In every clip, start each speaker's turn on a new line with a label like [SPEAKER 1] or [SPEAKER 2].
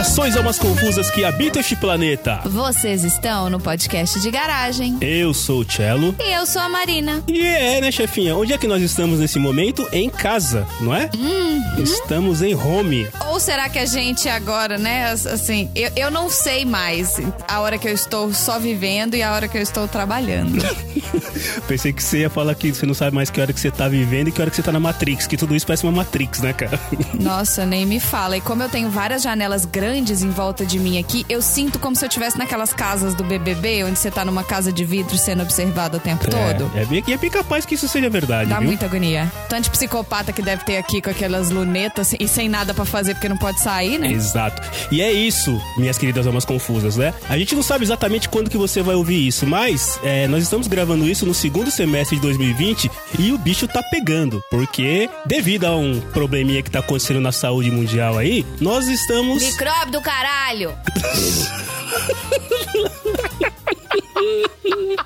[SPEAKER 1] Saudações almas confusas que habitam este planeta.
[SPEAKER 2] Vocês estão no podcast de garagem.
[SPEAKER 1] Eu sou o Cello.
[SPEAKER 2] E eu sou a Marina.
[SPEAKER 1] E é, né, chefinha? Onde é que nós estamos nesse momento? Em casa, não é?
[SPEAKER 2] Uhum.
[SPEAKER 1] Estamos em home.
[SPEAKER 2] Ou será que a gente agora, né, assim, eu, eu não sei mais a hora que eu estou só vivendo e a hora que eu estou trabalhando.
[SPEAKER 1] Pensei que você ia falar que você não sabe mais que hora que você tá vivendo e que hora que você tá na Matrix, que tudo isso parece uma Matrix, né, cara?
[SPEAKER 2] Nossa, nem me fala. E como eu tenho várias janelas grandes em volta de mim aqui, eu sinto como se eu estivesse naquelas casas do BBB, onde você tá numa casa de vidro sendo observado o tempo todo.
[SPEAKER 1] É, é bem, é bem capaz que isso seja verdade,
[SPEAKER 2] Dá
[SPEAKER 1] viu?
[SPEAKER 2] muita agonia. Tanto de psicopata que deve ter aqui com aquelas lunetas e sem nada pra fazer porque não pode sair, né?
[SPEAKER 1] Exato. E é isso, minhas queridas almas confusas, né? A gente não sabe exatamente quando que você vai ouvir isso, mas é, nós estamos gravando isso no segundo semestre de 2020 e o bicho tá pegando, porque devido a um probleminha que tá acontecendo na saúde mundial aí, nós estamos...
[SPEAKER 2] Micróbio do caralho!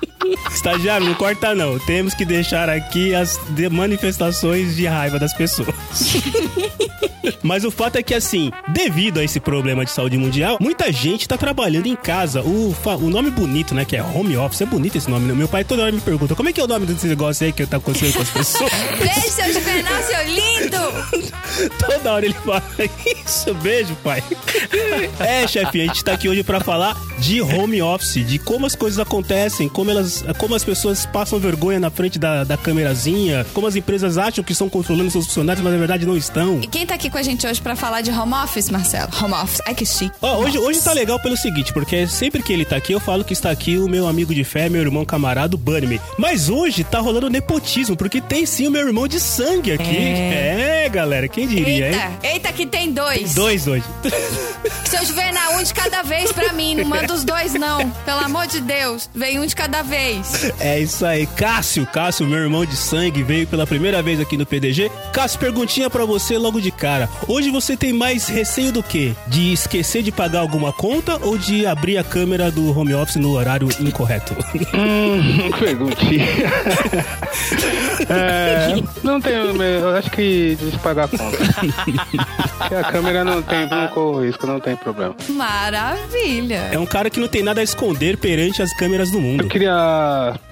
[SPEAKER 1] Estagiário, não corta não. Temos que deixar aqui as manifestações de raiva das pessoas. Mas o fato é que, assim, devido a esse problema de saúde mundial, muita gente tá trabalhando em casa. O, o nome bonito, né? Que é home office. É bonito esse nome. né? Meu pai toda hora me pergunta como é que é o nome desse negócio aí que tá acontecendo com as pessoas.
[SPEAKER 2] Beijo, seu Juvenal, seu lindo!
[SPEAKER 1] toda hora ele fala isso. Beijo, pai. É, chefe, a gente tá aqui hoje pra falar de home office, de como as coisas acontecem, como elas, como as pessoas passam vergonha na frente da, da câmerazinha, como as empresas acham que estão controlando seus funcionários, mas na verdade não estão.
[SPEAKER 2] E quem tá aqui com a gente hoje pra falar de home office, Marcelo? Home office. Ai, que chique.
[SPEAKER 1] Ó, hoje, hoje tá legal pelo seguinte, porque sempre que ele tá aqui, eu falo que está aqui o meu amigo de fé, meu irmão camarada, o Bunnyman. Mas hoje tá rolando nepotismo, porque tem sim o meu irmão de sangue aqui. É, galera, quem diria, hein?
[SPEAKER 2] Eita, eita, que tem dois.
[SPEAKER 1] Dois hoje.
[SPEAKER 2] Seu Juvenal, um de cada vez pra mim. Não manda os dois, não. Pelo amor de Deus. Vem um de cada vez.
[SPEAKER 1] É isso aí, Cássio, Cássio, meu irmão de sangue, veio pela primeira vez aqui no PDG. Cássio, perguntinha pra você logo de cara. Hoje você tem mais receio do quê? De esquecer de pagar alguma conta ou de abrir a câmera do home office no horário incorreto?
[SPEAKER 3] Hum, perguntinha. é, não tenho, eu acho que de pagar a conta. Porque a câmera não tem, não corro risco, não tem problema.
[SPEAKER 2] Maravilha.
[SPEAKER 1] É um cara que não tem nada a esconder perante as câmeras do
[SPEAKER 3] Eu
[SPEAKER 1] mundo.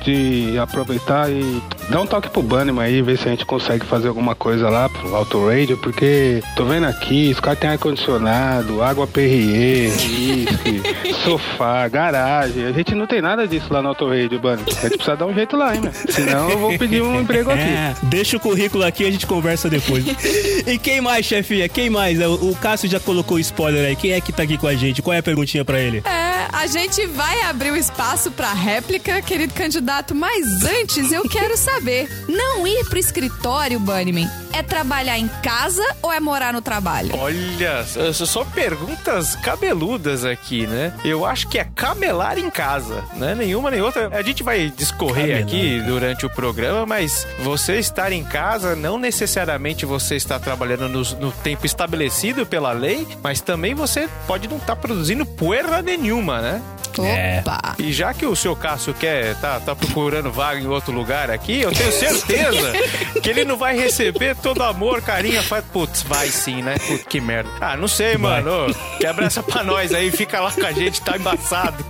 [SPEAKER 3] De aproveitar e dar um toque pro Bunnyman aí, ver se a gente consegue fazer alguma coisa lá pro Auto Radio, porque tô vendo aqui, os caras têm ar-condicionado, água Perrier, uísque, sofá, garagem. A gente não tem nada disso lá no Auto Radio, Bunny. A gente precisa dar um jeito lá, hein, meu? Senão eu vou pedir um emprego aqui.
[SPEAKER 1] É, deixa o currículo aqui e a gente conversa depois. e quem mais, chefia? Quem mais? O, o Cássio já colocou o spoiler aí. Quem é que tá aqui com a gente? Qual é a perguntinha pra ele?
[SPEAKER 2] É, a gente vai abrir o espaço pra réplica, querido candidato, mas antes eu quero saber: não ir pro escritório, Bunnyman, é trabalhar em casa ou é morar no trabalho?
[SPEAKER 4] Olha, só perguntas cabeludas aqui, né? Eu acho que é camelar em casa, né? Nenhuma nem outra. A gente vai discorrer
[SPEAKER 1] Camelar,
[SPEAKER 4] aqui durante o programa, mas você estar em casa não necessariamente você está trabalhando no, no tempo estabelecido pela lei, mas também você pode não estar produzindo poeira nenhuma, né?
[SPEAKER 1] É.
[SPEAKER 2] Opa!
[SPEAKER 4] E já que o seu Cássio quer, tá, tá procurando vaga em outro lugar aqui, eu tenho certeza que ele não vai receber todo amor, carinho. Faz, putz, vai sim, né? Putz, que merda. Ah, não sei,
[SPEAKER 1] Vai.
[SPEAKER 4] mano. Quebra essa pra nós aí, fica lá com a gente, tá embaçado.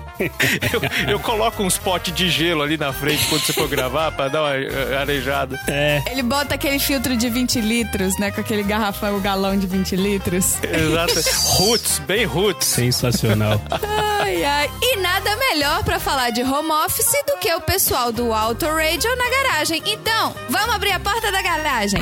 [SPEAKER 4] Eu, eu coloco uns potes de gelo ali na frente quando você for gravar pra dar uma eh, arejada.
[SPEAKER 1] É.
[SPEAKER 2] Ele bota aquele filtro de 20 litros, né? Com aquele garrafão, o galão de 20 litros.
[SPEAKER 4] Exato. Roots, bem roots.
[SPEAKER 1] Sensacional.
[SPEAKER 2] Ai, ai. E nada melhor pra falar de home office do que o pessoal do Auto Radio na garagem. Então, vamos abrir a porta da garagem.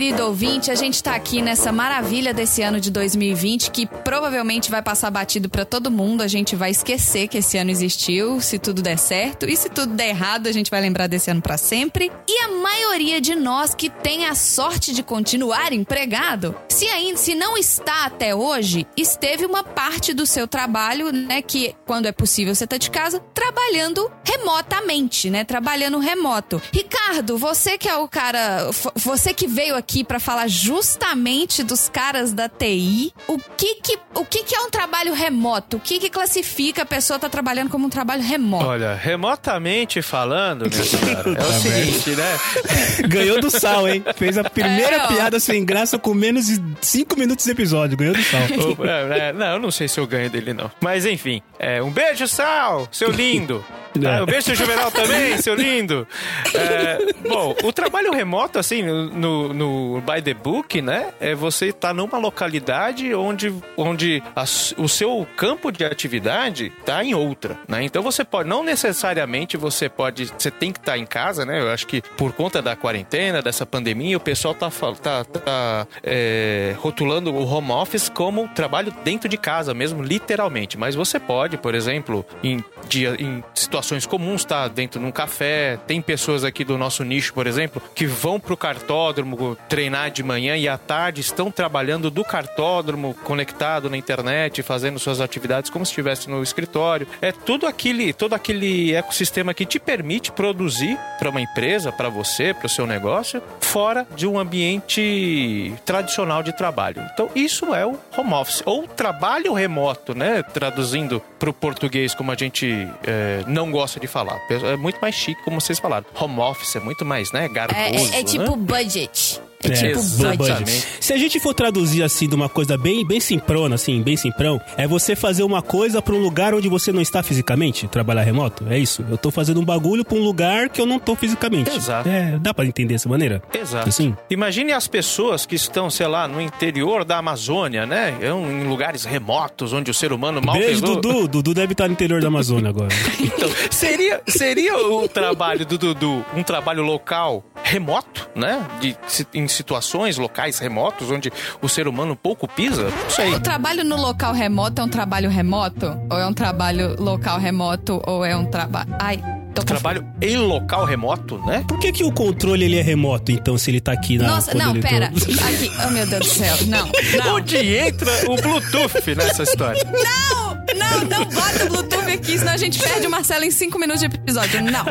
[SPEAKER 2] Querido ouvinte, a gente tá aqui nessa maravilha desse ano de 2020 que provavelmente vai passar batido pra todo mundo. A gente vai esquecer que esse ano existiu, se tudo der certo. E se tudo der errado, a gente vai lembrar desse ano pra sempre. E a maioria de nós que tem a sorte de continuar empregado, se ainda se não está até hoje, esteve uma parte do seu trabalho, né, que quando é possível você tá de casa, trabalhando remotamente, né? Trabalhando remoto. Ricardo, você que é o cara, você que veio aqui pra falar justamente dos caras da TI, o que que, o que que é um trabalho remoto? O que que classifica a pessoa tá trabalhando como um trabalho remoto?
[SPEAKER 4] Olha, remotamente falando, minha senhora, é o seguinte, né?
[SPEAKER 1] Ganhou do sal, hein? Fez a primeira
[SPEAKER 2] É,
[SPEAKER 1] piada sem graça com menos de 5 minutos de episódio. Ganhou do sal.
[SPEAKER 4] É, é, não, eu não sei se eu ganho dele, não. Mas enfim, é, um beijo, Sal, seu lindo. Ah, um beijo, seu Juvenal também, seu lindo. É, bom, o trabalho remoto, assim, no, no By the Book, né? É você estar numa localidade onde, onde a o seu campo de atividade está em outra, né? Então você pode, não necessariamente você pode, você tem que estar em casa, né? Eu acho que por conta da quarentena, dessa pandemia, o pessoal tá, fal- tá, tá é, rotulando o home office como trabalho dentro de casa mesmo, literalmente. Mas você pode, por exemplo, em, dia, em situações comuns, tá dentro de um café. Tem pessoas aqui do nosso nicho, por exemplo, que vão pro cartódromo treinar de manhã e à tarde estão trabalhando do cartódromo, conectado na internet, fazendo suas atividades como se estivesse no escritório. É tudo aquele, todo aquele ecossistema que te permite produzir para uma empresa, para você, para o seu negócio, fora de um ambiente tradicional de trabalho. Então, isso é o home office, ou trabalho remoto, né? Traduzindo para o português como a gente é, não gosta de falar. É muito mais chique, como vocês falaram. Home office é muito mais, né? Garboso,
[SPEAKER 2] É, é- é tipo
[SPEAKER 4] né?
[SPEAKER 2] budget. É,
[SPEAKER 1] É,
[SPEAKER 2] tipo
[SPEAKER 1] budget. Se a gente for traduzir assim de uma coisa bem, bem simprona, assim, bem simprão, é você fazer uma coisa pra um lugar onde você não está fisicamente, trabalhar remoto. É isso. Eu tô fazendo um bagulho pra um lugar que eu não tô fisicamente.
[SPEAKER 4] Exato.
[SPEAKER 1] É, dá pra entender dessa maneira?
[SPEAKER 4] Exato.
[SPEAKER 1] Assim?
[SPEAKER 4] Imagine as pessoas que estão, sei lá, no interior da Amazônia, né? Em lugares remotos, onde o ser humano mal
[SPEAKER 1] Beijo,
[SPEAKER 4] pesou.
[SPEAKER 1] Dudu. Dudu deve estar no interior da Amazônia agora.
[SPEAKER 4] Então, seria, seria o trabalho do Dudu um trabalho local remoto, né? De, em situações locais remotos, onde o ser humano pouco pisa? Não sei.
[SPEAKER 2] O trabalho no local remoto é um trabalho remoto? Ou é um trabalho local remoto? Ou é um trabalho. Ai, tô
[SPEAKER 4] Trabalho em local remoto, né?
[SPEAKER 1] Por que, que o controle ele é remoto, então, se ele tá aqui na.
[SPEAKER 2] Nossa, não,
[SPEAKER 1] ele
[SPEAKER 2] pera. Aqui. Oh, meu Deus do céu. Não, não.
[SPEAKER 4] Onde entra o Bluetooth nessa história?
[SPEAKER 2] Não, não, não bota o Bluetooth aqui, senão a gente perde o Marcelo em cinco minutos de episódio. Não,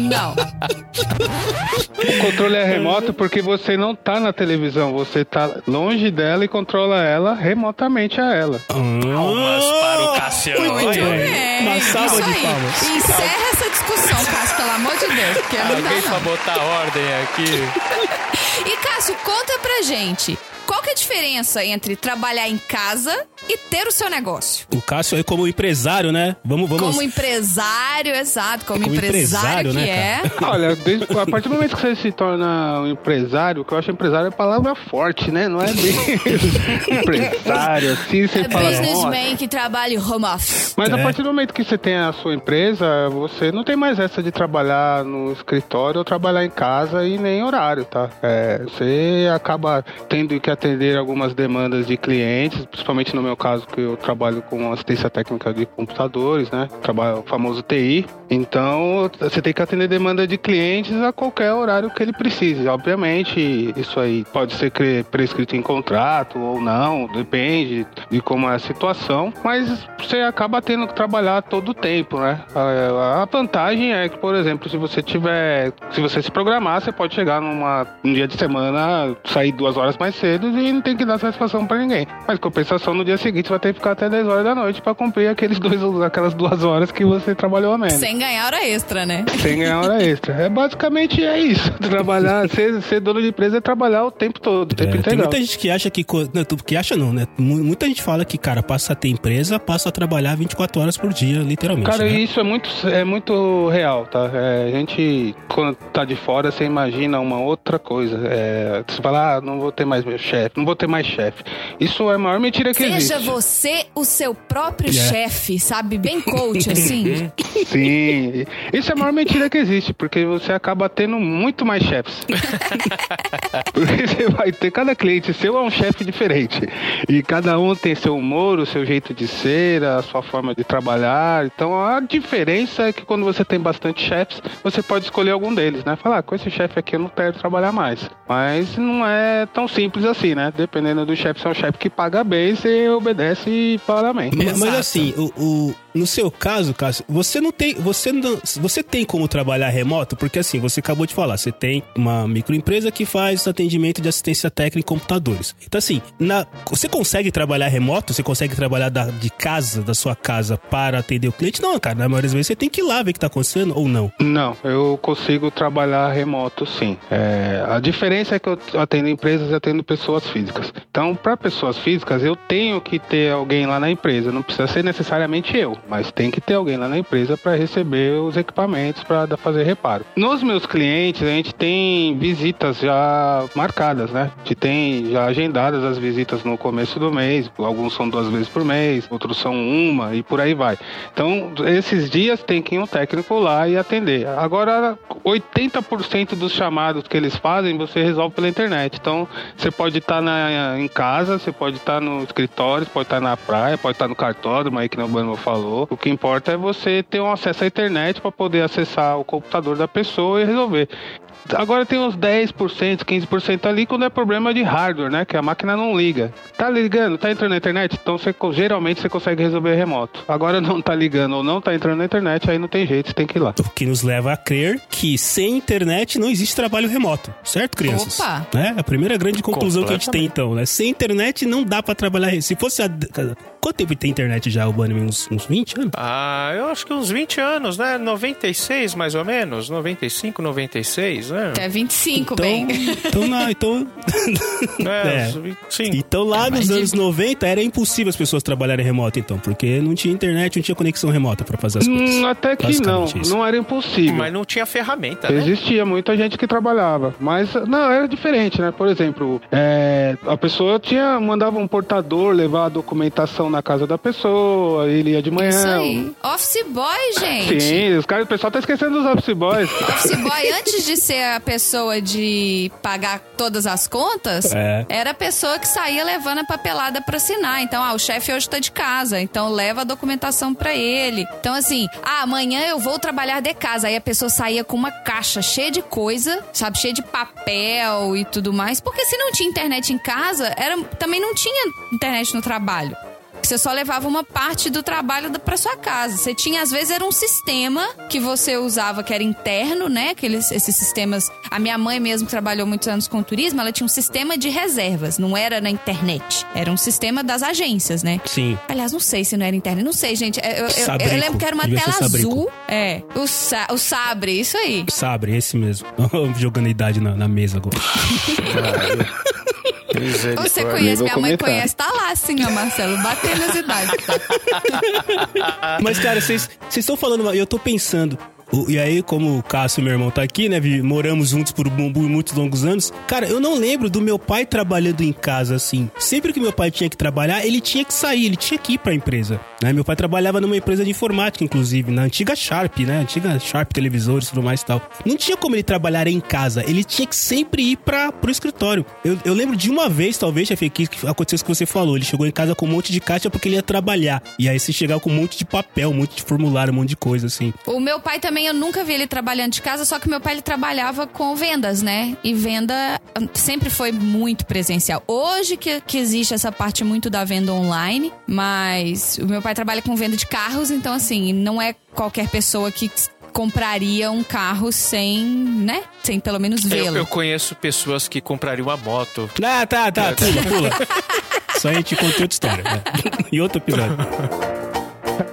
[SPEAKER 2] não.
[SPEAKER 3] O controle é remoto porque você não tá na televisão, você tá longe dela e controla ela remotamente a ela.
[SPEAKER 4] Palmas para o Cassiano.
[SPEAKER 1] Muito bem. Uma salva
[SPEAKER 2] Isso
[SPEAKER 1] de palmas.
[SPEAKER 2] Encerra essa discussão, Cássio, pelo amor de Deus. Porque não dá,
[SPEAKER 4] Alguém pra
[SPEAKER 2] não.
[SPEAKER 4] botar ordem aqui.
[SPEAKER 2] E Cássio, conta pra gente. Qual que é a diferença entre trabalhar em casa e ter o seu negócio?
[SPEAKER 1] O Cássio aí como empresário, né? Vamos, vamos.
[SPEAKER 2] Como empresário, exato, como,
[SPEAKER 1] Como
[SPEAKER 2] empresário,
[SPEAKER 1] empresário,
[SPEAKER 2] que
[SPEAKER 1] né,
[SPEAKER 2] é.
[SPEAKER 3] Olha, desde, a partir do momento que você se torna um empresário, o que eu acho empresário é palavra forte, né? Não é bem empresário, assim, você
[SPEAKER 2] É
[SPEAKER 3] fala,
[SPEAKER 2] businessman que trabalha home office.
[SPEAKER 3] Mas a
[SPEAKER 1] É.
[SPEAKER 3] partir do momento que você tem a sua empresa, você não tem mais essa de trabalhar no escritório ou trabalhar em casa e nem horário, tá? É, você acaba tendo que atender algumas demandas de clientes, principalmente no meu caso, que eu trabalho com assistência técnica de computadores, né? Trabalho o famoso TI. Então, você tem que atender demanda de clientes a qualquer horário que ele precise. Obviamente, isso aí pode ser prescrito em contrato ou não, depende de como é a situação, mas você acaba tendo que trabalhar todo o tempo, né? A vantagem é que, por exemplo, se você tiver, se você se programar, você pode chegar numa um dia de semana, sair duas horas mais cedo e não tem que dar satisfação pra ninguém. Mas compensação no dia seguinte, você vai ter que ficar até 10 horas da noite pra cumprir aqueles dois, aquelas duas horas que você trabalhou a menos.
[SPEAKER 2] Sem ganhar hora extra, né?
[SPEAKER 3] Sem ganhar hora extra. É basicamente é isso. Trabalhar, ser, ser dono de empresa é trabalhar o tempo todo, o tempo
[SPEAKER 1] É, tem
[SPEAKER 3] integral.
[SPEAKER 1] muita gente que acha que. Não, tu- que acha não, né? Mu- Muita gente fala que, cara, passa a ter empresa, passa a trabalhar 24 horas por dia, literalmente.
[SPEAKER 3] Cara,
[SPEAKER 1] né?
[SPEAKER 3] isso é muito, é muito real, tá? É, a gente, quando tá de fora, você imagina uma outra coisa. É, você fala, ah, não vou ter mais meu chefe, chefe, não vou ter mais chefe. Isso é a maior mentira que
[SPEAKER 2] Seja
[SPEAKER 3] existe.
[SPEAKER 2] você o seu próprio
[SPEAKER 1] Yeah.
[SPEAKER 2] chefe, sabe? Bem coach, assim.
[SPEAKER 3] Sim, isso é a maior mentira que existe, porque você acaba tendo muito mais chefes. porque você vai ter, cada cliente seu é um chefe diferente. E cada um tem seu humor, o seu jeito de ser, a sua forma de trabalhar. Então a diferença é que quando você tem bastante chefes, você pode escolher algum deles, né? Falar, ah, com esse chefe aqui eu não quero trabalhar mais. Mas não é tão simples assim, né? Dependendo do chefe, se é um chefe que paga bem, você obedece e.
[SPEAKER 1] Ma- Mas,
[SPEAKER 2] Exato.
[SPEAKER 1] assim, o, o- no seu caso, Cássio, você não tem. Você, não, você tem como trabalhar remoto? Porque assim, você acabou de falar, você tem uma microempresa que faz atendimento de assistência técnica em computadores. Então, assim, na, você consegue trabalhar remoto? Você consegue trabalhar da- de casa, da sua casa, para atender o cliente? Não, cara, na maioria das vezes você tem que ir lá ver o que tá acontecendo ou não.
[SPEAKER 3] Não, eu consigo trabalhar remoto sim. É, a diferença é que eu atendo empresas e atendo pessoas físicas. Então, para pessoas físicas, eu tenho que ter alguém lá na empresa. Não precisa ser necessariamente eu, mas tem que ter alguém lá na empresa para receber os equipamentos para fazer reparo. Nos meus clientes, a gente tem visitas já marcadas, né? A gente tem já agendadas as visitas no começo do mês. Alguns são duas vezes por mês, outros são uma e por aí vai. Então, esses dias tem que ir um técnico lá e atender. Agora, 80% dos chamados que eles fazem, você resolve pela internet. Então, você pode estar na, em casa, você pode estar no escritório, pode estar na praia, pode estar no cartódromo aí que o Bruno falou. O que importa é você ter um acesso à internet para poder acessar o computador da pessoa e resolver. Agora tem uns 10%, 15% ali quando é problema de hardware, né? Que a máquina não liga. Tá ligando, tá entrando na internet? Então você, geralmente você consegue resolver remoto. Agora não tá ligando ou não tá entrando na internet, aí não tem jeito, você tem que ir lá.
[SPEAKER 1] O que nos leva a crer que sem internet não existe trabalho remoto, certo, crianças?
[SPEAKER 2] Opa!
[SPEAKER 1] Né? A primeira grande conclusão que a gente tem, então, né? Sem internet não dá pra trabalhar. Se fosse a. Quanto tempo tem internet já, o Bunnyman? Uns, uns 20 anos?
[SPEAKER 4] Ah, eu acho que uns 20 anos, né? 96 mais ou menos, 95, 96, né?
[SPEAKER 2] Até 25,
[SPEAKER 1] Então,
[SPEAKER 2] bem.
[SPEAKER 1] então, não, então,
[SPEAKER 4] É,
[SPEAKER 1] É.
[SPEAKER 4] uns 20 sim.
[SPEAKER 1] então lá
[SPEAKER 2] mas
[SPEAKER 1] nos
[SPEAKER 2] de-
[SPEAKER 1] anos 90 era impossível as pessoas trabalharem remoto, então, porque não tinha internet, não tinha conexão remota pra fazer as coisas.
[SPEAKER 3] Hum, até que não,
[SPEAKER 1] isso.
[SPEAKER 3] não era impossível.
[SPEAKER 4] Mas não tinha ferramenta, né?
[SPEAKER 3] Existia muita gente que trabalhava, mas não, era diferente, né? Por exemplo, é, a pessoa tinha mandava um portador levar a documentação na casa da pessoa, ele ia de manhã.
[SPEAKER 2] Isso aí. Office boy, gente.
[SPEAKER 3] Sim, os caras, o pessoal tá esquecendo dos office boys.
[SPEAKER 2] Office boy, antes de ser a pessoa de pagar todas as contas,
[SPEAKER 1] É.
[SPEAKER 2] era a pessoa que saía levando a papelada pra assinar. Então, ah, o chefe hoje tá de casa, então leva a documentação pra ele. Então, assim, ah, amanhã eu vou trabalhar de casa. Aí a pessoa saía com uma caixa cheia de coisa, sabe, cheia de papel e tudo mais. Porque se não tinha internet em casa, era, também não tinha internet no trabalho. Você só levava uma parte do trabalho pra sua casa. Você tinha, às vezes, era um sistema que você usava que era interno, né? Aqueles, esses sistemas. A minha mãe mesmo que trabalhou muitos anos com turismo, ela tinha um sistema de reservas, não era na internet. Era um sistema das agências, né?
[SPEAKER 1] Sim.
[SPEAKER 2] Aliás, não sei se não era internet. Não sei, gente. Eu, eu- eu- eu lembro que era uma
[SPEAKER 1] Devia
[SPEAKER 2] tela azul. É. O, sa- o sabre, isso aí.
[SPEAKER 1] Sabre, esse mesmo. Jogando a idade na, na mesa agora.
[SPEAKER 2] Você conhece, minha mãe
[SPEAKER 3] comentar.
[SPEAKER 2] conhece. Tá lá, ó, Marcelo, batendo as idades.
[SPEAKER 1] Mas, cara, vocês vocês estão falando, e eu tô pensando. E aí, como o Cássio, meu irmão, tá aqui, né? Moramos juntos por mu- mu- muitos longos anos. Cara, eu não lembro do meu pai trabalhando em casa assim. Sempre que meu pai tinha que trabalhar, ele tinha que sair, ele tinha que ir pra empresa. Né? Meu pai trabalhava numa empresa de informática, inclusive, na antiga Sharp, né? Antiga Sharp televisores e tudo mais e tal. Não tinha como ele trabalhar em casa, ele tinha que sempre ir pra, pro escritório. Eu, eu lembro de uma vez, talvez, chefe, que aconteceu isso que você falou. Ele chegou em casa com um monte de caixa porque ele ia trabalhar. E aí você chegava com um monte de papel, um monte de formulário, um monte de coisa, assim.
[SPEAKER 2] O meu pai também, eu nunca vi ele trabalhando de casa, só que meu pai ele trabalhava com vendas, né? E venda hum, sempre foi muito presencial. Hoje que, que existe essa parte muito da venda online, mas o meu pai trabalha com venda de carros, então assim, não é qualquer pessoa que compraria um carro sem, né? Sem pelo menos
[SPEAKER 4] Eu,
[SPEAKER 2] vê-lo.
[SPEAKER 4] eu conheço pessoas que comprariam uma moto.
[SPEAKER 1] Ah, tá, tá, pula, pula. Só a gente contou outra história. Né? E outro episódio.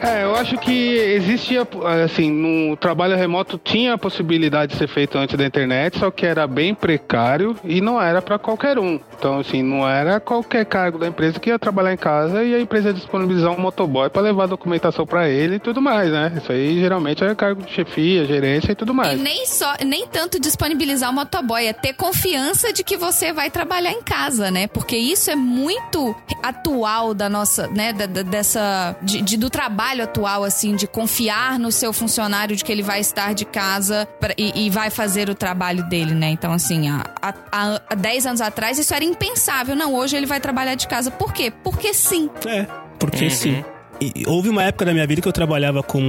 [SPEAKER 3] É, eu acho que existia, assim, no trabalho remoto tinha a possibilidade de ser feito antes da internet, só que era bem precário e não era para qualquer um. Então, assim, não era qualquer cargo da empresa que ia trabalhar em casa e a empresa ia disponibilizar um motoboy para levar a documentação para ele e tudo mais, né? Isso aí geralmente é cargo de chefia, gerência e tudo
[SPEAKER 2] E
[SPEAKER 3] mais.
[SPEAKER 2] nem só, nem tanto disponibilizar o motoboy, é ter confiança de que você vai trabalhar em casa, né? Porque isso é muito atual da nossa, né, da- da- dessa de, de- do trabalho atual assim, de confiar no seu funcionário de que ele vai estar de casa pra- e, e vai fazer o trabalho dele, né? Então assim, há- há 10 anos atrás isso era impensável. Não, hoje ele vai trabalhar de casa. Por quê? Porque sim.
[SPEAKER 1] É, porque sim. Houve uma época da minha vida que eu trabalhava com.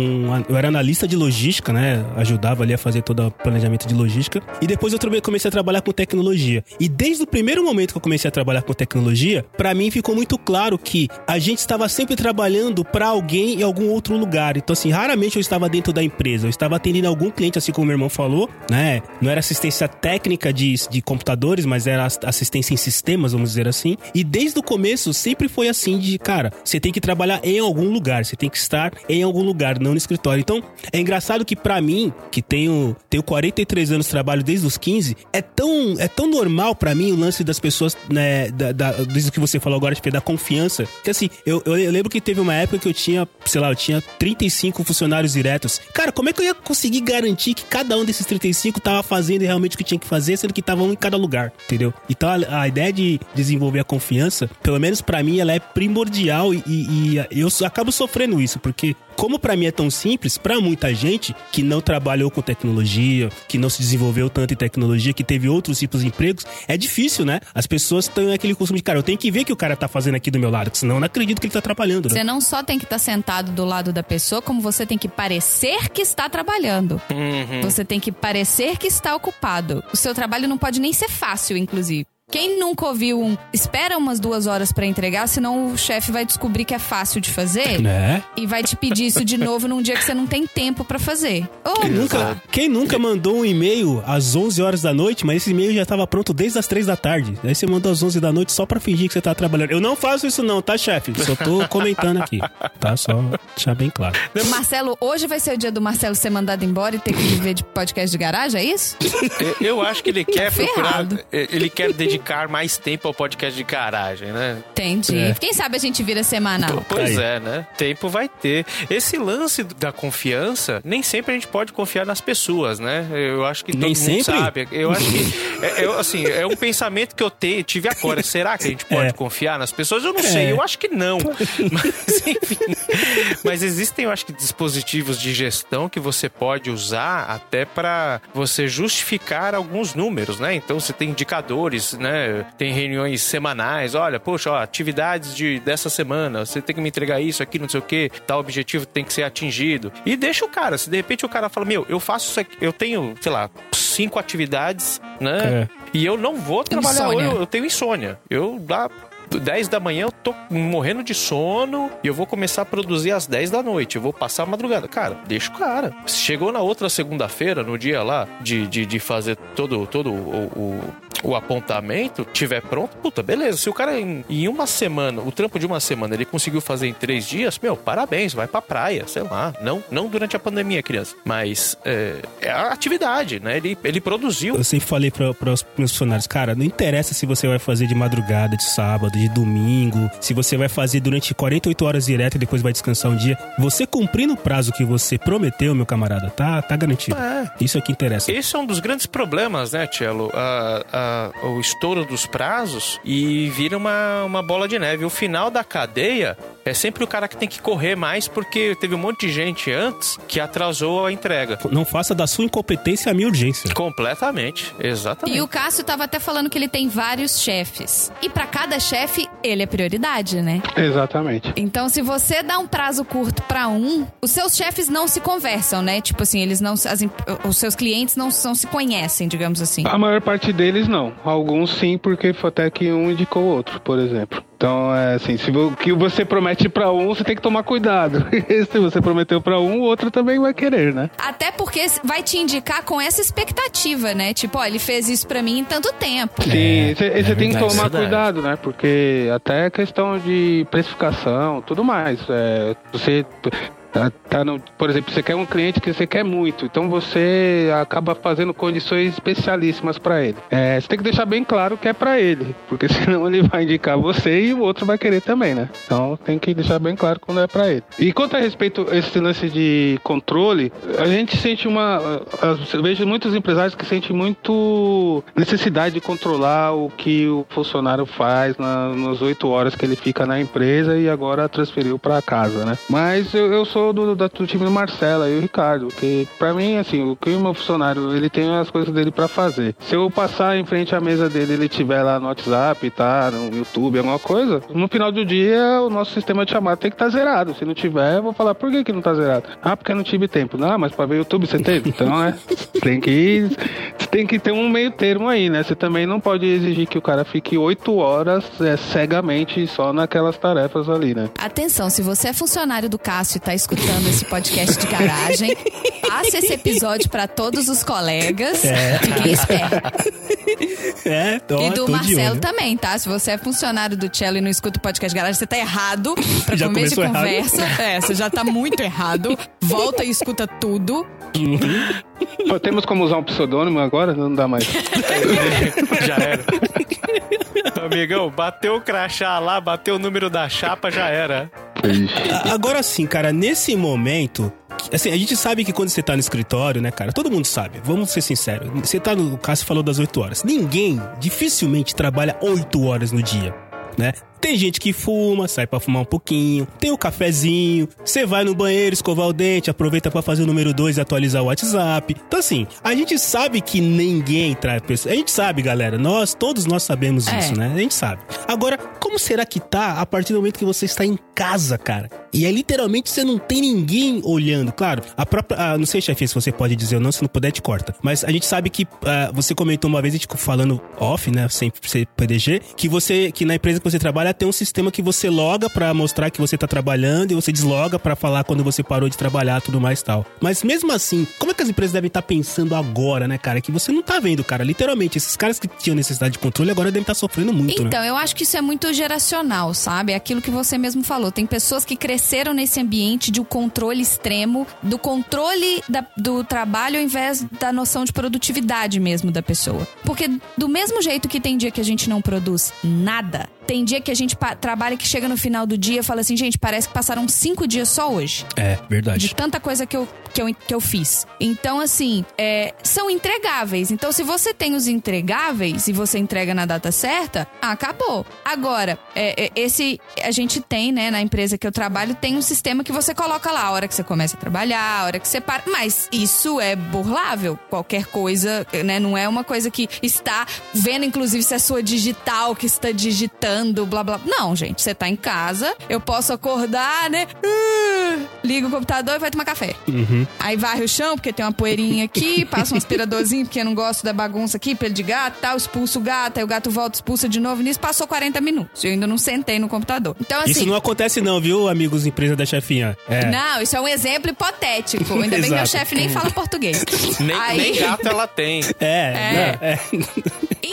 [SPEAKER 1] Eu era analista de logística, né? Ajudava ali a fazer todo o planejamento de logística. E depois eu comecei a trabalhar com tecnologia. E desde o primeiro momento que eu comecei a trabalhar com tecnologia, pra mim ficou muito claro que a gente estava sempre trabalhando pra alguém em algum outro lugar. Então, assim, raramente eu estava dentro da empresa. Eu estava atendendo algum cliente, assim como meu irmão falou, né? Não era assistência técnica de, de computadores, mas era ass- assistência em sistemas, vamos dizer assim. E desde o começo sempre foi assim de, cara, você tem que trabalhar em algum lugar, você tem que estar em algum lugar, não no escritório. Então, é engraçado que pra mim, que tenho, tenho 43 anos, trabalho desde os 15, é tão, é tão normal pra mim o lance das pessoas, né, da, da, desde o que você falou agora, tipo, da confiança. Que assim, eu, eu, lembro que teve uma época que eu tinha, sei lá, eu tinha 35 funcionários diretos. Cara, como é que eu ia conseguir garantir que cada um desses 35 tava fazendo realmente o que tinha que fazer, sendo que tava um em cada lugar, entendeu? Então a, a ideia de desenvolver a confiança, pelo menos pra mim, ela é primordial e, e- e eu acabo sofrendo isso, porque como pra mim é tão simples, pra muita gente que não trabalhou com tecnologia, que não se desenvolveu tanto em tecnologia, que teve outros tipos de empregos, é difícil, né? As pessoas têm aquele costume de, cara, eu tenho que ver o que o cara tá fazendo aqui do meu lado, senão eu não acredito que ele tá atrapalhando, né?
[SPEAKER 2] Você não só tem que estar sentado do lado da pessoa, como você tem que parecer que está trabalhando. Você tem que parecer que está ocupado. O seu trabalho não pode nem ser fácil, inclusive. Quem nunca ouviu um espera umas duas horas pra entregar, senão o chefe vai descobrir que é fácil de fazer
[SPEAKER 1] Né?
[SPEAKER 2] e vai te pedir isso de novo num dia que você não tem tempo pra fazer. Ou
[SPEAKER 1] Quem nunca, quem nunca mandou um e-mail às 11 horas da noite, mas esse e-mail já estava pronto desde as 3 da tarde. Aí você mandou às 11 da noite só pra fingir que você tá trabalhando. Eu não faço isso não, tá, chefe? Só tô comentando aqui, tá? Só deixar bem claro.
[SPEAKER 2] Marcelo, hoje vai ser o dia do Marcelo ser mandado embora e ter que viver de podcast de garagem, é isso?
[SPEAKER 4] Eu- acho que ele quer procurar.
[SPEAKER 2] Ferrado.
[SPEAKER 4] Ele quer dedicar mais tempo ao podcast de garagem, né?
[SPEAKER 2] Entendi.
[SPEAKER 1] É.
[SPEAKER 2] Quem sabe a gente vira semanal.
[SPEAKER 4] Pois
[SPEAKER 1] Aí.
[SPEAKER 4] é, né? Tempo vai ter. Esse lance da confiança, nem sempre a gente pode confiar nas pessoas, né? Eu acho que todo
[SPEAKER 1] Nem
[SPEAKER 4] mundo
[SPEAKER 1] sempre?
[SPEAKER 4] sabe. Eu acho que, é, eu, assim, é um pensamento que eu te, tive agora. Será que a gente pode
[SPEAKER 1] É.
[SPEAKER 4] confiar nas pessoas? Eu não
[SPEAKER 1] É.
[SPEAKER 4] sei, eu acho que não. Mas, enfim. Mas existem, eu acho que, dispositivos de gestão que você pode usar até para você justificar alguns números, né? Então você tem indicadores, né? Tem reuniões semanais. Olha, poxa, ó, atividades de, dessa semana, você tem que me entregar isso aqui, não sei o que, tal objetivo tem que ser atingido. E deixa o cara, se de repente o cara fala, meu, eu faço isso aqui, eu tenho, sei lá, cinco atividades, né?
[SPEAKER 1] É.
[SPEAKER 4] E eu não vou trabalhar hoje, eu tenho insônia. Eu lá 10 da manhã eu tô morrendo de sono e eu vou começar a produzir às 10 da noite. Eu vou passar a madrugada. Cara, deixa o cara. Chegou na outra segunda-feira, no dia lá de, de, de fazer todo, todo o, o, o apontamento, tiver pronto, puta, beleza. Se o cara em, em uma semana, o trampo de uma semana, ele conseguiu fazer em três dias, meu, parabéns, vai pra praia, sei lá. Não, não durante a pandemia, criança. Mas é, é a atividade, né? Ele, ele produziu.
[SPEAKER 1] Eu sempre falei para os meus funcionários, cara, não interessa se você vai fazer de madrugada, de sábado, de domingo, se você vai fazer durante 48 horas direto e depois vai descansar um dia. Você cumprindo o prazo que você prometeu, meu camarada, tá, tá garantido.
[SPEAKER 4] É.
[SPEAKER 1] Isso é que interessa.
[SPEAKER 4] Esse é um dos grandes problemas, né, Tchelo? A- a- o estouro dos prazos e vira uma, uma bola de neve. O final da cadeia é sempre o cara que tem que correr mais porque teve um monte de gente antes que atrasou a entrega.
[SPEAKER 1] Não faça da sua incompetência a minha urgência.
[SPEAKER 4] Completamente, exatamente.
[SPEAKER 2] E o Cássio tava até falando que ele tem vários chefes. E pra cada chefe, ele é prioridade, né?
[SPEAKER 3] Exatamente.
[SPEAKER 2] Então, se você dá um prazo curto pra um, os seus chefes não se conversam, né? Tipo assim, eles não. as os seus clientes não, não se conhecem, digamos assim.
[SPEAKER 3] A maior parte deles não. Não, alguns sim, porque foi até que um indicou o outro, por exemplo. Então, é assim, se o que você promete pra um, você tem que tomar cuidado. se você prometeu pra um, o outro também vai querer, né?
[SPEAKER 2] Até porque vai te indicar com essa expectativa, né? Tipo, ó, ele fez isso pra mim em tanto tempo.
[SPEAKER 3] Sim, você
[SPEAKER 1] é
[SPEAKER 3] tem que tomar
[SPEAKER 4] verdade.
[SPEAKER 3] cuidado, né? Porque até questão de precificação, tudo mais. É, você tá, tá no, por exemplo, você quer um cliente que você quer muito, então você acaba fazendo condições especialíssimas pra ele. É, você tem que deixar bem claro que é pra ele, porque senão ele vai indicar você e o outro vai querer também, né? Então tem que deixar bem claro quando é pra ele. E quanto a respeito esse lance de controle, a gente sente uma, eu vejo muitos empresários que sentem muito necessidade de controlar o que o funcionário faz na, nas oito horas que ele fica na empresa e agora transferiu pra casa, né? Mas eu, eu sou do, da- do time do Marcela e o Ricardo, que pra mim, assim, o que o meu funcionário, ele tem as coisas dele pra fazer. Se eu passar em frente à mesa dele, ele tiver lá no WhatsApp, tá, no YouTube, alguma coisa, no final do dia, o nosso sistema de chamada tem que estar zerado. Se não tiver, eu vou falar, por que que não tá zerado? Ah, porque eu não tive tempo. Não, mas pra ver YouTube você teve? Então, né, tem que, tem que ter um meio termo aí, né? Você também não pode exigir que o cara fique oito horas é, cegamente só naquelas tarefas ali, né?
[SPEAKER 2] Atenção, se você é funcionário do Cássio e tá escutando esse podcast de garagem, passe esse episódio pra todos os colegas. Fiquem espertos.
[SPEAKER 1] É,
[SPEAKER 2] E do Marcelo também, tá? Se você é funcionário do Cello e não escuta o podcast de garagem, você tá errado. Pra
[SPEAKER 1] Já
[SPEAKER 2] começo de
[SPEAKER 1] errado.
[SPEAKER 2] conversa. É, você já tá muito errado. Volta e escuta tudo.
[SPEAKER 3] Pô, Temos como usar um pseudônimo agora? Não dá mais.
[SPEAKER 4] Já era. Amigão, bateu o crachá lá, bateu o número da chapa, já era.
[SPEAKER 1] Agora sim, cara, nesse momento. Assim, a gente sabe que quando você tá no escritório, né, cara? Todo mundo sabe. Vamos ser sinceros. Você tá no. O Cássio falou das 8 horas. Ninguém dificilmente trabalha 8 horas no dia, né? Tem gente que fuma, sai pra fumar um pouquinho, tem o cafezinho, você vai no banheiro escovar o dente, aproveita pra fazer o número 2 e atualizar o WhatsApp. Então, assim, a gente sabe que ninguém traz pessoas. A gente sabe, galera. Nós, todos nós sabemos
[SPEAKER 2] É.
[SPEAKER 1] isso, né? A gente sabe. Agora, como será que tá a partir do momento que você está em casa, cara? E é literalmente você não tem ninguém olhando. Claro, a própria. ah, não sei, chefe, se você pode dizer ou não, se não puder, te corta. Mas a gente sabe que ah, você comentou uma vez, a gente falando off, né? Sem ser PDG, que você. que na empresa que você trabalha tem um sistema que você loga pra mostrar que você tá trabalhando e você desloga pra falar quando você parou de trabalhar tudo mais tal. Mas mesmo assim, como é que as empresas devem estar pensando agora, né, cara? Que você não tá vendo, cara. Literalmente, esses caras que tinham necessidade de controle agora devem estar sofrendo muito, né?
[SPEAKER 2] Então, eu acho que isso é muito geracional, sabe? É aquilo que você mesmo falou. Tem pessoas que cresceram nesse ambiente de um controle extremo, do controle da- do trabalho ao invés da noção de produtividade mesmo da pessoa. Porque do mesmo jeito que tem dia que a gente não produz nada, tem dia que a gente trabalha que chega no final do dia e fala assim, gente, parece que passaram cinco dias só hoje
[SPEAKER 1] É, verdade.
[SPEAKER 2] de tanta coisa que eu, que eu, que eu fiz. Então, assim, é, são entregáveis. Então, se você tem os entregáveis e você entrega na data certa, ah, acabou. Agora, é, é, esse a gente tem, né, na empresa que eu trabalho, tem um sistema que você coloca lá a hora que você começa a trabalhar, a hora que você para. Mas isso é burlável. Qualquer coisa, né, não é uma coisa que está vendo, inclusive, se é sua digital que está digitando, blá blá. Não, gente, você tá em casa, eu posso acordar, né? Ah, Liga o computador e vai tomar café. Aí varre o chão, porque tem uma poeirinha aqui, passa um aspiradorzinho, porque eu não gosto da bagunça aqui, pelo de gato, tal, expulso o gato, aí o gato volta, expulsa de novo. Nisso passou 40 minutos. Eu ainda não sentei no computador. Então, assim.
[SPEAKER 1] Isso não acontece não, viu, amigos empresa da chefinha? É.
[SPEAKER 2] Não, isso é um exemplo hipotético. Ainda bem que meu
[SPEAKER 1] Exato.
[SPEAKER 2] chefe nem fala português.
[SPEAKER 4] Nem,
[SPEAKER 2] Aí-
[SPEAKER 4] nem gato ela tem.
[SPEAKER 1] É,
[SPEAKER 2] É.
[SPEAKER 1] é.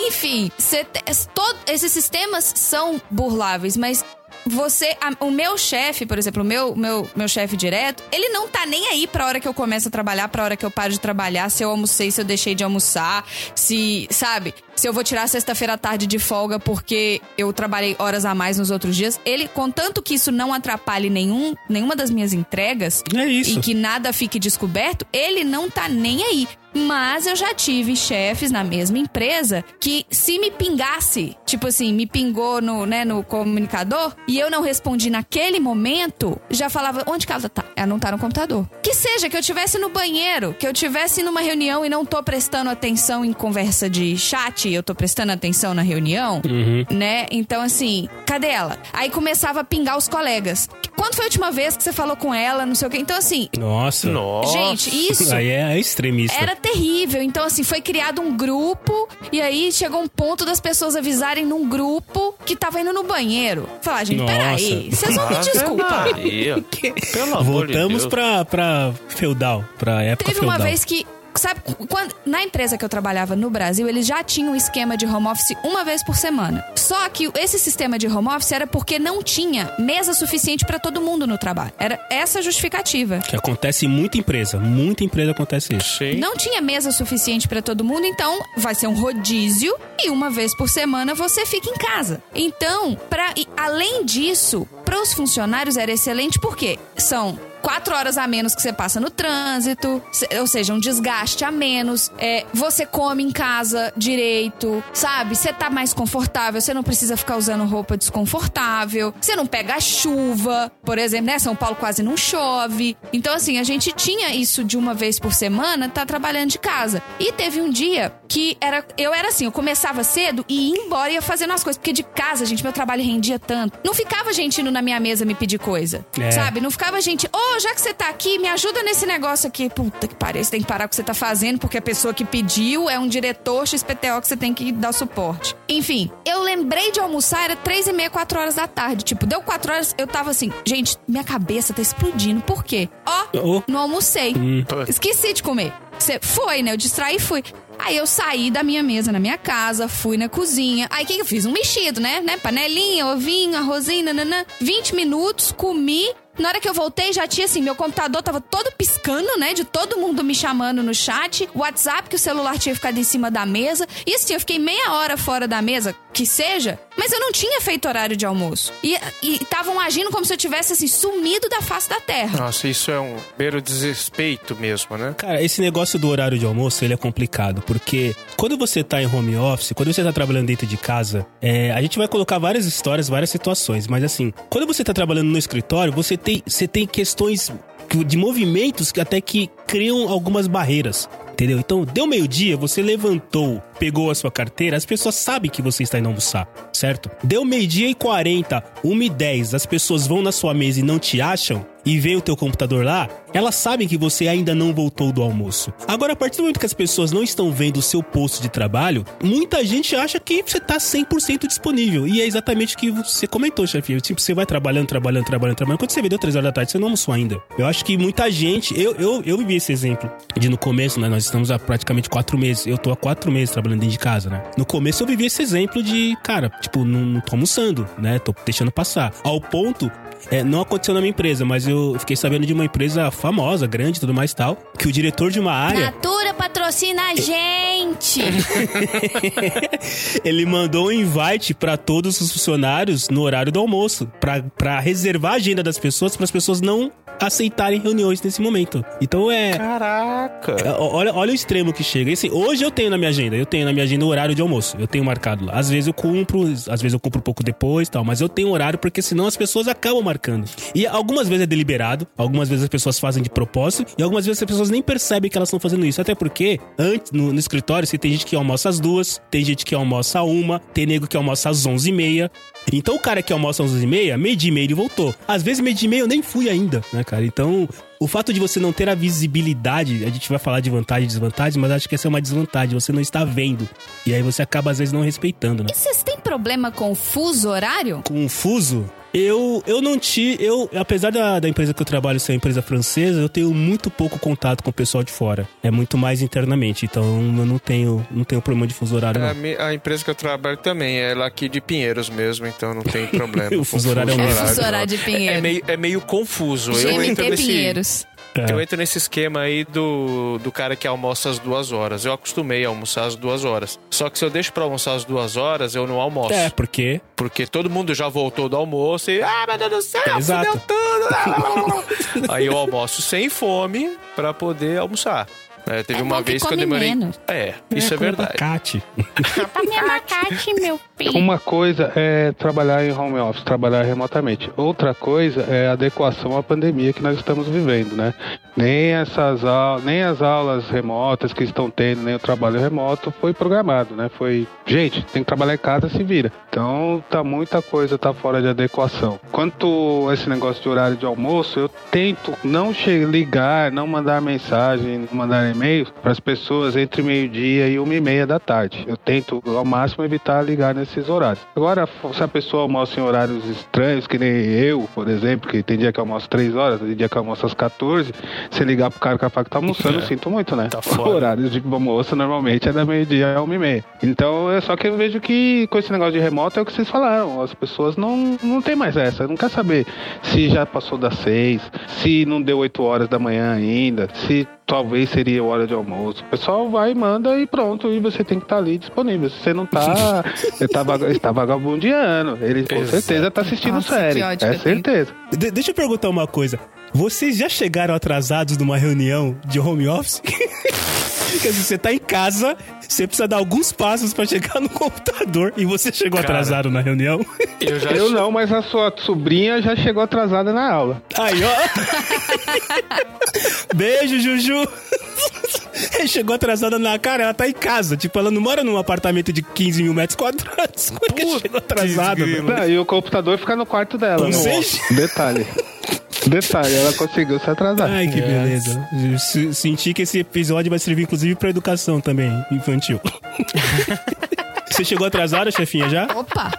[SPEAKER 2] Enfim, cê es- todo- esses sistemas são burláveis, mas você. a- o meu chefe, por exemplo, o meu, meu, meu chefe direto, ele não tá nem aí pra hora que eu começo a trabalhar, pra hora que eu paro de trabalhar, se eu almocei, se eu deixei de almoçar, se. Sabe? Se eu vou tirar sexta-feira à tarde de folga porque eu trabalhei horas a mais nos outros dias. Ele, contanto que isso não atrapalhe nenhum, nenhuma das minhas entregas,
[SPEAKER 1] É
[SPEAKER 2] e que nada fique descoberto, ele não tá nem aí. Mas eu já tive chefes na mesma empresa que se me pingasse, tipo assim, me pingou no, né, no comunicador, e eu não respondi naquele momento, já falava, onde que ela tá? Ela não tá no computador. Que seja, que eu tivesse no banheiro, que eu tivesse numa reunião e não tô prestando atenção em conversa de chat, eu tô prestando atenção na reunião, né? Então, assim, cadê ela? Aí começava a pingar os colegas. Quando foi a última vez que você falou com ela, não sei o quê? Então, assim,
[SPEAKER 1] Nossa.
[SPEAKER 4] Nossa.
[SPEAKER 2] gente, isso
[SPEAKER 1] Aí é extremista.
[SPEAKER 2] era terrível. Então, assim, foi criado um grupo e aí chegou um ponto das pessoas avisarem num grupo que tava indo no banheiro. Falar, gente,
[SPEAKER 1] Nossa.
[SPEAKER 2] peraí, vocês vão me desculpar.
[SPEAKER 4] Pelo amor de
[SPEAKER 1] Voltamos
[SPEAKER 4] Deus.
[SPEAKER 1] pra, pra feudal, pra época
[SPEAKER 2] Teve
[SPEAKER 1] feudal.
[SPEAKER 2] uma vez que. Sabe, quando, na empresa que eu trabalhava no Brasil, eles já tinham um esquema de home office uma vez por semana. Só que esse sistema de home office era porque não tinha mesa suficiente pra todo mundo no trabalho. Era essa a justificativa.
[SPEAKER 1] Que acontece em muita empresa. Muita empresa acontece isso.
[SPEAKER 4] Sim.
[SPEAKER 2] Não tinha mesa suficiente pra todo mundo, então vai ser um rodízio e uma vez por semana você fica em casa. Então, para além disso, para os funcionários era excelente porque são Quatro horas a menos que você passa no trânsito, ou seja, um desgaste a menos. É, você come em casa direito, sabe? Você tá mais confortável, você não precisa ficar usando roupa desconfortável, você não pega chuva, por exemplo, né? São Paulo quase não chove. Então, assim, a gente tinha isso de uma vez por semana, tá trabalhando de casa. E teve um dia que era. Eu era assim, eu começava cedo e ia embora e ia fazendo as coisas. Porque de casa, gente, meu trabalho rendia tanto. Não ficava gente indo na minha mesa me pedir coisa.
[SPEAKER 1] É.
[SPEAKER 2] Sabe? Não ficava gente, ô, já que você tá aqui, me ajuda nesse negócio aqui. Puta que pariu, você tem que parar o que você tá fazendo, porque a pessoa que pediu é um diretor XPTO que você tem que dar suporte. Enfim, eu lembrei de almoçar, era três e meia, quatro horas da tarde. Tipo, deu quatro horas, eu tava assim, gente, minha cabeça tá explodindo. Por quê? Ó,
[SPEAKER 1] Oh.
[SPEAKER 2] não almocei. Esqueci de comer. Você foi, né? Eu distraí e fui. Aí eu saí da minha mesa na minha casa, fui na cozinha. Aí o que, que eu fiz? Um mexido, né? né? Panelinha, ovinho, arrozinho, nananã. 20 minutos, comi. Na hora que eu voltei, já tinha assim, meu computador tava todo piscando, né? De todo mundo me chamando no chat. WhatsApp, que o celular tinha ficado em cima da mesa. E assim, eu fiquei meia hora fora da mesa, que seja. Mas eu não tinha feito horário de almoço. E estavam agindo como se eu tivesse, assim, sumido da face da terra.
[SPEAKER 4] Nossa, isso é um beiro desrespeito mesmo, né?
[SPEAKER 1] Cara, esse negócio do horário de almoço, ele é complicado, porque quando você tá em home office, quando você tá trabalhando dentro de casa, é, a gente vai colocar várias histórias, várias situações, mas assim, quando você tá trabalhando no escritório, você tem, você tem questões que- de movimentos que até que criam algumas barreiras. Entendeu? Então, deu meio-dia, você levantou, pegou a sua carteira, as pessoas sabem que você está indo almoçar, certo? Deu meio-dia e 40, 1 e 10, as pessoas vão na sua mesa e não te acham, e vem o teu computador lá, elas sabem que você ainda não voltou do almoço. Agora, a partir do momento que as pessoas não estão vendo o seu posto de trabalho, muita gente acha que você tá 100% disponível. E é exatamente o que você comentou, chefe. Tipo, você vai trabalhando, trabalhando, trabalhando, trabalhando. Quando você vê deu 3 horas da tarde, você não almoçou ainda. Eu acho que muita gente... Eu, eu, eu vivi esse exemplo de no começo, né? Nós estamos há praticamente 4 meses. Eu tô há 4 meses trabalhando dentro de casa, né? No começo eu vivi esse exemplo de, cara, tipo, não, não tô almoçando, né? Tô deixando passar. Ao ponto é, não aconteceu na minha empresa, mas eu fiquei sabendo de uma empresa famosa, grande e tudo mais e tal, que o diretor de uma área,
[SPEAKER 2] Natura patrocina a gente!
[SPEAKER 1] ele mandou um invite pra todos os funcionários no horário do almoço, pra pra reservar a agenda das pessoas, para as pessoas não aceitarem reuniões nesse momento. Então é,
[SPEAKER 4] Caraca.
[SPEAKER 1] É, Olha, olha o extremo que chega. Assim, hoje eu tenho na minha agenda, eu tenho na minha agenda o horário de almoço. Eu tenho marcado lá. Às vezes eu cumpro, às vezes eu cumpro um pouco depois e tal, mas eu tenho horário porque senão as pessoas acabam marcando. E algumas vezes é deliberado, algumas vezes as pessoas fazem de propósito e algumas vezes as pessoas nem percebem que elas estão fazendo isso. Até porque, antes, no, no escritório, você tem gente que almoça às duas, tem gente que almoça à uma, tem nego que almoça às onze e meia. Então o cara que almoça às onze e meia, meio dia e meia ele voltou. Às vezes meio dia e meia eu nem fui ainda, né, cara? Então o fato de você não ter a visibilidade, a gente vai falar de vantagem e desvantagem, mas acho que essa é uma desvantagem, você não está vendo. E aí você acaba às vezes não respeitando, né?
[SPEAKER 2] E vocês têm problema com o fuso horário?
[SPEAKER 1] Com o fuso, eu, eu não te. Eu, apesar da, da empresa que eu trabalho ser uma empresa francesa, eu tenho muito pouco contato com o pessoal de fora. É muito mais internamente. Então eu não tenho, não tenho problema de fuso horário,
[SPEAKER 4] A, a empresa que eu trabalho também é lá aqui de Pinheiros mesmo, então não tem problema.
[SPEAKER 1] O fuso horário é o
[SPEAKER 2] É
[SPEAKER 1] mesmo.
[SPEAKER 2] fuso horário de
[SPEAKER 4] É
[SPEAKER 2] Pinheiro.
[SPEAKER 4] meio, é meio confuso. Eu entro
[SPEAKER 2] GMT
[SPEAKER 4] nesse,
[SPEAKER 2] Pinheiros.
[SPEAKER 1] É.
[SPEAKER 4] eu entro nesse esquema aí do, do cara que almoça às duas horas. Eu acostumei a almoçar às duas horas. Só que se eu deixo pra almoçar às duas horas, eu não almoço.
[SPEAKER 1] É, porque.
[SPEAKER 4] Porque todo mundo já voltou do almoço e. Ah, meu Deus do céu,
[SPEAKER 1] Exato.
[SPEAKER 4] fudeu tudo. aí eu almoço sem fome pra poder almoçar. É, teve
[SPEAKER 2] É
[SPEAKER 4] uma
[SPEAKER 2] que
[SPEAKER 4] vez que eu demorei.
[SPEAKER 2] menos.
[SPEAKER 4] É, isso é,
[SPEAKER 1] como
[SPEAKER 4] verdade.
[SPEAKER 1] abacate.
[SPEAKER 2] Come abacate, meu.
[SPEAKER 3] Uma coisa é trabalhar em home office, trabalhar remotamente. Outra coisa é adequação à pandemia que nós estamos vivendo, né? Nem essas aulas, nem as aulas remotas que estão tendo, nem o trabalho remoto foi programado, né? Foi, gente, tem que trabalhar em casa, se vira. Então, tá muita coisa tá fora de adequação. Quanto a esse negócio de horário de almoço, eu tento não ligar, não mandar mensagem, não mandar e-mail para as pessoas entre meio-dia e uma e meia da tarde. Eu tento ao máximo evitar ligar nesses horários. Agora, se a pessoa almoça em horários estranhos, que nem eu, por exemplo, que tem dia que almoço 3 horas, tem dia que almoço às 14, se ligar pro cara que que tá almoçando, eu sinto muito, né?
[SPEAKER 4] Tá foda.
[SPEAKER 3] Horários de almoço normalmente é da meio-dia a uma e meia. Então, é só que eu vejo que com esse negócio de remoto é o que vocês falaram. As pessoas não, não tem mais essa. Não quer saber se já passou das seis, se não deu 8 horas da manhã ainda, se talvez seria hora de almoço. O pessoal vai, manda e pronto. E você tem que estar ali disponível. Se você não tá, ele tá, vaga- ele tá vagabundeando. Ele com
[SPEAKER 4] Exato.
[SPEAKER 3] certeza tá assistindo
[SPEAKER 2] Nossa,
[SPEAKER 3] série. É certeza.
[SPEAKER 1] De- deixa eu perguntar uma coisa. Vocês já chegaram atrasados numa reunião de home office? Quer dizer, você tá em casa, você precisa dar alguns passos pra chegar no computador e você chegou
[SPEAKER 4] Cara.
[SPEAKER 1] atrasado na reunião?
[SPEAKER 4] Eu já
[SPEAKER 3] Eu não, mas a sua sobrinha já chegou atrasada na aula.
[SPEAKER 1] Aí, ó. Beijo, Juju. Chegou atrasada na cara, ela tá em casa. Tipo, ela não mora num apartamento de 15 mil metros quadrados. Como é que chegou atrasada?
[SPEAKER 3] Não, e o computador fica no quarto dela. Né?
[SPEAKER 1] seja-
[SPEAKER 3] Detalhe. Detalhe, ela conseguiu se atrasar.
[SPEAKER 1] Ai, que beleza. Eu se- Senti que esse episódio vai servir, inclusive, pra educação também, infantil. Você chegou atrasada, chefinha, já?
[SPEAKER 2] Opa!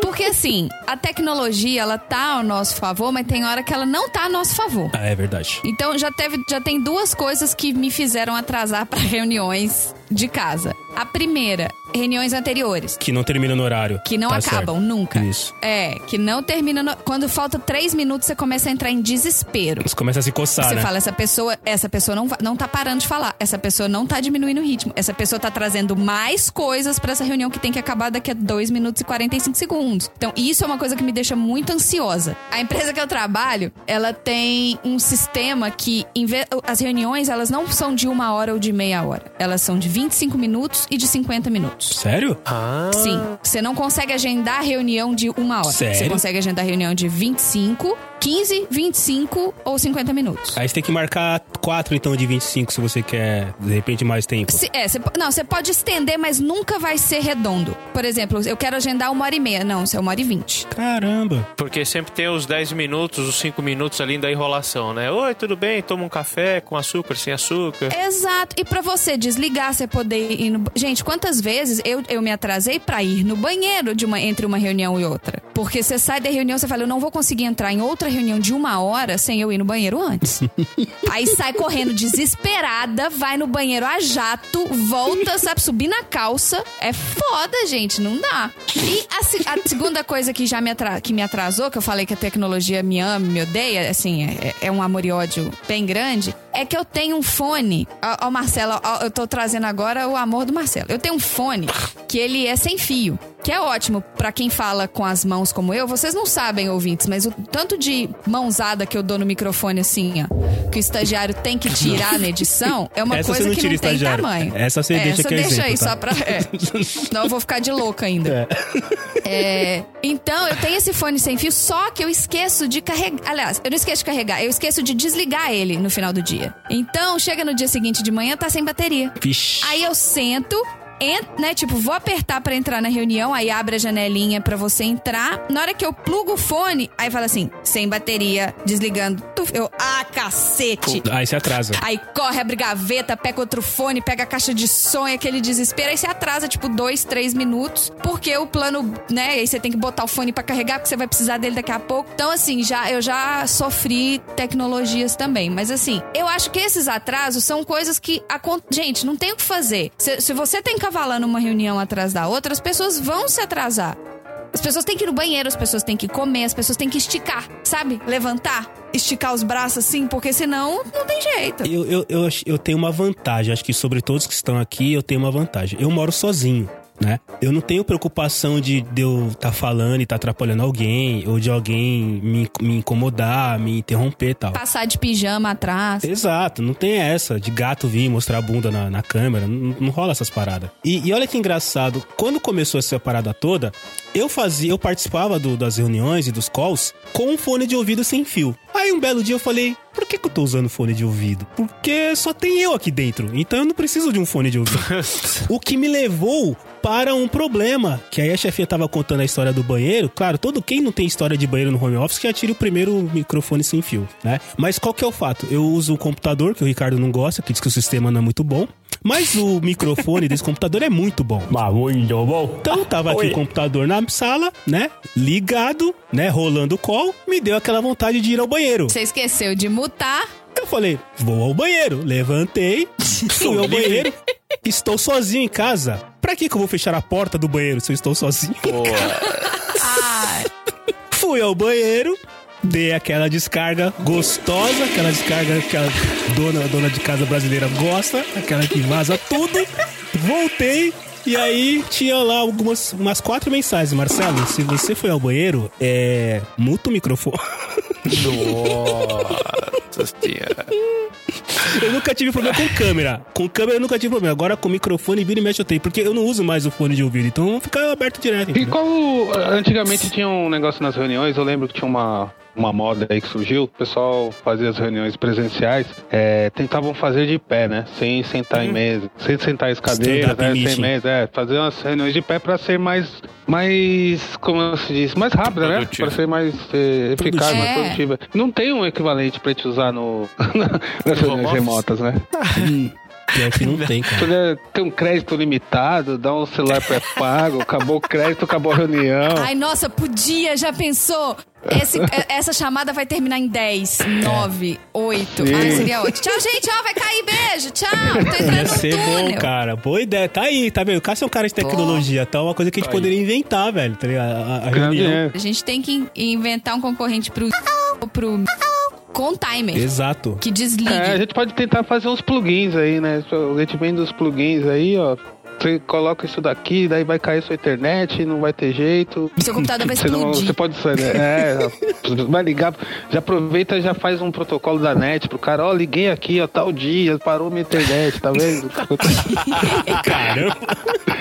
[SPEAKER 2] Porque assim, a tecnologia, ela tá ao nosso favor, mas tem hora que ela não tá a nosso favor.
[SPEAKER 1] Ah, é verdade.
[SPEAKER 2] Então já teve, já tem duas coisas que me fizeram atrasar para reuniões de casa. A primeira, reuniões anteriores.
[SPEAKER 1] Que não termina no horário.
[SPEAKER 2] Que não
[SPEAKER 1] Tá
[SPEAKER 2] acabam
[SPEAKER 1] certo.
[SPEAKER 2] nunca.
[SPEAKER 1] Isso.
[SPEAKER 2] É, que não termina. no- Quando falta três minutos, você começa a entrar em desespero.
[SPEAKER 1] Você começa a se coçar,
[SPEAKER 2] Você
[SPEAKER 1] né?
[SPEAKER 2] fala, essa pessoa, essa pessoa não, não tá parando de falar. Essa pessoa não tá diminuindo o ritmo. Essa pessoa tá trazendo mais coisas pra essa reunião que tem que acabar daqui a 2 minutos e 45 segundos. Então, isso é uma coisa que me deixa muito ansiosa. A empresa que eu trabalho, ela tem um sistema que em ve- as reuniões, elas não são de uma hora ou de meia hora. Elas são de 25 minutos e de 50 minutos.
[SPEAKER 1] Sério?
[SPEAKER 4] Ah,
[SPEAKER 2] Sim. Você não consegue agendar a reunião de uma hora.
[SPEAKER 1] Sério?
[SPEAKER 2] Você consegue agendar a reunião de 25, 15, 25 ou 50 minutos.
[SPEAKER 1] Aí você tem que marcar quatro, então, de 25, se você quer, de repente, mais tempo.
[SPEAKER 2] Se- é, você po- não, você pode estender, mas nunca vai ser redondo. Por exemplo, eu quero agendar uma hora e meia. Não, isso é uma hora e vinte.
[SPEAKER 1] Caramba.
[SPEAKER 4] porque sempre tem os 10 minutos, os 5 minutos ali da enrolação, né? Oi, tudo bem? Toma um café com açúcar, sem açúcar.
[SPEAKER 2] Exato. E pra você desligar, você poder ir no... Gente, quantas vezes eu, eu me atrasei pra ir no banheiro de uma, entre uma reunião e outra? Porque você sai da reunião, você fala, eu não vou conseguir entrar em outra reunião de uma hora sem eu ir no banheiro antes. Aí sai correndo desesperada, vai no banheiro a jato, volta, sabe, subir na calça. É foda, gente, não dá. E a, a segunda coisa que já me, atra- que me atrasou, que eu falei que a tecnologia me ama, me odeia, assim, é, é um amor e ódio bem grande, é que eu tenho um fone. Ó, ó, Marcelo, ó, eu tô trazendo agora o amor do Marcelo. Eu tenho um fone que ele é sem fio. Que é ótimo pra quem fala com as mãos como eu. Vocês não sabem, ouvintes, mas o tanto de mãozada que eu dou no microfone assim, ó, que o estagiário tem que tirar na edição, é uma
[SPEAKER 1] Essa
[SPEAKER 2] coisa
[SPEAKER 1] não
[SPEAKER 2] que não tem tamanho.
[SPEAKER 1] Essa você deixa
[SPEAKER 2] Essa
[SPEAKER 1] que é
[SPEAKER 2] deixa aí
[SPEAKER 1] exemplo, tá?
[SPEAKER 2] só pra. É. Senão eu vou ficar de louca ainda. É, então, eu tenho esse fone sem fio, só que eu esqueço de carregar. Aliás, eu não esqueço de carregar, eu esqueço de desligar ele no final do dia. Então, chega no dia seguinte de manhã, tá sem bateria.
[SPEAKER 1] Vixe.
[SPEAKER 2] Aí eu sento, ent, né? Tipo, vou apertar pra entrar na reunião, aí abre a janelinha pra você entrar. Na hora que eu plugo o fone, aí fala assim, sem bateria, desligando. Eu, ah, cacete!
[SPEAKER 1] Aí você atrasa.
[SPEAKER 2] Aí corre, abre gaveta, pega outro fone, pega a caixa de som e aquele desespero. Aí você atrasa, tipo, dois, três minutos. Porque o plano, né? Aí você tem que botar o fone pra carregar, porque você vai precisar dele daqui a pouco. Então, assim, já, eu já sofri tecnologias também. Mas, assim, eu acho que esses atrasos são coisas que. Gente, não tem o que fazer. Se, se você tá encavalando uma reunião atrás da outra, as pessoas vão se atrasar. As pessoas têm que ir no banheiro, as pessoas têm que comer, as pessoas têm que esticar, sabe? Levantar, esticar os braços assim, porque senão não tem jeito.
[SPEAKER 1] Eu, eu, eu, eu tenho uma vantagem, acho que sobre todos que estão aqui, eu tenho uma vantagem. Eu moro sozinho. Né? Eu não tenho preocupação de, de eu estar tá falando e estar tá atrapalhando alguém, ou de alguém me, me incomodar, me interromper e tal.
[SPEAKER 2] Passar de pijama atrás.
[SPEAKER 1] Exato, não tem essa de gato vir mostrar a bunda na, na câmera, não, não rola essas paradas. E, e olha que engraçado, quando começou essa parada toda, eu fazia, eu participava do, das reuniões e dos calls com um fone de ouvido sem fio. Aí um belo dia eu falei, por que, que eu tô usando fone de ouvido? Porque só tem eu aqui dentro, então eu não preciso de um fone de ouvido. o que me levou para um problema. Que aí a chefia tava contando a história do banheiro. Claro, todo quem não tem história de banheiro no home office que atire o primeiro microfone sem fio, né? Mas qual que é o fato? Eu uso um computador que o Ricardo não gosta, que diz que o sistema não é muito bom. Mas o microfone desse computador é muito bom.
[SPEAKER 5] Muito bom.
[SPEAKER 1] Então tava aqui o computador na sala, né? Ligado, né? Rolando o call. Me deu aquela vontade de ir ao banheiro.
[SPEAKER 2] Você esqueceu de mutar.
[SPEAKER 1] Eu falei, vou ao banheiro. Levantei, fui ao banheiro. Estou sozinho em casa. Pra que, que eu vou fechar a porta do banheiro se eu estou sozinho? Fui ao banheiro, dei aquela descarga gostosa, aquela descarga que a dona, dona de casa brasileira gosta, aquela que vaza tudo. Voltei, e aí tinha lá algumas umas quatro mensagens. Marcelo, se você foi ao banheiro, é. Muta o microfone.
[SPEAKER 4] Nossa senhora.
[SPEAKER 1] Eu nunca tive problema com câmera. Com câmera eu nunca tive problema. Agora com microfone, vira e mexe eu tenho. Porque eu não uso mais o fone de ouvido. Então fica aberto direto.
[SPEAKER 3] E como antigamente tinha um negócio nas reuniões, eu lembro que tinha uma, uma moda aí que surgiu, o pessoal fazia as reuniões presenciais, é, tentavam fazer de pé, né? Sem sentar uhum. em mesa, sem sentar em cadeiras, né? sem mesa, é, fazer umas reuniões de pé para ser mais, mais, como se diz, mais rápida, né? Para ser mais é, eficaz, mais produtiva. Não tem um equivalente para te usar no nas reuniões remotas, né?
[SPEAKER 1] Pior que não tem, cara.
[SPEAKER 3] Tem um crédito limitado, dá um celular pré-pago, acabou o crédito, acabou a reunião.
[SPEAKER 2] Ai, nossa, podia, já pensou? Esse, é, essa chamada vai terminar em 10, 9, 8. Ai, seria ótimo. Tchau, gente. Ó, vai cair. Beijo. Tchau. Tô entrando
[SPEAKER 1] Ia ser
[SPEAKER 2] no túnel.
[SPEAKER 1] bom, cara. Boa ideia. Tá aí, tá vendo? O Cássio é um cara de tecnologia. Tá uma coisa que a gente tá poderia inventar, velho. Tá a, a, a reunião.
[SPEAKER 2] A gente tem que inventar um concorrente pro... pro com timer.
[SPEAKER 1] Exato.
[SPEAKER 2] Que desligue.
[SPEAKER 3] É, a gente pode tentar fazer uns plugins aí, né? A gente vende os plugins aí, ó. Você coloca isso daqui, daí vai cair sua internet, não vai ter jeito.
[SPEAKER 2] Seu computador vai explodir.
[SPEAKER 3] Você, não, você pode sair, é, vai ligar, já aproveita e já faz um protocolo da net pro cara, ó, oh, liguei aqui, ó, tal dia, parou minha internet, tá vendo?
[SPEAKER 1] Caramba.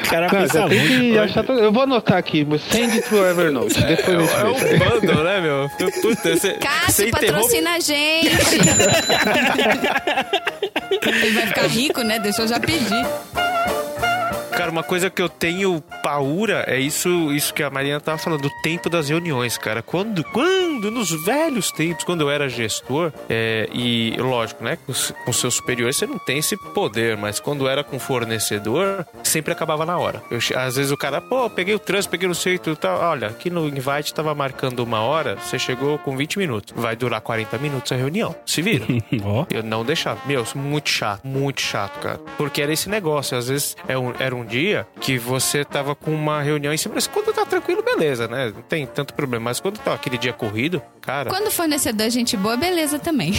[SPEAKER 3] Cara, cara tem que achar Eu vou anotar aqui, send it to Evernote. Depois
[SPEAKER 4] é, é um bando, né, meu?
[SPEAKER 2] Puta, cê, Cássio, patrocina a gente. Ele vai ficar rico, né? Deixa eu já pedir.
[SPEAKER 4] Cara, uma coisa que eu tenho paura é isso, isso que a Mariana tava falando, o tempo das reuniões, cara. Quando, quando, nos velhos tempos, quando eu era gestor, é, e lógico, né, com, com seus superiores você não tem esse poder, mas quando era com fornecedor, sempre acabava na hora. Eu, às vezes o cara, pô, peguei o trânsito, peguei no centro, tal. Olha, aqui no invite tava marcando uma hora, você chegou com 20 minutos. Vai durar 40 minutos a reunião. Se vira. Eu não deixava. Meu, muito chato, muito chato, cara. Porque era esse negócio, às vezes é um, era um dia que você tava com uma reunião em cima, mas quando tá tranquilo, beleza, né? Não tem tanto problema. Mas quando tá aquele dia corrido, cara.
[SPEAKER 2] Quando fornecedor é gente boa, beleza também.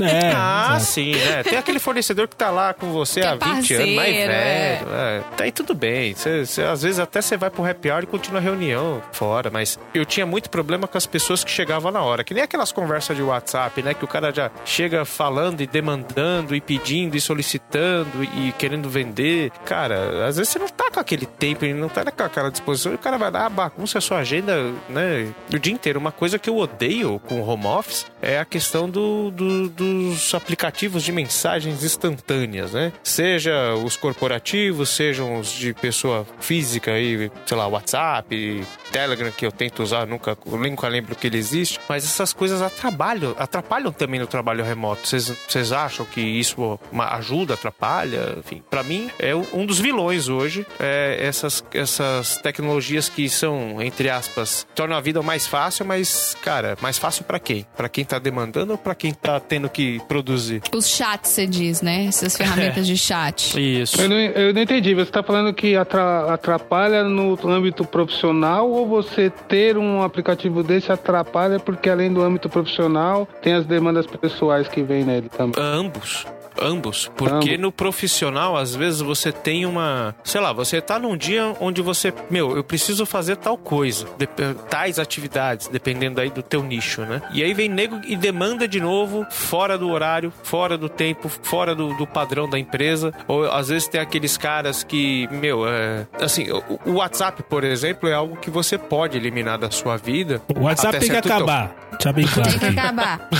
[SPEAKER 4] É, ah, exato. sim, né? Tem aquele fornecedor que tá lá com você que há é 20 parceiro, anos, mais velho. É. É. Tá aí tudo bem. Cê, cê, às vezes até você vai pro happy hour e continua a reunião fora. Mas eu tinha muito problema com as pessoas que chegavam na hora. Que nem aquelas conversas de WhatsApp, né? Que o cara já chega falando e demandando e pedindo e solicitando e querendo vender. Cara, às vezes você não tá com aquele tempo, não tá com aquela disposição, e o cara vai lá, bagunça a sua agenda, né, o dia inteiro. Uma coisa que eu odeio com o home office é a questão do, do, dos aplicativos de mensagens instantâneas, né? Seja os corporativos, sejam os de pessoa física aí, sei lá, WhatsApp, Telegram, que eu tento usar, nunca, nunca lembro que ele existe, mas essas coisas atrapalham, atrapalham também no trabalho remoto. Vocês acham que isso ajuda, atrapalha? Enfim, para mim é um dos vilões hoje, é essas, essas tecnologias que são, entre aspas, tornam a vida mais fácil, mas, cara, mais fácil para quem? Para quem tá demandando ou para quem tá tendo que produzir?
[SPEAKER 2] Os chats, você diz, né? Essas ferramentas de chat.
[SPEAKER 4] Isso.
[SPEAKER 3] Eu não, eu não entendi. Você tá falando que atrapalha no âmbito profissional ou você ter um aplicativo desse atrapalha porque além do âmbito profissional tem as demandas pessoais que vem nele também?
[SPEAKER 4] Ambos. Ambos. Porque Ambos. no profissional, às vezes, você tem uma. Sei lá, você tá num dia onde você, meu, eu preciso fazer tal coisa, de- tais atividades, dependendo aí do teu nicho, né? E aí vem nego e demanda de novo, fora do horário, fora do tempo, fora do, do padrão da empresa. Ou às vezes tem aqueles caras que, meu, é, assim, o, o WhatsApp, por exemplo, é algo que você pode eliminar da sua vida.
[SPEAKER 1] O WhatsApp tem que acabar. Deixa bem claro
[SPEAKER 2] Tem que acabar.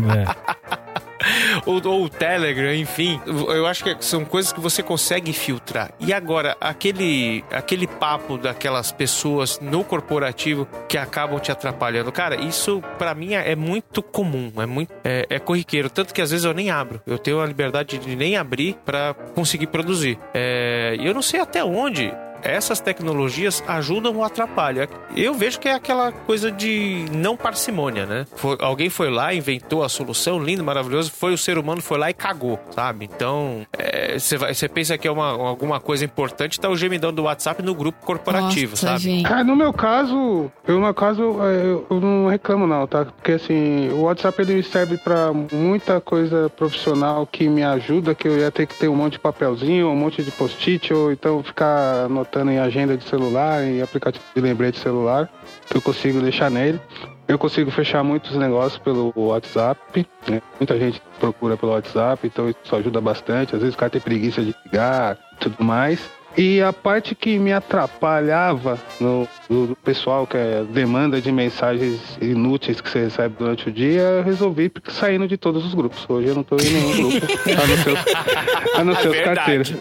[SPEAKER 1] É.
[SPEAKER 4] ou, ou o Telegram, enfim. Eu acho que são coisas que você consegue filtrar. E agora, aquele, aquele papo daquelas pessoas no corporativo que acabam te atrapalhando. Cara, isso pra mim é muito comum, é muito é, é corriqueiro. Tanto que às vezes eu nem abro. Eu tenho a liberdade de nem abrir pra conseguir produzir. É, eu não sei até onde essas tecnologias ajudam ou atrapalham. Eu vejo que é aquela coisa de não parcimônia, né? Foi- alguém foi lá, inventou a solução, lindo, maravilhoso, foi o ser humano, foi lá e cagou, sabe? Então, é, você você pensa que é uma, alguma coisa importante, tá o gemidão do WhatsApp no grupo corporativo,
[SPEAKER 2] Nossa,
[SPEAKER 4] sabe?
[SPEAKER 2] gente.
[SPEAKER 3] Cara, no meu caso, eu, no meu caso, é, eu, eu não reclamo não, tá? Porque assim, o WhatsApp ele serve pra muita coisa profissional que me ajuda, que eu ia ter que ter um monte de papelzinho, um monte de post-it, ou então ficar anotando em agenda de celular, em aplicativo de lembrete de celular, que eu consigo deixar nele. Eu consigo fechar muitos negócios pelo WhatsApp, né? Muita gente procura pelo WhatsApp, então isso ajuda bastante. Às vezes o cara tem preguiça de ligar, tudo mais. E a parte que me atrapalhava no, do, do pessoal, que é demanda de mensagens inúteis que você recebe durante o dia, eu resolvi saindo de todos os grupos. Hoje eu não tô em nenhum grupo, a não ser, os- a não ser os
[SPEAKER 4] Verdade.
[SPEAKER 3] carteiros.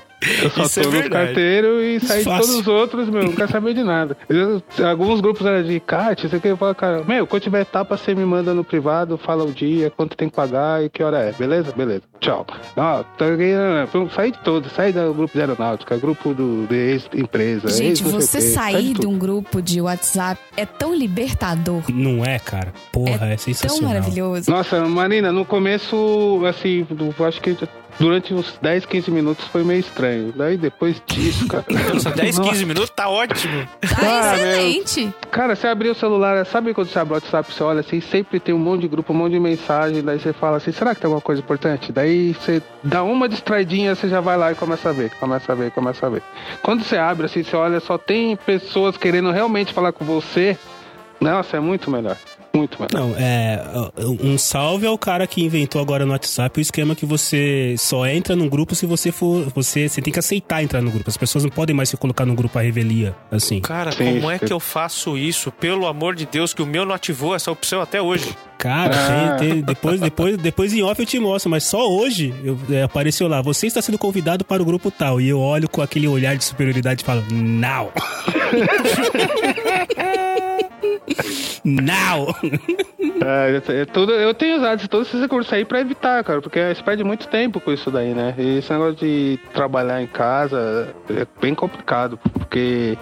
[SPEAKER 3] Eu só
[SPEAKER 4] Isso é
[SPEAKER 3] tô nos
[SPEAKER 4] verdade.
[SPEAKER 3] carteiros e saí de todos os outros, meu, não quero saber de nada. Eu- alguns grupos eram de kart, você quer falar, cara, meu, quando tiver etapa, você me manda no privado, fala o dia, quanto tem que pagar e que hora é. Beleza? Beleza. Tchau. Né, saí de todos, saí do grupo de aeronáutica, grupo do, de ex-empresa.
[SPEAKER 2] Gente,
[SPEAKER 3] ex
[SPEAKER 2] você sair de um grupo de WhatsApp é tão libertador.
[SPEAKER 1] Não é, cara. Porra, é,
[SPEAKER 2] Tão
[SPEAKER 1] sensacional.
[SPEAKER 2] maravilhoso.
[SPEAKER 3] Nossa, Marina, no começo, assim, eu acho que durante uns 10, 15 minutos foi meio estranho. Daí depois disso, cara.
[SPEAKER 4] Nossa, 10,
[SPEAKER 3] Nossa.
[SPEAKER 4] 15 minutos tá ótimo.
[SPEAKER 2] Tá
[SPEAKER 3] Ah, meu.
[SPEAKER 2] excelente.
[SPEAKER 3] Cara, você abrir o celular, sabe quando você abre o WhatsApp, você olha assim, sempre tem um monte de grupo, um monte de mensagem, daí você fala assim, será que tem alguma coisa importante? Daí você dá uma distraidinha, você já vai lá e começa a ver, começa a ver, começa a ver. Quando você abre assim, você olha, só tem pessoas querendo realmente falar com você, nossa, é muito melhor. Muito melhor.
[SPEAKER 1] Não, é. Um salve ao cara que inventou agora no WhatsApp o esquema que você só entra num grupo se você for. Você, você tem que aceitar entrar no grupo. As pessoas não podem mais se colocar num grupo à revelia, assim.
[SPEAKER 4] Cara,
[SPEAKER 3] Sim,
[SPEAKER 4] como é que eu faço isso? Pelo amor de Deus, que o meu não ativou essa opção até hoje.
[SPEAKER 1] Cara,
[SPEAKER 3] Ah.
[SPEAKER 1] tem- tem- depois, depois, depois em off eu te mostro, mas só hoje eu, é, apareceu lá. Você está sendo convidado para o grupo tal. E eu olho com aquele olhar de superioridade e falo, não! não!
[SPEAKER 3] É, é tudo, eu tenho usado todos esses recursos aí pra evitar, cara, porque você perde muito tempo com isso daí, né? E esse negócio de trabalhar em casa é bem complicado, porque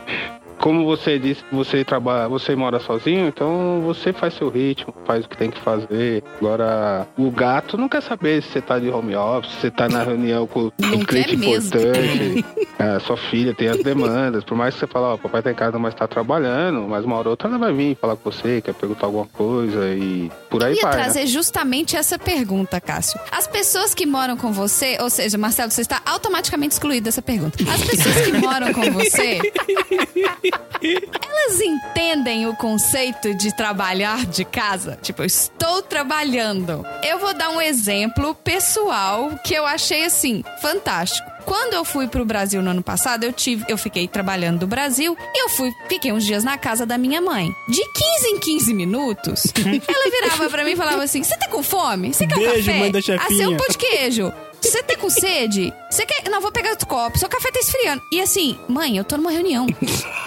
[SPEAKER 3] como você disse, você trabalha, você mora sozinho, então você faz seu ritmo, faz o que tem que fazer. Agora, o gato não quer saber se você tá de home office, se você tá na reunião com
[SPEAKER 2] Não
[SPEAKER 3] um cliente importante. É, sua filha tem as demandas, por mais que você fale, ó, papai tá em casa, mas tá trabalhando, mas uma hora ou outra ela vai vir falar com você, quer perguntar alguma coisa e por aí
[SPEAKER 2] Eu ia
[SPEAKER 3] vai. né?
[SPEAKER 2] trazer justamente essa pergunta, Cássio. As pessoas que moram com você, ou seja, Marcelo, você está automaticamente excluído dessa pergunta. As pessoas que moram com você, elas entendem o conceito de trabalhar de casa? Tipo, eu estou trabalhando. Eu vou dar um exemplo pessoal que eu achei assim fantástico. Quando eu fui pro Brasil no ano passado, eu tive, eu fiquei trabalhando do Brasil e eu fui, fiquei uns dias na casa da minha mãe. De 15 em 15 minutos, ela virava pra mim e falava assim: "Você tá com fome? Você quer um
[SPEAKER 1] Beijo,
[SPEAKER 2] café?
[SPEAKER 1] mãe da
[SPEAKER 2] seu
[SPEAKER 1] chefinha."
[SPEAKER 2] pão de queijo. Você tá com sede? Você quer. Não, vou pegar outro copo. Seu café tá esfriando. E assim, mãe, eu tô numa reunião.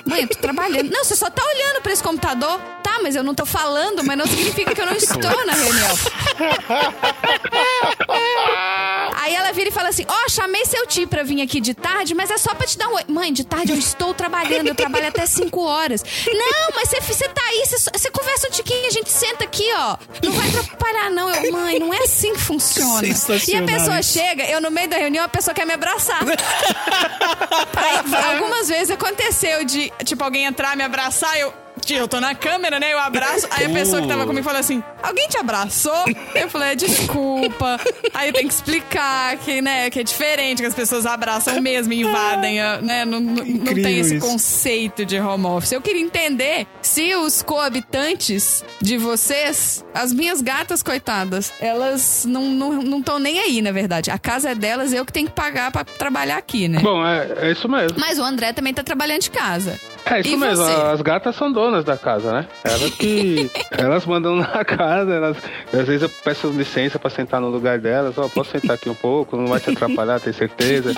[SPEAKER 2] Mãe, eu tô trabalhando. Não, você só tá olhando pra esse computador. Tá, mas eu não tô falando, mas não significa que eu não estou na reunião. Aí ela vira e fala assim: Ó, chamei seu tio pra vir aqui de tarde, mas é só pra te dar um oi. Mãe, de tarde eu estou trabalhando, eu trabalho até 5 horas. Não, mas você, tá aí, você, conversa um tiquinho, a gente senta aqui, ó. Não vai atrapalhar, não. Eu, mãe, não é assim que funciona. E a pessoa chega, eu no meio da reunião, a pessoa quer me abraçar. Aí, algumas vezes aconteceu de, tipo, alguém entrar, me abraçar, eu Eu tô na câmera, né? Eu abraço. Aí a pessoa que tava comigo falou assim: Alguém te abraçou? Eu falei: é, Desculpa. Aí tem que explicar que, né, que é diferente, que as pessoas abraçam mesmo e invadem, né? Não, não, tem esse
[SPEAKER 1] isso.
[SPEAKER 2] conceito de home office. Eu queria entender se os coabitantes de vocês, as minhas gatas, coitadas, elas não estão não, não tão nem aí, na verdade. A casa é delas, eu que tenho que pagar pra trabalhar aqui, né?
[SPEAKER 3] Bom, é, é isso mesmo.
[SPEAKER 2] Mas o André também tá trabalhando de casa.
[SPEAKER 3] É isso
[SPEAKER 2] E
[SPEAKER 3] mesmo,
[SPEAKER 2] você?
[SPEAKER 3] as gatas são donas da casa, né? Elas que. elas mandam na casa, elas. Às vezes eu peço licença pra sentar no lugar delas, ó, posso sentar aqui um pouco, não vai te atrapalhar, tenho certeza.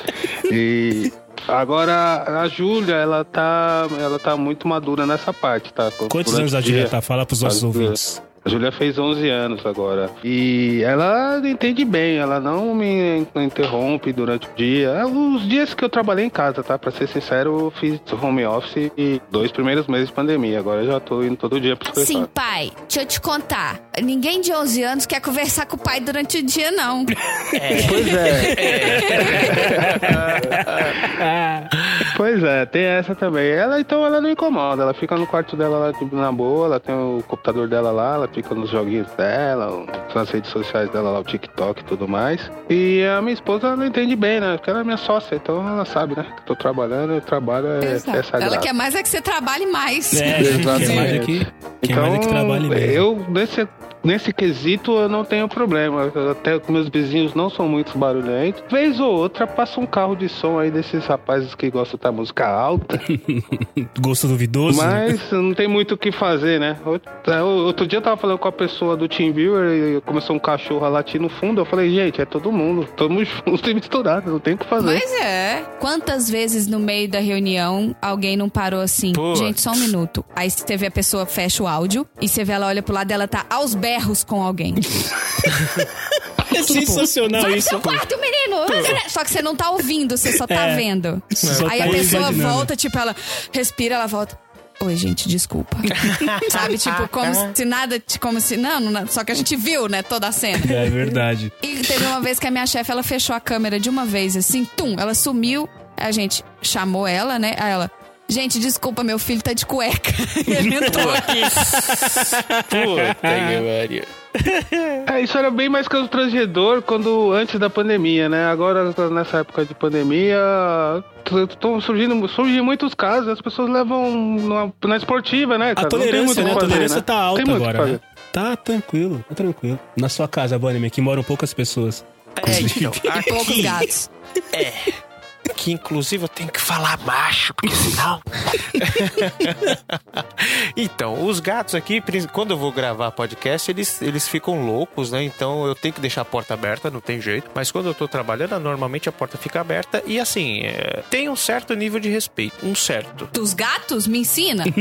[SPEAKER 3] E. Agora, a Júlia, ela tá. Ela tá muito madura nessa parte, tá?
[SPEAKER 1] Quantos
[SPEAKER 3] Durante
[SPEAKER 1] anos a
[SPEAKER 3] dia.
[SPEAKER 1] tá? Fala pros nossos ouvintes.
[SPEAKER 3] A Júlia fez 11 anos agora. E ela entende bem, ela não me interrompe durante o dia. Os dias que eu trabalhei em casa, tá? Pra ser sincero, eu fiz home office e dois primeiros meses de pandemia. Agora eu já tô indo todo dia pro
[SPEAKER 2] Sim,
[SPEAKER 3] escritório.
[SPEAKER 2] pai, deixa eu te contar. Ninguém de 11 anos quer conversar com o pai durante o dia, não.
[SPEAKER 3] Pois é. pois é, tem essa também. Ela então ela não incomoda, ela fica no quarto dela lá tipo, na boa, ela tem o computador dela lá, ela fica nos joguinhos dela, nas redes sociais dela lá, o TikTok e tudo mais. E a minha esposa ela entende bem, né? Porque ela é minha sócia, então ela sabe, né? Que eu tô trabalhando, eu trabalho é,
[SPEAKER 2] Exato.
[SPEAKER 3] é sagrado.
[SPEAKER 2] Ela quer mais é que você trabalhe mais.
[SPEAKER 1] É,
[SPEAKER 3] Exatamente.
[SPEAKER 1] quem mais aqui? Quem mais aqui trabalha mesmo.
[SPEAKER 3] Então, eu, nesse, nesse quesito, eu não tenho problema. Até com meus vizinhos não são muito barulhentos. Vez ou outra, passa um carro de som aí desses rapazes que gostam da música alta.
[SPEAKER 1] Gosto duvidoso. né?
[SPEAKER 3] mas não tem muito o que fazer, né? Outro, é, outro dia eu tava falando com a pessoa do TeamViewer e começou um cachorro a latir no fundo. Eu falei, gente, é todo mundo. Estamos juntos e misturados, não tem o que fazer.
[SPEAKER 2] Mas é. Quantas vezes no meio da reunião alguém não parou assim?
[SPEAKER 4] Putz.
[SPEAKER 2] Gente, só um minuto. Aí você vê a pessoa fecha o áudio e você vê ela olha pro lado dela tá aos berros com alguém.
[SPEAKER 1] É sensacional
[SPEAKER 2] Vai pro
[SPEAKER 1] isso.
[SPEAKER 2] seu quarto, menino! Só que você não tá ouvindo, você só tá
[SPEAKER 1] É.
[SPEAKER 2] vendo.
[SPEAKER 1] Só
[SPEAKER 2] Aí
[SPEAKER 1] tá
[SPEAKER 2] a pessoa
[SPEAKER 1] imaginando.
[SPEAKER 2] volta, tipo, ela respira, ela volta. Oi, gente, desculpa. Sabe, tipo, como se nada, como se. Não, não, só que a gente viu, né, toda a cena.
[SPEAKER 1] É verdade.
[SPEAKER 2] E teve uma vez que a minha chefe, ela fechou a câmera de uma vez, assim, tum, ela sumiu. A gente chamou ela, né? Aí ela. Gente, desculpa, meu filho tá de cueca. Ele entrou aqui.
[SPEAKER 4] Puta que.
[SPEAKER 3] É, isso era bem mais constrangedor quando antes da pandemia, né? Agora, nessa época de pandemia, estão surgindo surgem muitos casos, as pessoas levam na, na esportiva, né?
[SPEAKER 1] A
[SPEAKER 3] cara? Tem
[SPEAKER 1] tolerância, né? A tolerância
[SPEAKER 3] né?
[SPEAKER 1] tá alta agora, né? Tá tranquilo, tá tranquilo. Na sua casa, Bunnyman, que moram poucas pessoas.
[SPEAKER 4] É, então,
[SPEAKER 2] Poucos
[SPEAKER 4] aqui,
[SPEAKER 2] gatos.
[SPEAKER 4] que inclusive eu tenho que falar baixo, porque senão. então, os gatos aqui, quando eu vou gravar podcast, eles, eles ficam loucos, né? Então eu tenho que deixar a porta aberta, não tem jeito. Mas quando eu tô trabalhando, normalmente a porta fica aberta e assim, é, tem um certo nível de respeito. Um certo.
[SPEAKER 2] Dos gatos? Me ensina.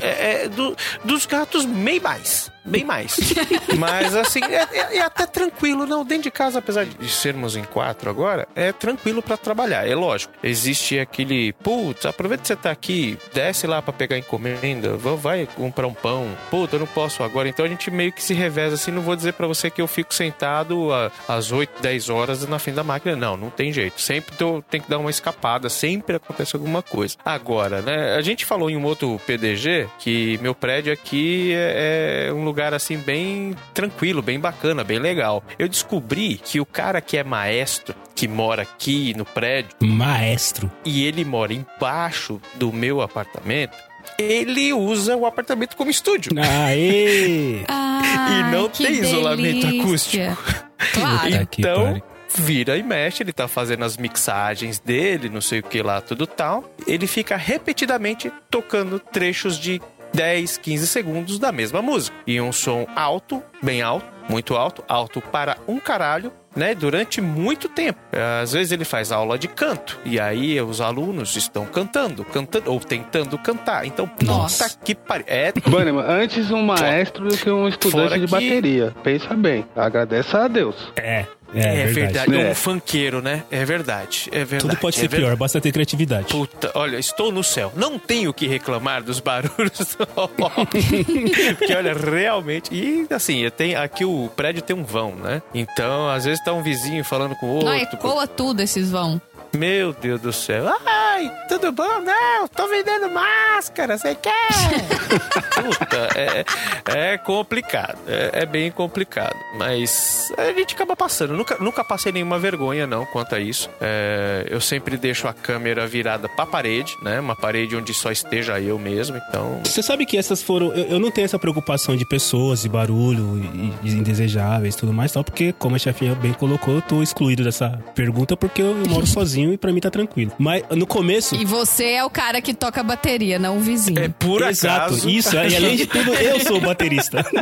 [SPEAKER 4] É, é, do- dos gatos, bem mais. Bem mais. Mas assim, é, é- é até tranquilo. Não, dentro de casa, apesar de sermos em quatro agora, é tranquilo pra trabalhar. É lógico. Existe aquele, putz, aproveita que você tá aqui, desce lá pra pegar encomenda, va- vai comprar um pão. Puta, eu não posso agora. Então a gente meio que se reveza assim. Não vou dizer pra você que eu fico sentado às 8, 10 horas na frente da máquina. Não, não tem jeito. Sempre tô, tem que dar uma escapada. Sempre acontece alguma coisa. Agora, né? A gente falou em um outro PDG que meu prédio aqui é, é um lugar assim bem tranquilo, bem bacana, bem legal. Eu descobri que o cara que é maestro, que mora aqui no prédio,
[SPEAKER 1] Maestro.
[SPEAKER 4] e ele mora embaixo do meu apartamento, ele usa o apartamento como estúdio.
[SPEAKER 1] Aê!
[SPEAKER 2] Ai,
[SPEAKER 4] E não tem isolamento
[SPEAKER 2] delícia.
[SPEAKER 4] acústico.
[SPEAKER 2] Claro.
[SPEAKER 4] Então, vira e mexe, ele tá fazendo as mixagens dele, não sei o que lá, tudo tal. Ele fica repetidamente tocando trechos de 10, 15 segundos da mesma música. E um som alto, bem alto, muito alto, alto para um caralho. Né, durante muito tempo. Às vezes ele faz aula de canto. E aí os alunos estão cantando, cantando, ou tentando cantar. Então,
[SPEAKER 2] Nossa.
[SPEAKER 4] puta que pariu. É
[SPEAKER 3] Bunnyman, antes um maestro do que um estudante
[SPEAKER 4] Fora
[SPEAKER 3] de
[SPEAKER 4] que-
[SPEAKER 3] bateria. Pensa bem. Agradece a Deus.
[SPEAKER 1] É, é,
[SPEAKER 4] É,
[SPEAKER 1] verdade.
[SPEAKER 4] verdade.
[SPEAKER 3] É.
[SPEAKER 4] Um funkeiro, né? É verdade. É verdade.
[SPEAKER 1] Tudo pode
[SPEAKER 4] é
[SPEAKER 1] ser
[SPEAKER 4] verdade.
[SPEAKER 1] pior, basta ter criatividade.
[SPEAKER 4] Puta, olha, estou no céu. Não tenho o que reclamar dos barulhos. Porque, olha, realmente. E assim, eu tenho, aqui o prédio tem um vão, né? Então, às vezes tá um vizinho falando com o
[SPEAKER 2] Não,
[SPEAKER 4] outro.
[SPEAKER 2] ecoa tudo esses vão.
[SPEAKER 4] Meu Deus do céu. Oi, tudo bom? Não, tô vendendo máscara, você quer? Puta, é, é complicado. É, é bem complicado. Mas a gente acaba passando. Nunca, nunca passei nenhuma vergonha, não, quanto a isso. É, eu sempre deixo a câmera virada pra parede, né? Uma parede onde só esteja eu mesmo. Então,
[SPEAKER 1] Você sabe que essas foram. Eu, eu não tenho essa preocupação de pessoas, de barulho e, e indesejáveis e tudo mais, tal, porque, como a chefinha bem colocou, eu tô excluído dessa pergunta porque eu moro sozinho e pra mim tá tranquilo. Mas no começo.
[SPEAKER 2] E você é o cara que toca bateria, não o vizinho.
[SPEAKER 4] é por
[SPEAKER 1] Exato,
[SPEAKER 4] acaso.
[SPEAKER 1] isso. E além de tudo, eu sou o baterista.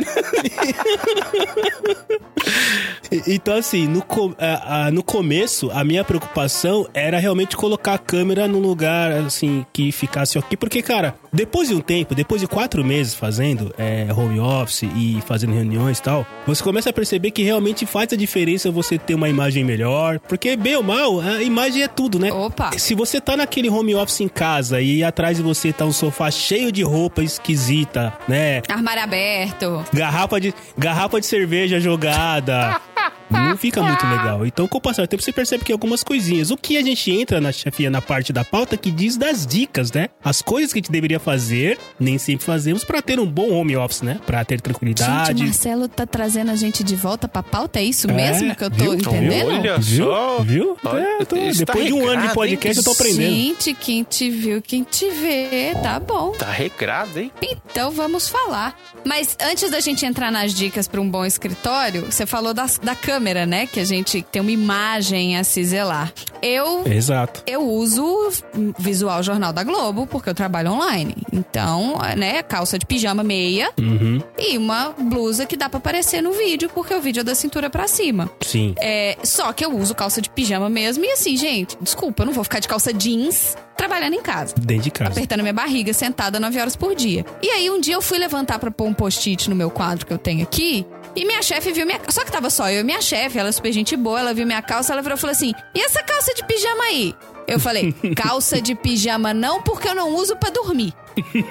[SPEAKER 1] E- então, assim, no, a- no começo, a minha preocupação era realmente colocar a câmera num lugar, assim, que ficasse ok. Porque, cara, depois de um tempo, depois de quatro meses fazendo é, home office e fazendo reuniões e tal, você começa a perceber que realmente faz a diferença você ter uma imagem melhor. Porque, bem ou mal, a imagem é tudo, né?
[SPEAKER 2] Opa.
[SPEAKER 1] Se você tá naquele home office em casa e atrás de você tá um sofá cheio de roupa esquisita, né?
[SPEAKER 2] Armário aberto.
[SPEAKER 1] Garrafa de, garrafa de cerveja jogada. Não fica muito legal. Então, com o passar do tempo, você percebe que algumas coisinhas. O que a gente entra na chefia na parte da pauta que diz das dicas, né? As coisas que a gente deveria fazer, nem sempre fazemos, pra ter um bom home office, né? Pra ter
[SPEAKER 2] Gente,
[SPEAKER 1] tranquilidade.
[SPEAKER 2] o Marcelo tá trazendo a gente de volta pra pauta, é isso
[SPEAKER 1] É,
[SPEAKER 2] mesmo que eu tô
[SPEAKER 1] viu?
[SPEAKER 2] entendendo?
[SPEAKER 4] Olha
[SPEAKER 1] Viu?
[SPEAKER 4] só.
[SPEAKER 1] Viu?
[SPEAKER 4] Olha,
[SPEAKER 1] É, tô-
[SPEAKER 4] tá
[SPEAKER 1] depois de um ano de podcast,
[SPEAKER 4] hein?
[SPEAKER 1] eu tô aprendendo.
[SPEAKER 2] Gente, quem te viu, quem te vê, tá bom.
[SPEAKER 4] Tá regrado, hein?
[SPEAKER 2] Então vamos falar. Mas antes da gente entrar nas dicas para um bom escritório, você falou das- da câmera, né? Que a gente tem uma imagem a se zelar. Eu
[SPEAKER 1] Exato.
[SPEAKER 2] eu uso visual Jornal da Globo, porque eu trabalho online. Então, né, calça de pijama meia
[SPEAKER 1] Uhum.
[SPEAKER 2] e uma blusa que dá pra aparecer no vídeo, porque o vídeo é da cintura pra cima.
[SPEAKER 1] Sim.
[SPEAKER 2] É, só que eu uso calça de pijama mesmo. E assim, gente, desculpa, eu não vou ficar de calça jeans trabalhando em casa.
[SPEAKER 1] Dentro de casa.
[SPEAKER 2] Apertando minha barriga, sentada 9 horas por dia. E aí, um dia eu fui levantar pra pôr um post-it no meu quadro que eu tenho aqui. E minha chefe viu minha. Só que tava só eu e minha chefe, ela é super gente boa, ela viu minha calça, ela virou e falou assim: e essa calça de pijama aí? Eu falei, calça de pijama não, porque eu não uso pra dormir.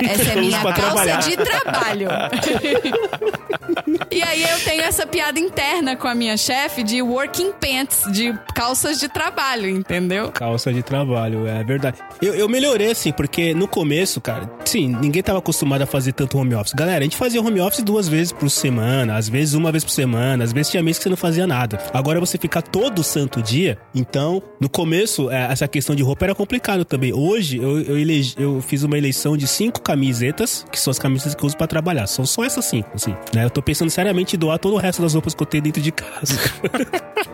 [SPEAKER 2] Essa é minha calça
[SPEAKER 1] trabalhar.
[SPEAKER 2] de trabalho. e aí eu tenho essa piada interna com a minha chefe de working pants, de calças de trabalho, entendeu?
[SPEAKER 1] Calça de trabalho, é verdade. Eu, eu melhorei assim, porque no começo, cara, sim, ninguém tava acostumado a fazer tanto home office. Galera, a gente fazia home office duas vezes por semana, às vezes uma vez por semana, às vezes tinha mês que você não fazia nada. Agora você fica todo santo dia, então, no começo, é, essa questão de roupa era complicado também. Hoje, eu, eu, elegi- eu fiz uma eleição de cinco camisetas, que são as camisetas que eu uso pra trabalhar. São só essas cinco, assim, né? Eu tô pensando seriamente em doar todo o resto das roupas que eu tenho dentro de casa.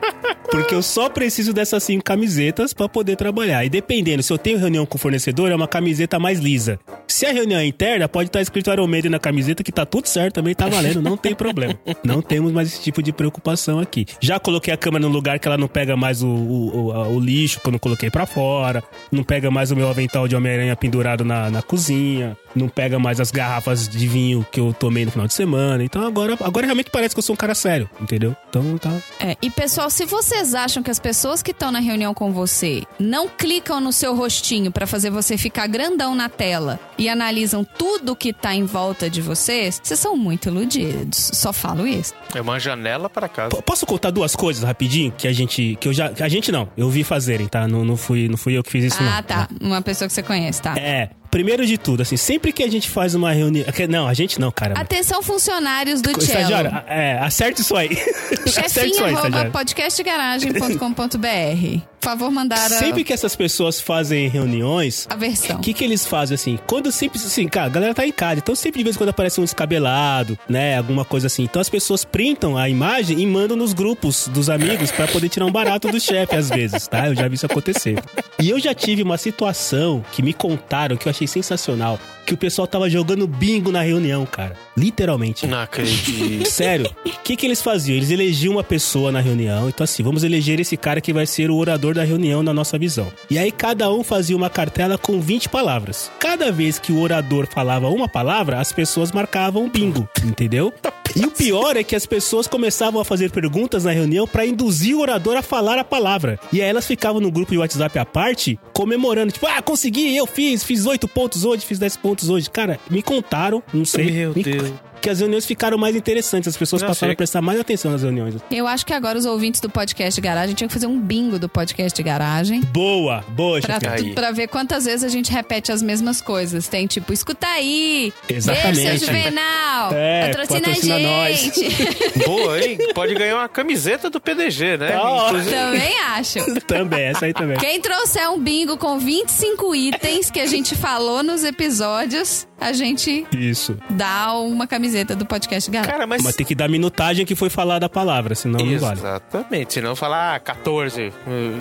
[SPEAKER 1] Porque eu só preciso dessas cinco camisetas pra poder trabalhar. E dependendo, se eu tenho reunião com o fornecedor, é uma camiseta mais lisa. Se a reunião é interna, pode estar escrito Iron Maiden na camiseta, que tá tudo certo, também tá valendo, não tem problema. Não temos mais esse tipo de preocupação aqui. Já coloquei a câmera no lugar que ela não pega mais o, o, o- o lixo que eu não coloquei pra fora, não pega mais o meu avental de Homem-Aranha pendurado na, na cozinha, não pega mais as garrafas de vinho que eu tomei no final de semana. Então agora, agora realmente parece que eu sou um cara sério, entendeu? Então tá.
[SPEAKER 2] É, e pessoal, se vocês acham que as pessoas que estão na reunião com você não clicam no seu rostinho pra fazer você ficar grandão na tela e analisam tudo que tá em volta de vocês, vocês são muito iludidos. Só falo isso.
[SPEAKER 4] É uma janela para casa.
[SPEAKER 1] P- Posso contar duas coisas rapidinho que a gente que eu já que a gente não, eu vi fazerem, tá? Não, não fui não fui eu que fiz isso não.
[SPEAKER 2] ah, tá. Uma pessoa que você conhece, tá?
[SPEAKER 1] É, primeiro de tudo, assim, sempre que a gente faz uma reunião, que- não, a gente não, cara.
[SPEAKER 2] Atenção, funcionários do
[SPEAKER 1] Estagiário,
[SPEAKER 2] Cello.
[SPEAKER 1] é, acerte isso aí. acerte
[SPEAKER 2] Chefinha
[SPEAKER 1] isso aí,
[SPEAKER 2] arroba
[SPEAKER 1] estagiário.
[SPEAKER 2] podcastgaragem.com.br. Por favor, mandar a,
[SPEAKER 1] Sempre que essas pessoas fazem reuniões,
[SPEAKER 2] a versão.
[SPEAKER 1] O que que eles fazem assim? Quando sempre, assim, cara, a galera tá em casa, então sempre de vez em quando aparece um descabelado, né? Alguma coisa assim. Então as pessoas printam a imagem e mandam nos grupos dos amigos pra poder tirar um barato do chefe às vezes, tá? Eu já vi isso acontecer. E eu já tive uma situação que me contaram que eu achei sensacional, que o pessoal tava jogando bingo na reunião, cara. Literalmente.
[SPEAKER 4] Não acredito.
[SPEAKER 1] Sério, o que, que eles faziam? Eles elegiam uma pessoa na reunião. Então, assim, vamos eleger esse cara que vai ser o orador da reunião na nossa visão. E aí, cada um fazia uma cartela com 20 palavras. Cada vez que o orador falava uma palavra, as pessoas marcavam um bingo, entendeu? E o pior é que as pessoas começavam a fazer perguntas na reunião pra induzir o orador a falar a palavra. E aí elas ficavam no grupo de WhatsApp à parte, comemorando, tipo, ah, consegui, eu fiz, fiz 8 pontos hoje, fiz 10 pontos hoje. Cara, me contaram, não sei.
[SPEAKER 4] Meu
[SPEAKER 1] me,
[SPEAKER 4] Deus.
[SPEAKER 1] Que as reuniões ficaram mais interessantes. As pessoas
[SPEAKER 4] Não,
[SPEAKER 1] passaram
[SPEAKER 4] sei.
[SPEAKER 1] a prestar mais atenção nas reuniões.
[SPEAKER 2] Eu acho que agora os ouvintes do podcast de garagem tinham que fazer um bingo do podcast de garagem.
[SPEAKER 1] Boa, boa,
[SPEAKER 2] Pra.
[SPEAKER 4] Aí.
[SPEAKER 2] pra ver quantas vezes a gente repete as mesmas coisas. Tem tipo, escuta aí.
[SPEAKER 1] Exatamente.
[SPEAKER 2] Seu Juvenal.
[SPEAKER 1] É,
[SPEAKER 2] patrocina,
[SPEAKER 1] patrocina
[SPEAKER 2] a
[SPEAKER 1] nós.
[SPEAKER 2] gente.
[SPEAKER 4] Boa, hein? Pode ganhar uma camiseta do PDG, né? Inclusive-
[SPEAKER 2] Também acho.
[SPEAKER 1] Também, essa aí também.
[SPEAKER 2] Quem trouxer um bingo com 25 itens que a gente falou nos episódios, a gente
[SPEAKER 1] Isso.
[SPEAKER 2] dá uma camiseta do podcast Garagem.
[SPEAKER 4] Cara, mas.
[SPEAKER 1] Mas tem que dar minutagem que foi falada a palavra, senão não vale.
[SPEAKER 4] Exatamente. Se não falar ah, 14 uh,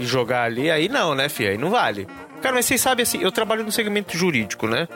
[SPEAKER 4] e jogar ali, aí não, né, filho? Aí não vale. Cara, mas vocês sabem assim, eu trabalho no segmento jurídico, né?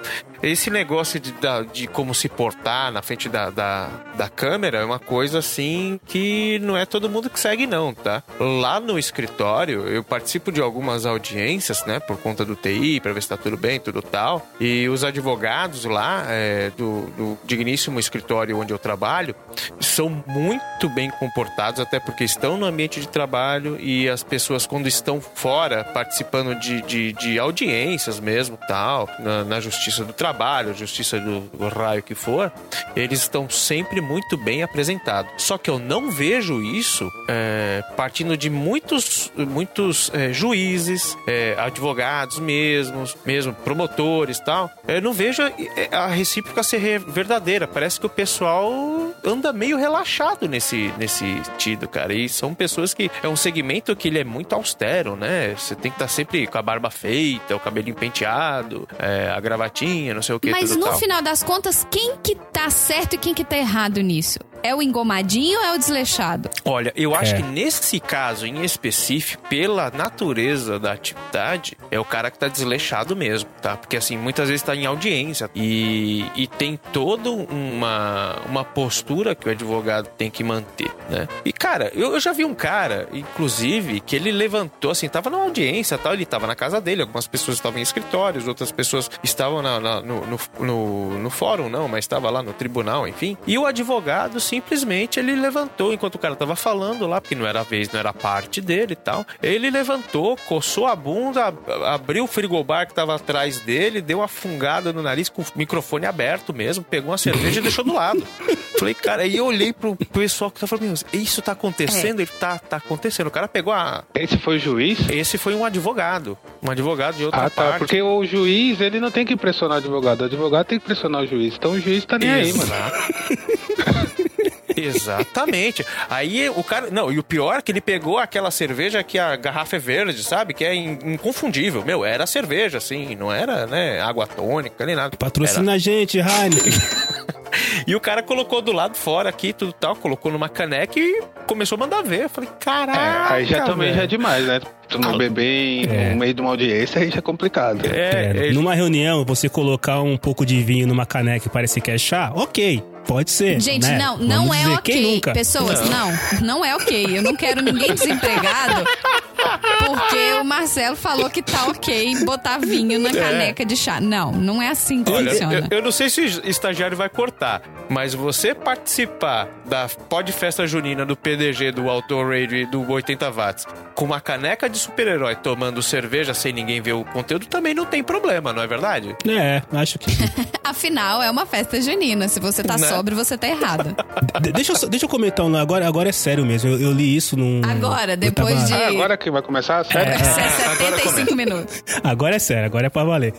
[SPEAKER 4] Esse negócio de, de como se portar na frente da, da, da câmera é uma coisa assim que não é todo mundo que segue, não, tá? Lá no escritório, eu participo de algumas audiências, né? Por conta do TI, pra ver se tá tudo bem, tudo tal. E os advogados lá é, do, do digníssimo escritório onde eu trabalho são muito bem comportados, até porque estão no ambiente de trabalho e as pessoas, quando estão fora, participando de, de, de audiências mesmo, tal, na, na justiça do trabalho, justiça do, do raio que for, eles estão sempre muito bem apresentados. Só que eu não vejo isso é, partindo de muitos, muitos é, juízes, é, advogados mesmos, mesmo promotores tal. Eu não vejo a recíproca ser verdadeira. Parece que o pessoal anda meio relaxado nesse, nesse sentido, cara. E são pessoas que. É um segmento que ele é muito austero, né? Você tem que estar sempre com a barba feita, o cabelinho penteado, é, a gravatinha, não sei o que.
[SPEAKER 2] Mas no
[SPEAKER 4] tal.
[SPEAKER 2] final das contas, quem que tá certo e quem que tá errado nisso? É o engomadinho ou é o desleixado?
[SPEAKER 4] Olha, eu acho
[SPEAKER 1] É.
[SPEAKER 4] que nesse caso em específico, pela natureza da atividade, é o cara que tá desleixado mesmo, tá? Porque assim, muitas vezes tá em audiência e, e tem toda uma, uma postura que o advogado tem que manter, né? E cara, eu, eu já vi um cara, inclusive, que ele levantou assim, tava numa audiência tal, ele tava na casa dele, algumas pessoas estavam em escritórios, outras pessoas estavam na- na- no, no, no, no fórum, não, mas estava lá no tribunal, enfim. E o advogado simplesmente ele levantou enquanto o cara tava falando lá, porque não era a vez, não era a parte dele e tal. Ele levantou, coçou a bunda, ab- abriu o frigobar que tava atrás dele, deu uma fungada no nariz com o microfone aberto mesmo, pegou uma cerveja e deixou do lado. Falei, cara, aí eu olhei pro pessoal que tá falando, "Meu, isso tá acontecendo? Ele tá, tá acontecendo. O cara pegou a.
[SPEAKER 3] Esse foi o juiz?
[SPEAKER 4] Esse foi um advogado. Um advogado de outra
[SPEAKER 3] Ah, tá.
[SPEAKER 4] parte.
[SPEAKER 3] Porque o juiz, ele não tem que impressionar o advogado. O advogado tem que pressionar o juiz. Então o juiz tá nem aí, mano.
[SPEAKER 4] Exatamente. Aí o cara. Não, e o pior é que ele pegou aquela cerveja que a garrafa é verde, sabe? Que é in- inconfundível. Meu, era cerveja, assim, não era, né? Água tônica, nem nada.
[SPEAKER 1] Patrocina a gente, Heineken.
[SPEAKER 4] E o cara colocou do lado fora aqui, tudo tal, colocou numa caneca e começou a mandar ver. Eu falei,
[SPEAKER 3] É,
[SPEAKER 4] caraca.
[SPEAKER 3] aí já também
[SPEAKER 4] velho."
[SPEAKER 3] já é demais, né? Tu não beber em-
[SPEAKER 1] É.
[SPEAKER 3] no meio de uma audiência, aí já é complicado.
[SPEAKER 4] É,
[SPEAKER 1] É, numa reunião, você colocar um pouco de vinho numa caneca e parecer que é chá, ok. Pode ser.
[SPEAKER 2] Gente,
[SPEAKER 1] né?
[SPEAKER 2] não,
[SPEAKER 1] Vamos
[SPEAKER 2] não é
[SPEAKER 1] dizer,
[SPEAKER 2] ok.
[SPEAKER 1] Quem nunca?
[SPEAKER 2] Pessoas, não. não, é ok. Eu não quero ninguém desempregado porque o Marcelo falou que tá ok botar vinho na caneca de chá. Não, não é assim que
[SPEAKER 4] Olha,
[SPEAKER 2] funciona.
[SPEAKER 4] eu, eu não sei se o estagiário vai cortar, mas você participar da Pod Festa Junina do PDG, do Auto Radio e do 80 Watts com uma caneca de super-herói tomando cerveja sem ninguém ver o conteúdo também não tem problema, não é verdade?
[SPEAKER 1] É, acho que.
[SPEAKER 2] Afinal, é uma festa junina. Se você tá
[SPEAKER 4] Né?
[SPEAKER 2] sóbrio, você tá errado.
[SPEAKER 1] De- deixa, eu, deixa eu comentar um. Agora, agora é sério mesmo. Eu, eu li isso num.
[SPEAKER 2] Agora, depois
[SPEAKER 1] tava-
[SPEAKER 2] de
[SPEAKER 3] Ah, agora que vai começar? Sério?
[SPEAKER 2] é,
[SPEAKER 4] agora
[SPEAKER 2] 75 minutos.
[SPEAKER 1] Agora é sério, agora é pra valer.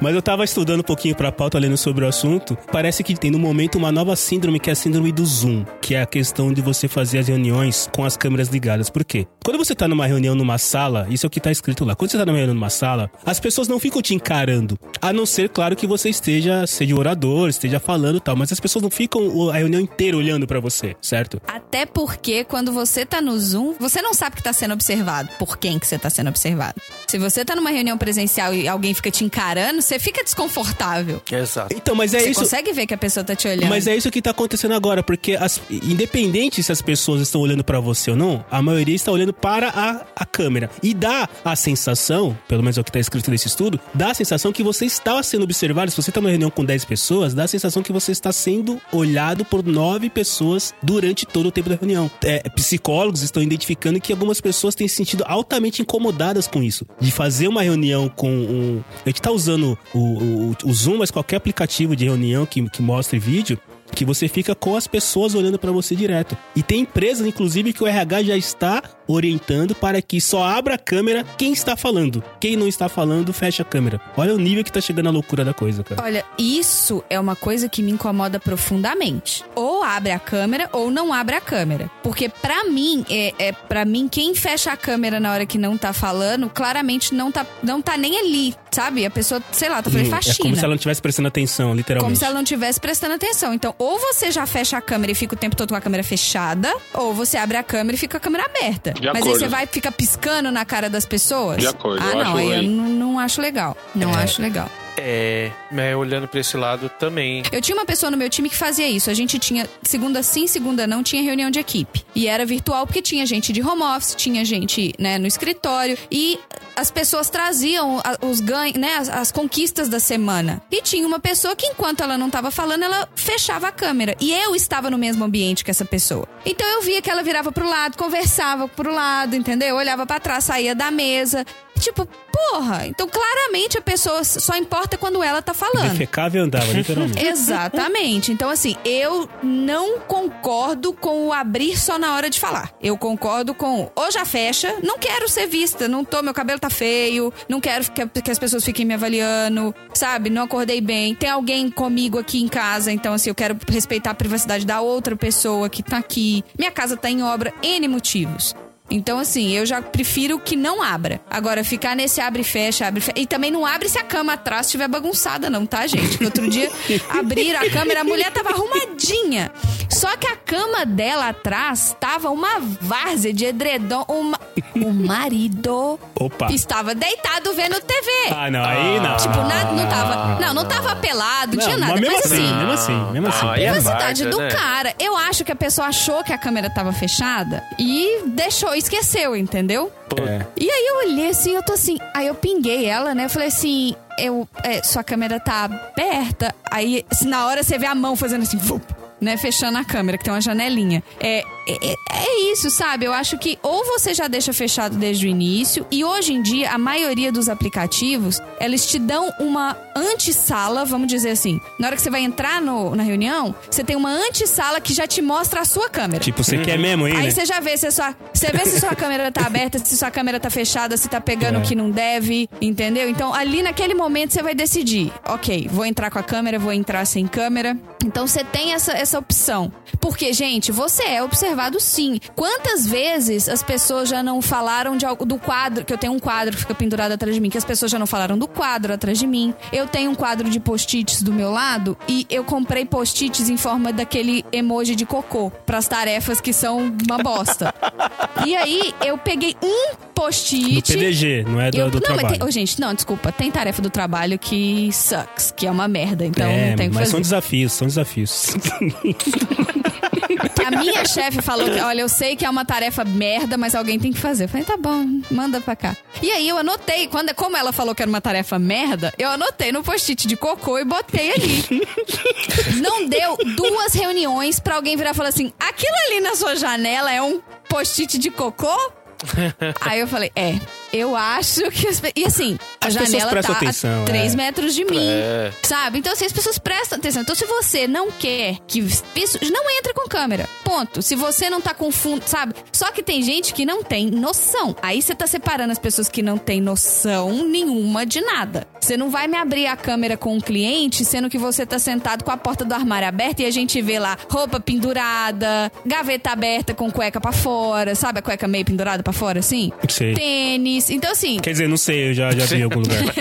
[SPEAKER 1] Mas eu tava estudando um pouquinho pra pauta, lendo sobre o assunto. Parece que tem no momento uma nova síndrome, que é a síndrome do Zoom, que é a questão de você fazer as reuniões com as câmeras ligadas. Por quê? Quando você tá numa reunião numa sala, isso é o que tá escrito lá. Quando você tá numa reunião numa sala, as pessoas não ficam te encarando. A não ser, claro, que você esteja, seja orador, esteja falando e tal. Mas as pessoas não ficam a reunião inteira olhando pra você, certo?
[SPEAKER 2] Até porque quando você tá no Zoom, você não sabe que tá sendo observado. Por quem que você tá sendo observado. Se você tá numa reunião presencial e alguém fica te encarando, você fica desconfortável.
[SPEAKER 4] Exato.
[SPEAKER 1] Então, mas é
[SPEAKER 2] você
[SPEAKER 1] isso.
[SPEAKER 2] consegue ver que a pessoa tá te olhando.
[SPEAKER 1] Mas é isso que tá acontecendo agora, porque as- independente se as pessoas estão olhando pra você ou não, a maioria está olhando para a, a câmera. E dá a sensação, pelo menos é o que tá escrito nesse estudo, dá a sensação que você está sendo observado. Se você tá numa reunião com 10 pessoas, dá a sensação que você está sendo olhado por 9 pessoas durante todo o tempo da reunião. É, psicólogos estão identificando que algumas pessoas têm se sentido altamente incomodadas com isso. De fazer uma reunião com um. A gente tá usando o, o, o Zoom, mas qualquer aplicativo de reunião que, que mostre vídeo. que você fica com as pessoas olhando pra você direto. E tem empresas, inclusive, que o RH já está orientando para que só abra a câmera quem está falando. Quem não está falando, fecha a câmera. Olha o nível que tá chegando a loucura da coisa, cara.
[SPEAKER 2] Olha, isso é uma coisa que me incomoda profundamente. Ou abre a câmera ou não abre a câmera. Porque pra mim, é, é para mim quem fecha a câmera na hora que não tá falando, claramente não tá, não tá nem ali, sabe? A pessoa, sei lá, tá fazendo
[SPEAKER 1] Hum,
[SPEAKER 2] faxina.
[SPEAKER 1] É como se ela não estivesse prestando atenção, literalmente.
[SPEAKER 2] Como se ela não estivesse prestando atenção. Então, ou você já fecha a câmera e fica o tempo todo com a câmera fechada, ou você abre a câmera e fica a câmera aberta.
[SPEAKER 3] De
[SPEAKER 2] Mas aí
[SPEAKER 3] acordo.
[SPEAKER 2] você vai ficar piscando na cara das pessoas?
[SPEAKER 3] De acordo,
[SPEAKER 2] Ah,
[SPEAKER 3] eu
[SPEAKER 2] não,
[SPEAKER 3] acho
[SPEAKER 2] aí eu não, não acho legal. Não acho legal.
[SPEAKER 4] É, né, olhando pra esse lado também.
[SPEAKER 2] Eu tinha uma pessoa no meu time que fazia isso. A gente tinha, segunda sim, segunda não, tinha reunião de equipe. E era virtual porque tinha gente de home office, tinha gente né, no escritório. E as pessoas traziam os ganhos, né, as, as conquistas da semana. E tinha uma pessoa que, enquanto ela não tava falando, ela fechava a câmera. E eu estava no mesmo ambiente que essa pessoa. Então eu via que ela virava pro lado, conversava pro lado, entendeu? Olhava pra trás, saía da mesa. Tipo, porra, então claramente a pessoa só importa quando ela tá falando.
[SPEAKER 1] Defecava e andava, literalmente.
[SPEAKER 2] Exatamente. Então, assim, eu não concordo com o abrir só na hora de falar. Eu concordo com ou já fecha, não quero ser vista, não tô, meu cabelo tá feio, não quero que, que as pessoas fiquem me avaliando, sabe? Não acordei bem. Tem alguém comigo aqui em casa, então, assim, eu quero respeitar a privacidade da outra pessoa que tá aqui. Minha casa tá em obra, N motivos. Então, assim, eu já prefiro que não abra. Agora, ficar nesse abre e fecha, abre e fecha. E também não abre se a cama atrás estiver bagunçada, não, tá, gente? Que outro dia abriram a câmera, a mulher tava arrumadinha. Só que a cama dela atrás tava uma várzea de edredom. Uma... O marido
[SPEAKER 1] Opa.
[SPEAKER 2] estava deitado vendo TV.
[SPEAKER 1] Ah, não, aí não.
[SPEAKER 2] Tipo, nada, não tava. Não, não tava pelado, não tinha nada.
[SPEAKER 1] Mas mesmo
[SPEAKER 2] Mas
[SPEAKER 1] assim,
[SPEAKER 2] assim,
[SPEAKER 1] mesmo assim, mesmo assim.
[SPEAKER 4] Ah, é
[SPEAKER 2] privacidade
[SPEAKER 4] várzea,
[SPEAKER 2] do
[SPEAKER 4] né?
[SPEAKER 2] cara. Eu acho que a pessoa achou que a câmera tava fechada e deixou, esqueceu, entendeu?
[SPEAKER 1] É.
[SPEAKER 2] E aí eu olhei assim, eu tô assim. Aí eu pinguei ela, né? Eu falei assim: eu, é, sua câmera tá aberta. Aí se na hora você vê a mão fazendo assim, vup, né? Fechando a câmera, que tem uma janelinha. É, é, é isso, sabe? Eu acho que ou você já deixa fechado desde o início, e hoje em dia a maioria dos aplicativos eles te dão uma antessala, vamos dizer assim. Na hora que você vai entrar no- na reunião, você tem uma antessala que já te mostra a sua câmera.
[SPEAKER 1] Tipo, você quer mesmo aí,
[SPEAKER 2] Aí
[SPEAKER 1] né?
[SPEAKER 2] você já vê se a sua, você vê se sua câmera tá aberta, se sua câmera tá fechada, se tá pegando o
[SPEAKER 1] É.
[SPEAKER 2] que não deve, entendeu? Então ali naquele momento você vai decidir, ok, vou entrar com a câmera, vou entrar sem câmera. Então você tem essa, essa opção. Porque, gente, você é observado sim. Quantas vezes as pessoas já não falaram de algo do quadro, que eu tenho um quadro que fica pendurado atrás de mim, que as pessoas já não falaram do quadro atrás de mim. Eu tenho um quadro de post-its do meu lado e eu comprei post-its em forma daquele emoji de cocô pras tarefas que são uma bosta. e aí eu peguei um
[SPEAKER 1] Do
[SPEAKER 2] post-it.
[SPEAKER 1] PDG, não é do,
[SPEAKER 2] Eu-
[SPEAKER 1] do
[SPEAKER 2] não, mas
[SPEAKER 1] trabalho.
[SPEAKER 2] tem, ô, gente, não, desculpa. Tem tarefa do trabalho que sucks, que é uma merda. Então
[SPEAKER 1] é,
[SPEAKER 2] não tem que
[SPEAKER 1] mas
[SPEAKER 2] fazer.
[SPEAKER 1] são desafios, são desafios.
[SPEAKER 2] A minha chefe falou que, olha, eu sei que é uma tarefa merda, mas alguém tem que fazer. Eu falei, tá bom, manda pra cá. E aí eu anotei, quando, como ela falou que era uma tarefa merda, eu anotei no post-it de cocô e botei ali. Não deu duas reuniões pra alguém virar e falar assim: aquilo ali na sua janela é um post-it de cocô? Aí eu falei, é, eu acho que. As, e assim, a
[SPEAKER 1] As
[SPEAKER 2] janela tá
[SPEAKER 1] atenção,
[SPEAKER 2] a 3
[SPEAKER 1] é.
[SPEAKER 2] metros de mim.
[SPEAKER 4] É.
[SPEAKER 2] Sabe? Então, assim, as pessoas prestam atenção. Então, se você não quer que. Isso, não entra com câmera. Ponto. Se você não tá com fundo, sabe? Só que tem gente que não tem noção. Aí você tá separando as pessoas que não têm noção nenhuma de nada. Você não vai me abrir a câmera com um cliente, sendo que você tá sentado com a porta do armário aberta e a gente vê lá roupa pendurada, gaveta aberta com cueca pra fora, sabe? A cueca meio pendurada pra fora, assim?
[SPEAKER 1] Sei.
[SPEAKER 2] Tênis. Então, assim,
[SPEAKER 1] Quer dizer, não sei, eu já, já vi em algum lugar.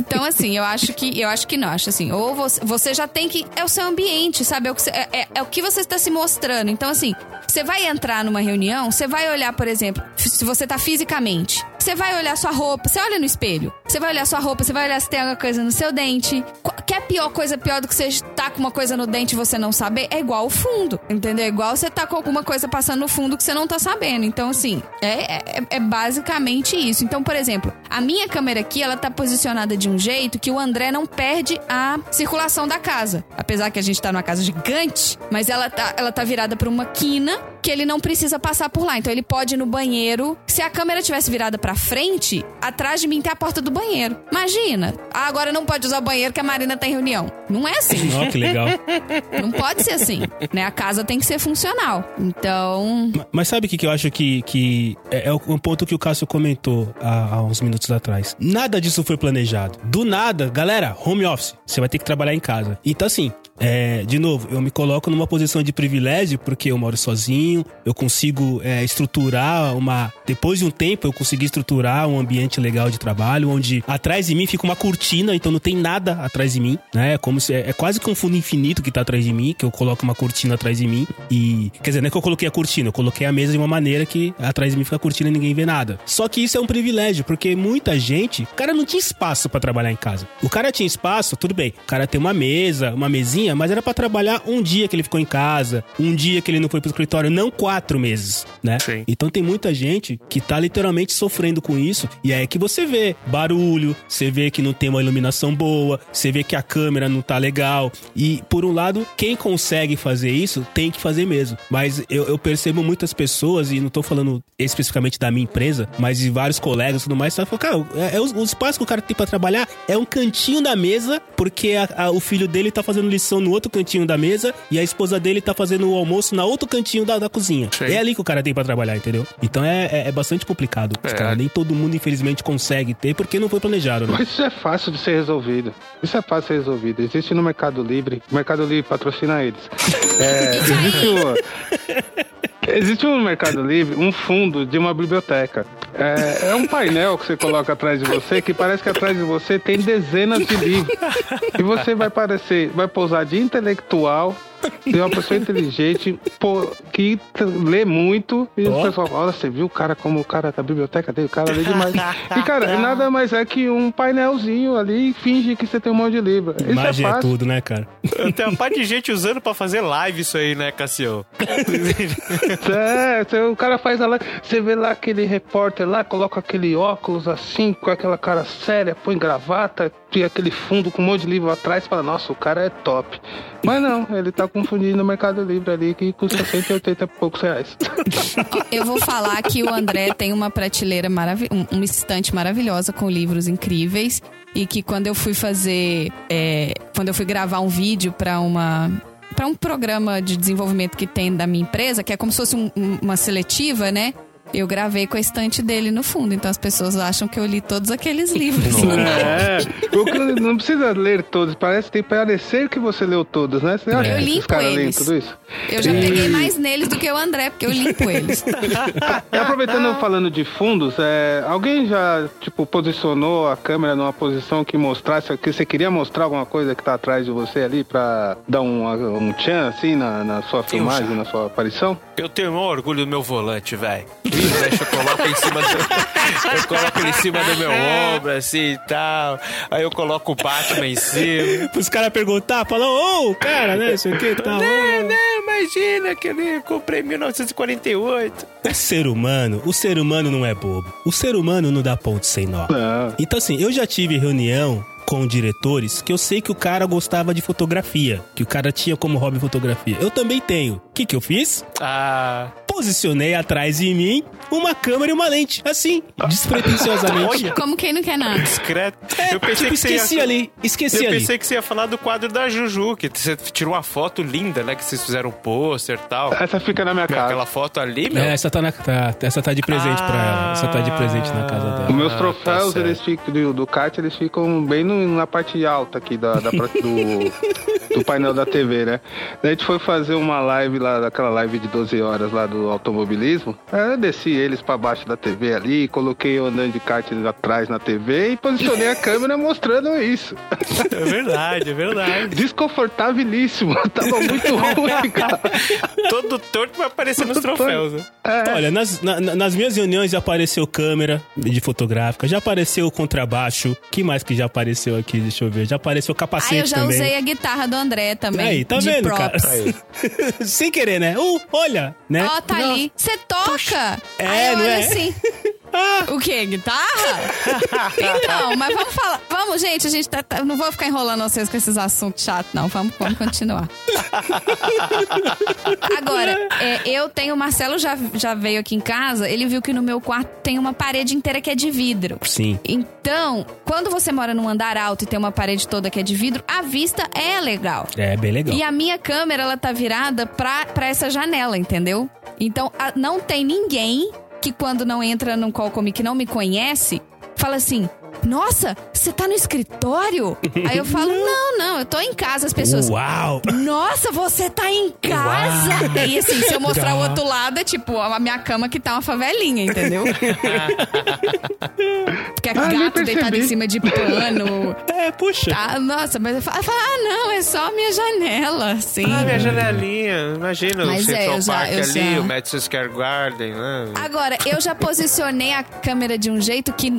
[SPEAKER 2] Então, assim, eu acho que eu acho que não, acho assim, ou você, você já tem que. É o seu ambiente, sabe? É o que, você- é, é- é o que você está se mostrando. Então, assim, você vai entrar numa reunião, você vai olhar, por exemplo, se você tá fisicamente. Você vai olhar sua roupa, você olha no espelho. Você vai olhar sua roupa, você vai olhar se tem alguma coisa no seu dente. Qu- Quer pior coisa pior do que você tá com uma coisa no dente e você não saber? É igual o fundo, entendeu? É igual você tá com alguma coisa passando no fundo que você não tá sabendo. Então, assim, é, é, é basicamente isso. Então, por exemplo, a minha câmera aqui, ela tá posicionada de um jeito que o André não perde a circulação da casa. Apesar que a gente tá numa casa gigante, mas ela tá, ela tá virada pra uma quina que ele não precisa passar por lá. Então ele pode ir no banheiro. Se a câmera tivesse virada pra frente, atrás de mim tem a porta do banheiro. Imagina. Ah, agora não pode usar o banheiro que a Marina tá em reunião. Não é assim.
[SPEAKER 1] Ó, que legal.
[SPEAKER 2] Não pode ser assim. Né? A casa tem que ser funcional. Então.
[SPEAKER 1] Ma- Mas sabe o que, que eu acho que, que é, é um ponto que o Cássio comentou há, há uns minutos atrás? Nada disso foi planejado. Do nada, galera, home office. Você vai ter que trabalhar em casa. Então, assim, é, de novo, eu me coloco numa posição de privilégio porque eu moro sozinho, eu consigo é, estruturar uma. Depois de um tempo, eu consegui estruturar um ambiente legal de trabalho, onde atrás de mim fica uma cortina, então não tem nada atrás de mim, né? É como se. É, é quase que um fundo infinito que tá atrás de mim, que eu coloco uma cortina atrás de mim. E. Quer dizer, não é que eu coloquei a cortina, eu coloquei a mesa de uma maneira que atrás de mim fica a cortina e ninguém vê nada. Só que isso é um privilégio, porque muita gente. O cara não tinha espaço pra trabalhar em casa. O cara tinha espaço, tudo bem. O cara tem uma mesa, uma mesinha, mas era pra trabalhar um dia que ele ficou em casa, um dia que ele não foi pro escritório, não quatro meses, né?
[SPEAKER 4] Sim.
[SPEAKER 1] Então tem muita gente que tá literalmente sofrendo com isso. E aí é que você vê barulho, você vê que não tem uma iluminação boa, você vê que a câmera não tá legal. E por um lado, quem consegue fazer isso tem que fazer mesmo. Mas eu, eu percebo muitas pessoas, e não tô falando especificamente da minha empresa, mas de vários colegas e tudo mais, tá falando, cara, é, é o, o espaço que o cara tem pra trabalhar é um cantinho da mesa, porque a- a- o filho dele tá fazendo lição no outro cantinho da mesa e a esposa dele tá fazendo o almoço na outro cantinho da, da cozinha.
[SPEAKER 4] Sim.
[SPEAKER 1] É ali que o cara tem pra trabalhar, entendeu? Então é, é, é bastante complicado. Os
[SPEAKER 4] É.
[SPEAKER 1] nem todo mundo, infelizmente, consegue ter porque não foi planejado, né?
[SPEAKER 3] Mas isso é fácil de ser resolvido. Isso é fácil de ser resolvido. Existe no Mercado Livre. O Mercado Livre patrocina eles. É, existe, um, existe no Mercado Livre um fundo de uma biblioteca. É, é um painel que você coloca atrás de você que parece que atrás de você tem dezenas de livros. E você vai parecer, vai pousar de intelectual, de uma pessoa inteligente, pô, que lê muito. E
[SPEAKER 1] Ó.
[SPEAKER 3] o pessoal fala, olha, você viu o cara como o cara da biblioteca dele, o cara lê demais. E, cara, nada mais é que um painelzinho ali e finge que você tem um monte de livro. Isso
[SPEAKER 1] Imagem
[SPEAKER 3] é
[SPEAKER 1] é
[SPEAKER 3] fácil.
[SPEAKER 1] tudo, né, cara?
[SPEAKER 4] Tem uma parte de gente usando pra fazer live isso aí, né, Cassio?
[SPEAKER 3] É, você- o cara faz a live, você vê lá aquele repórter lá, coloca aquele óculos assim, com aquela cara séria, põe gravata, tem aquele fundo com um monte de livro atrás, fala, nossa, o cara é top. Mas não, ele tá confundindo o Mercado Livre ali, que custa 180 e poucos reais.
[SPEAKER 2] Eu vou falar que o André tem uma prateleira maravilhosa, uma estante maravilhosa com livros incríveis. E que quando eu fui fazer. é, quando eu fui gravar um vídeo pra uma. Para um programa de desenvolvimento que tem da minha empresa, que é como se fosse um- um- uma seletiva, né? Eu gravei com a estante dele no fundo. Então as pessoas acham que eu li todos aqueles livros.
[SPEAKER 3] É, não precisa ler todos, parece que tem que parecer que você leu todos, né? Você acha
[SPEAKER 2] Eu
[SPEAKER 3] que esses
[SPEAKER 2] limpo eles.
[SPEAKER 3] tudo isso?
[SPEAKER 2] Eu já
[SPEAKER 3] E-
[SPEAKER 2] peguei mais neles do que o André, porque eu limpo eles.
[SPEAKER 3] E aproveitando falando de fundos, é, alguém já tipo posicionou a câmera numa posição que mostrasse que você queria mostrar alguma coisa que tá atrás de você ali pra dar um, um tchan assim na, na sua filmagem,
[SPEAKER 4] já.
[SPEAKER 3] na sua aparição?
[SPEAKER 4] Eu tenho um orgulho do meu volante, velho. Deixa eu coloco em cima do... Eu coloco ele em cima do meu ombro, assim e tal. Aí eu coloco o Batman em cima.
[SPEAKER 1] Os caras perguntar, falam, ô, cara, né? Sei o que tal.
[SPEAKER 4] Não, não, imagina que eu comprei em 1948.
[SPEAKER 1] O ser humano, o ser humano não é bobo. O ser humano não dá ponto sem nó.
[SPEAKER 3] Não.
[SPEAKER 1] Então, assim, eu já tive reunião com diretores que eu sei que o cara gostava de fotografia, que o cara tinha como hobby fotografia. Eu também tenho. O que, que eu fiz?
[SPEAKER 4] Ah,
[SPEAKER 1] Posicionei atrás de mim uma câmera e uma lente, assim, despretensiosamente.
[SPEAKER 2] Como quem não quer nada.
[SPEAKER 4] discreto.
[SPEAKER 1] É,
[SPEAKER 4] eu pensei
[SPEAKER 1] tipo,
[SPEAKER 4] que você ia...
[SPEAKER 1] esqueci ali, esqueci
[SPEAKER 4] Eu
[SPEAKER 1] ali.
[SPEAKER 4] pensei que você ia falar do quadro da Juju, que você tirou uma foto linda, né? Que vocês fizeram um pôster e tal.
[SPEAKER 3] Essa fica na minha casa.
[SPEAKER 4] Aquela foto ali, meu.
[SPEAKER 1] É, essa tá, na, tá- essa tá de presente pra ela. Essa tá de presente na casa
[SPEAKER 3] Os
[SPEAKER 1] dela.
[SPEAKER 3] meus
[SPEAKER 4] Ah,
[SPEAKER 3] troféus,
[SPEAKER 4] tá
[SPEAKER 3] eles ficam, do, do kart, eles ficam bem no- na parte alta aqui da, da do, do painel da TV, né? Daí a gente foi fazer uma live lá, daquela live de 12 horas lá do automobilismo. Aí eu desci eles pra baixo da TV ali, coloquei eu andando de kart atrás na TV e posicionei a câmera mostrando isso.
[SPEAKER 4] É verdade, é verdade.
[SPEAKER 3] Desconfortabilíssimo. Tava muito ruim, cara.
[SPEAKER 4] Todo torto vai aparecer nos troféus, né?
[SPEAKER 3] É.
[SPEAKER 1] Olha, nas, na- na- nas minhas reuniões já apareceu câmera de fotográfica, já apareceu contrabaixo. que mais que já apareceu aqui? Deixa eu ver. Já apareceu
[SPEAKER 2] Ah,
[SPEAKER 1] capacete
[SPEAKER 2] eu já
[SPEAKER 1] também.
[SPEAKER 2] usei a guitarra do André também.
[SPEAKER 1] Aí, tá
[SPEAKER 2] de
[SPEAKER 1] vendo,
[SPEAKER 2] props.
[SPEAKER 1] cara? Sem querer, né? Uh, olha, né?
[SPEAKER 2] Ó, tá
[SPEAKER 1] Não.
[SPEAKER 2] ali. Você toca!
[SPEAKER 1] É,
[SPEAKER 2] Aí eu
[SPEAKER 1] não
[SPEAKER 2] olho
[SPEAKER 1] é?
[SPEAKER 2] assim. O quê? Guitarra? então, mas vamos falar. Vamos, gente, a gente tá, tá- não vou ficar enrolando vocês com esses assuntos chatos, não. Vamos, vamos continuar. Agora, é, eu tenho. O Marcelo já, já veio aqui em casa, ele viu que no meu quarto tem uma parede inteira que é de vidro.
[SPEAKER 1] Sim.
[SPEAKER 2] Então, quando você mora num andar alto e tem uma parede toda que é de vidro, a vista é legal.
[SPEAKER 1] É bem legal.
[SPEAKER 2] E a minha câmera, ela tá virada pra, pra essa janela, entendeu? Então, a- não tem ninguém que quando não entra num call comigo que não me conhece, fala assim... Nossa, você tá no escritório? Aí eu falo, não, não, eu tô em casa. As pessoas,
[SPEAKER 1] Uau!
[SPEAKER 2] nossa, você tá em casa?
[SPEAKER 1] Uau.
[SPEAKER 2] E assim, se eu mostrar o outro lado, é tipo a minha cama que tá uma favelinha, entendeu? Porque é
[SPEAKER 3] Ah,
[SPEAKER 2] gato deitado em cima de pano.
[SPEAKER 1] É, puxa.
[SPEAKER 2] Tá, nossa, mas eu falo, eu falo, ah, não, é só a minha janela, assim.
[SPEAKER 4] Ah, minha janelinha. Imagina
[SPEAKER 2] Mas
[SPEAKER 4] o
[SPEAKER 2] é,
[SPEAKER 4] Central
[SPEAKER 2] eu já-
[SPEAKER 4] Park
[SPEAKER 2] eu
[SPEAKER 4] ali,
[SPEAKER 2] já-
[SPEAKER 4] o Madison Square Garden, né?
[SPEAKER 2] Agora, eu já posicionei a câmera de um jeito que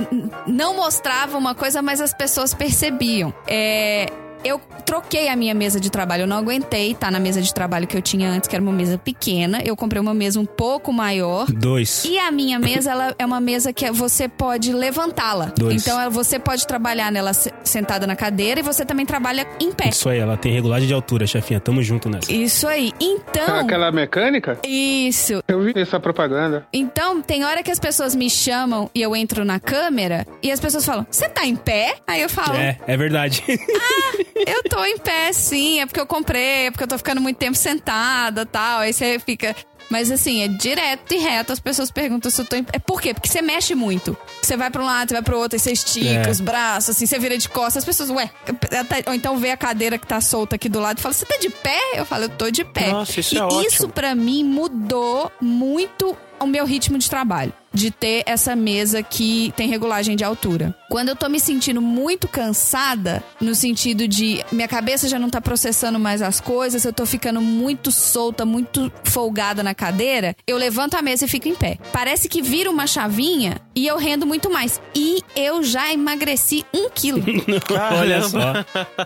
[SPEAKER 2] não mostrava uma coisa, mas as pessoas percebiam. É. Eu troquei a minha mesa de trabalho, eu não aguentei tá na mesa de trabalho que eu tinha antes, que era uma mesa pequena. Eu comprei uma mesa um pouco maior.
[SPEAKER 1] Dois.
[SPEAKER 2] E a minha mesa, ela é uma mesa que você pode levantá-la.
[SPEAKER 1] Dois.
[SPEAKER 2] Então você pode trabalhar nela se- sentada na cadeira e você também trabalha em pé.
[SPEAKER 1] Isso aí, ela tem regulagem de altura, chefinha. Tamo junto nessa.
[SPEAKER 2] Isso aí. Então.
[SPEAKER 3] Aquela mecânica?
[SPEAKER 2] Isso.
[SPEAKER 3] Eu vi essa propaganda.
[SPEAKER 2] Então, tem hora que as pessoas me chamam e eu entro na câmera e as pessoas falam: Você tá em pé? Aí eu falo:
[SPEAKER 1] É, é verdade.
[SPEAKER 2] Eu tô em pé, sim. É porque eu comprei, é porque eu tô ficando muito tempo sentada tal. Aí você fica. Mas assim, é direto e reto. As pessoas perguntam se eu tô em pé. É por quê? Porque você mexe muito. Você vai pra um lado, você vai pro outro, aí você estica
[SPEAKER 1] É.
[SPEAKER 2] os braços, assim, você vira de costas. As pessoas, ué. tá- Ou então vê a cadeira que tá solta aqui do lado e fala: Você tá de pé? Eu falo: Eu tô de pé.
[SPEAKER 4] Nossa, isso
[SPEAKER 2] e
[SPEAKER 4] é ótimo.
[SPEAKER 2] isso pra mim mudou muito o meu ritmo de trabalho. De ter essa mesa que tem regulagem de altura. Quando eu tô me sentindo muito cansada, no sentido de minha cabeça já não tá processando mais as coisas, eu tô ficando muito solta, muito folgada na cadeira, eu levanto a mesa e fico em pé. Parece que vira uma chavinha e eu rendo muito mais. E eu já emagreci um quilo.
[SPEAKER 1] Olha só.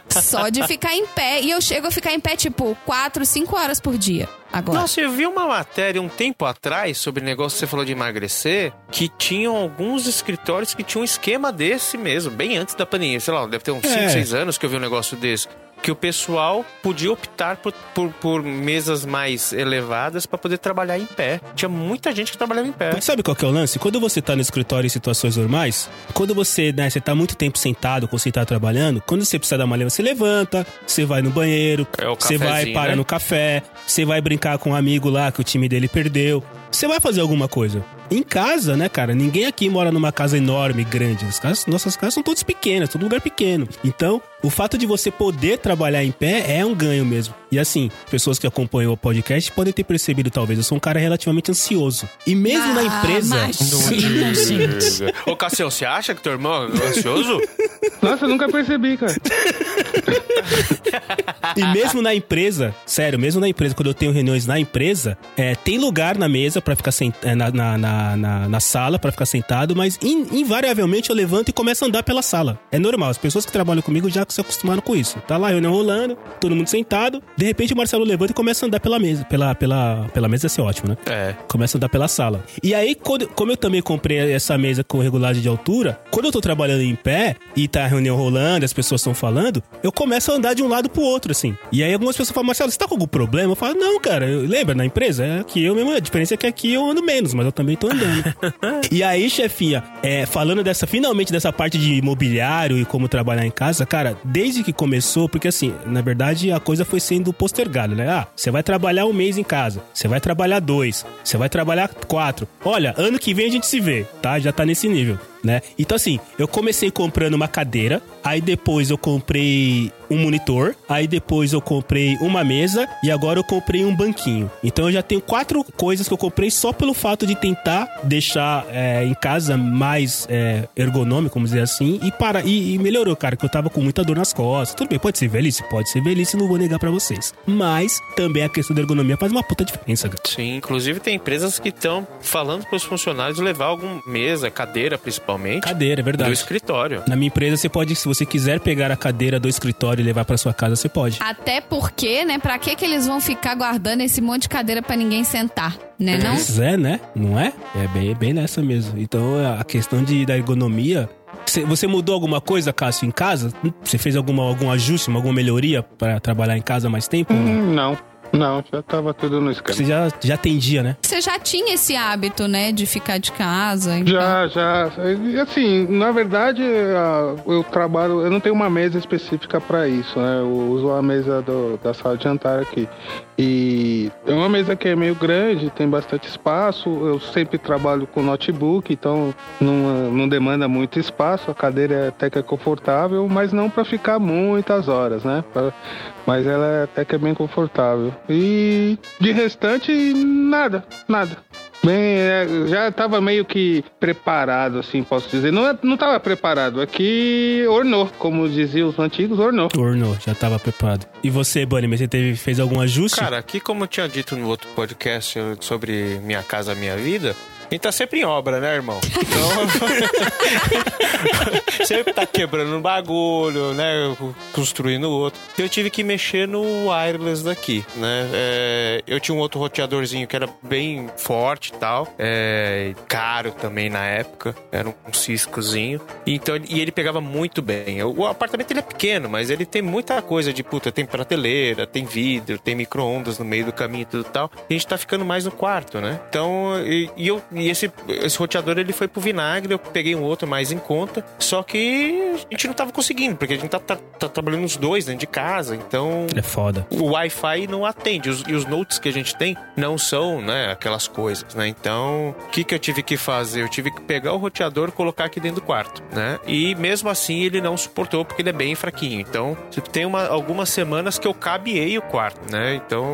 [SPEAKER 2] só de ficar em pé. E eu chego a ficar em pé, tipo, 4, 5 horas por dia. Agora.
[SPEAKER 4] Nossa, eu vi uma matéria um tempo atrás sobre negócio que você falou de emagrecer, que tinham alguns escritórios que tinham um esquema desse mesmo, bem antes da pandemia. Sei lá, deve ter uns 5,
[SPEAKER 1] É.
[SPEAKER 4] 6 anos que eu vi um negócio desse. Que o pessoal podia optar por, por, por mesas mais elevadas para poder trabalhar em pé. Tinha muita gente que trabalhava em pé.
[SPEAKER 1] Mas Sabe qual que é o lance? Quando você tá no escritório em situações normais, quando você, né, você tá muito tempo sentado, concentrado trabalhando, quando você precisa dar uma leva, você levanta, você vai no banheiro,
[SPEAKER 4] É
[SPEAKER 1] você vai parar
[SPEAKER 4] né?
[SPEAKER 1] no café, você vai brincar com um amigo lá que o time dele perdeu. Você vai fazer alguma coisa. Em casa, né, cara? Ninguém aqui mora numa casa enorme, grande. As casas, nossas casas são todas pequenas, todo lugar pequeno. Então, o fato de você poder trabalhar em pé é um ganho mesmo. E assim, pessoas que acompanham o podcast podem ter percebido, talvez, eu sou um cara relativamente ansioso. E mesmo na
[SPEAKER 2] Ah,
[SPEAKER 1] empresa.
[SPEAKER 2] Imagina, gente.
[SPEAKER 4] Ô, Cassião, você acha que teu irmão é ansioso?
[SPEAKER 3] Nossa, eu nunca percebi, cara.
[SPEAKER 1] E mesmo na empresa, sério, mesmo na empresa, quando eu tenho reuniões na empresa, é, tem lugar na mesa pra ficar sent... é, na, na, na, na- na sala pra ficar sentado, mas in- invariavelmente eu levanto e começo a andar pela sala. É normal, as pessoas que trabalham comigo já se acostumaram com isso. Tá lá a reunião rolando, todo mundo sentado, de repente o Marcelo levanta e começa a andar pela mesa. Pela, pela, pela mesa ia ser ótimo, né?
[SPEAKER 4] É.
[SPEAKER 1] Começa a andar pela sala. E aí, quando- como eu também comprei essa mesa com regulagem de altura, quando eu tô trabalhando em pé e tá a reunião rolando, as pessoas estão falando, eu começo a andar de um lado pro outro, assim. E aí algumas pessoas falam, Marcelo, você tá com algum problema? Eu falo, não, cara, eu- lembra na empresa? É aqui eu mesmo, a diferença é que aqui eu ando menos, mas eu também tô andando. e aí, chefinha, é, falando dessa, finalmente dessa parte de imobiliário e como trabalhar em casa, cara, desde que começou, porque assim, na verdade a coisa foi sendo postergada, né? Ah, você vai trabalhar um mês em casa, você vai trabalhar dois, você vai trabalhar quatro. Olha, ano que vem a gente se vê, tá? Já tá nesse nível. Né? Então assim, eu comecei comprando uma cadeira, aí depois eu comprei um monitor, aí depois eu comprei uma mesa e agora eu comprei um banquinho. Então eu já tenho quatro coisas que eu comprei só pelo fato de tentar deixar é, em casa mais é, ergonômico, vamos dizer assim, e para e, e melhorou, cara, que eu tava com muita dor nas costas. Tudo bem, pode ser velhice, pode ser velhice, não vou negar pra vocês. Mas também a questão da ergonomia faz uma puta diferença, cara.
[SPEAKER 4] Sim, inclusive tem empresas que estão falando para os funcionários levar alguma mesa, cadeira principalmente, principalmente,
[SPEAKER 1] Cadeira, é
[SPEAKER 4] do
[SPEAKER 1] verdade.
[SPEAKER 4] escritório.
[SPEAKER 1] Na minha empresa, você pode, se você quiser pegar a cadeira do escritório e levar pra sua casa, você pode.
[SPEAKER 2] Até porque, né, pra que que eles vão ficar guardando esse monte de cadeira pra ninguém sentar, né não?
[SPEAKER 1] Pois é, né? Não é? É bem, bem nessa mesmo. Então, a questão de, da ergonomia... Você, mudou alguma coisa, Cássio, em casa? Você fez alguma, algum ajuste, alguma melhoria pra trabalhar em casa mais tempo?
[SPEAKER 3] Hum, não, não, já tava tudo no esquema.
[SPEAKER 1] Você já, já atendia, né?
[SPEAKER 2] Você já tinha esse hábito, né, de ficar de casa. então-
[SPEAKER 3] Já, já. E, Assim, na verdade, eu trabalho, eu não tenho uma mesa específica para isso, né? Eu uso a mesa do- da sala de jantar aqui. E é uma mesa que é meio grande, tem bastante espaço. Eu sempre trabalho com notebook, então não, não demanda muito espaço. A cadeira é até que é confortável, mas não para ficar muitas horas, né? Pra- mas ela é até que é bem confortável. E de restante, nada, nada. Bem, é, já estava meio que preparado, assim, posso dizer. Não, é- não estava preparado, é que ornou, como diziam os antigos, ornou.
[SPEAKER 1] Ornou, já tava preparado. E você, Bunny, você teve, fez algum ajuste?
[SPEAKER 4] Cara, aqui como eu tinha dito no outro podcast sobre Minha Casa Minha Vida, a gente tá sempre em obra, né, irmão? Então, sempre tá quebrando um bagulho, né, construindo outro. Eu tive que mexer no wireless daqui, né? É, eu tinha um outro roteadorzinho que era bem forte e tal, é, caro também na época, era um ciscozinho. Então, e ele pegava muito bem. O apartamento ele é pequeno, mas ele tem muita coisa de puta, tem prateleira, tem vidro, tem micro-ondas no meio do caminho e tudo tal. E a gente tá ficando mais no quarto, né? Então, e, e eu, e esse, esse roteador ele foi pro vinagre, eu peguei um outro mais em conta. Só que a gente não tava conseguindo, porque a gente tá, tá- tá trabalhando os dois dentro de casa, então
[SPEAKER 1] É foda.
[SPEAKER 4] o Wi-Fi não atende. Os- e os notes que a gente tem não são, né, aquelas coisas, né? Então, o que, que eu tive que fazer? Eu tive que pegar o roteador e colocar aqui dentro do quarto, né? E mesmo assim ele não suportou porque ele é bem fraquinho. Então, tem uma, algumas semanas que eu cabeei o quarto, né? Então,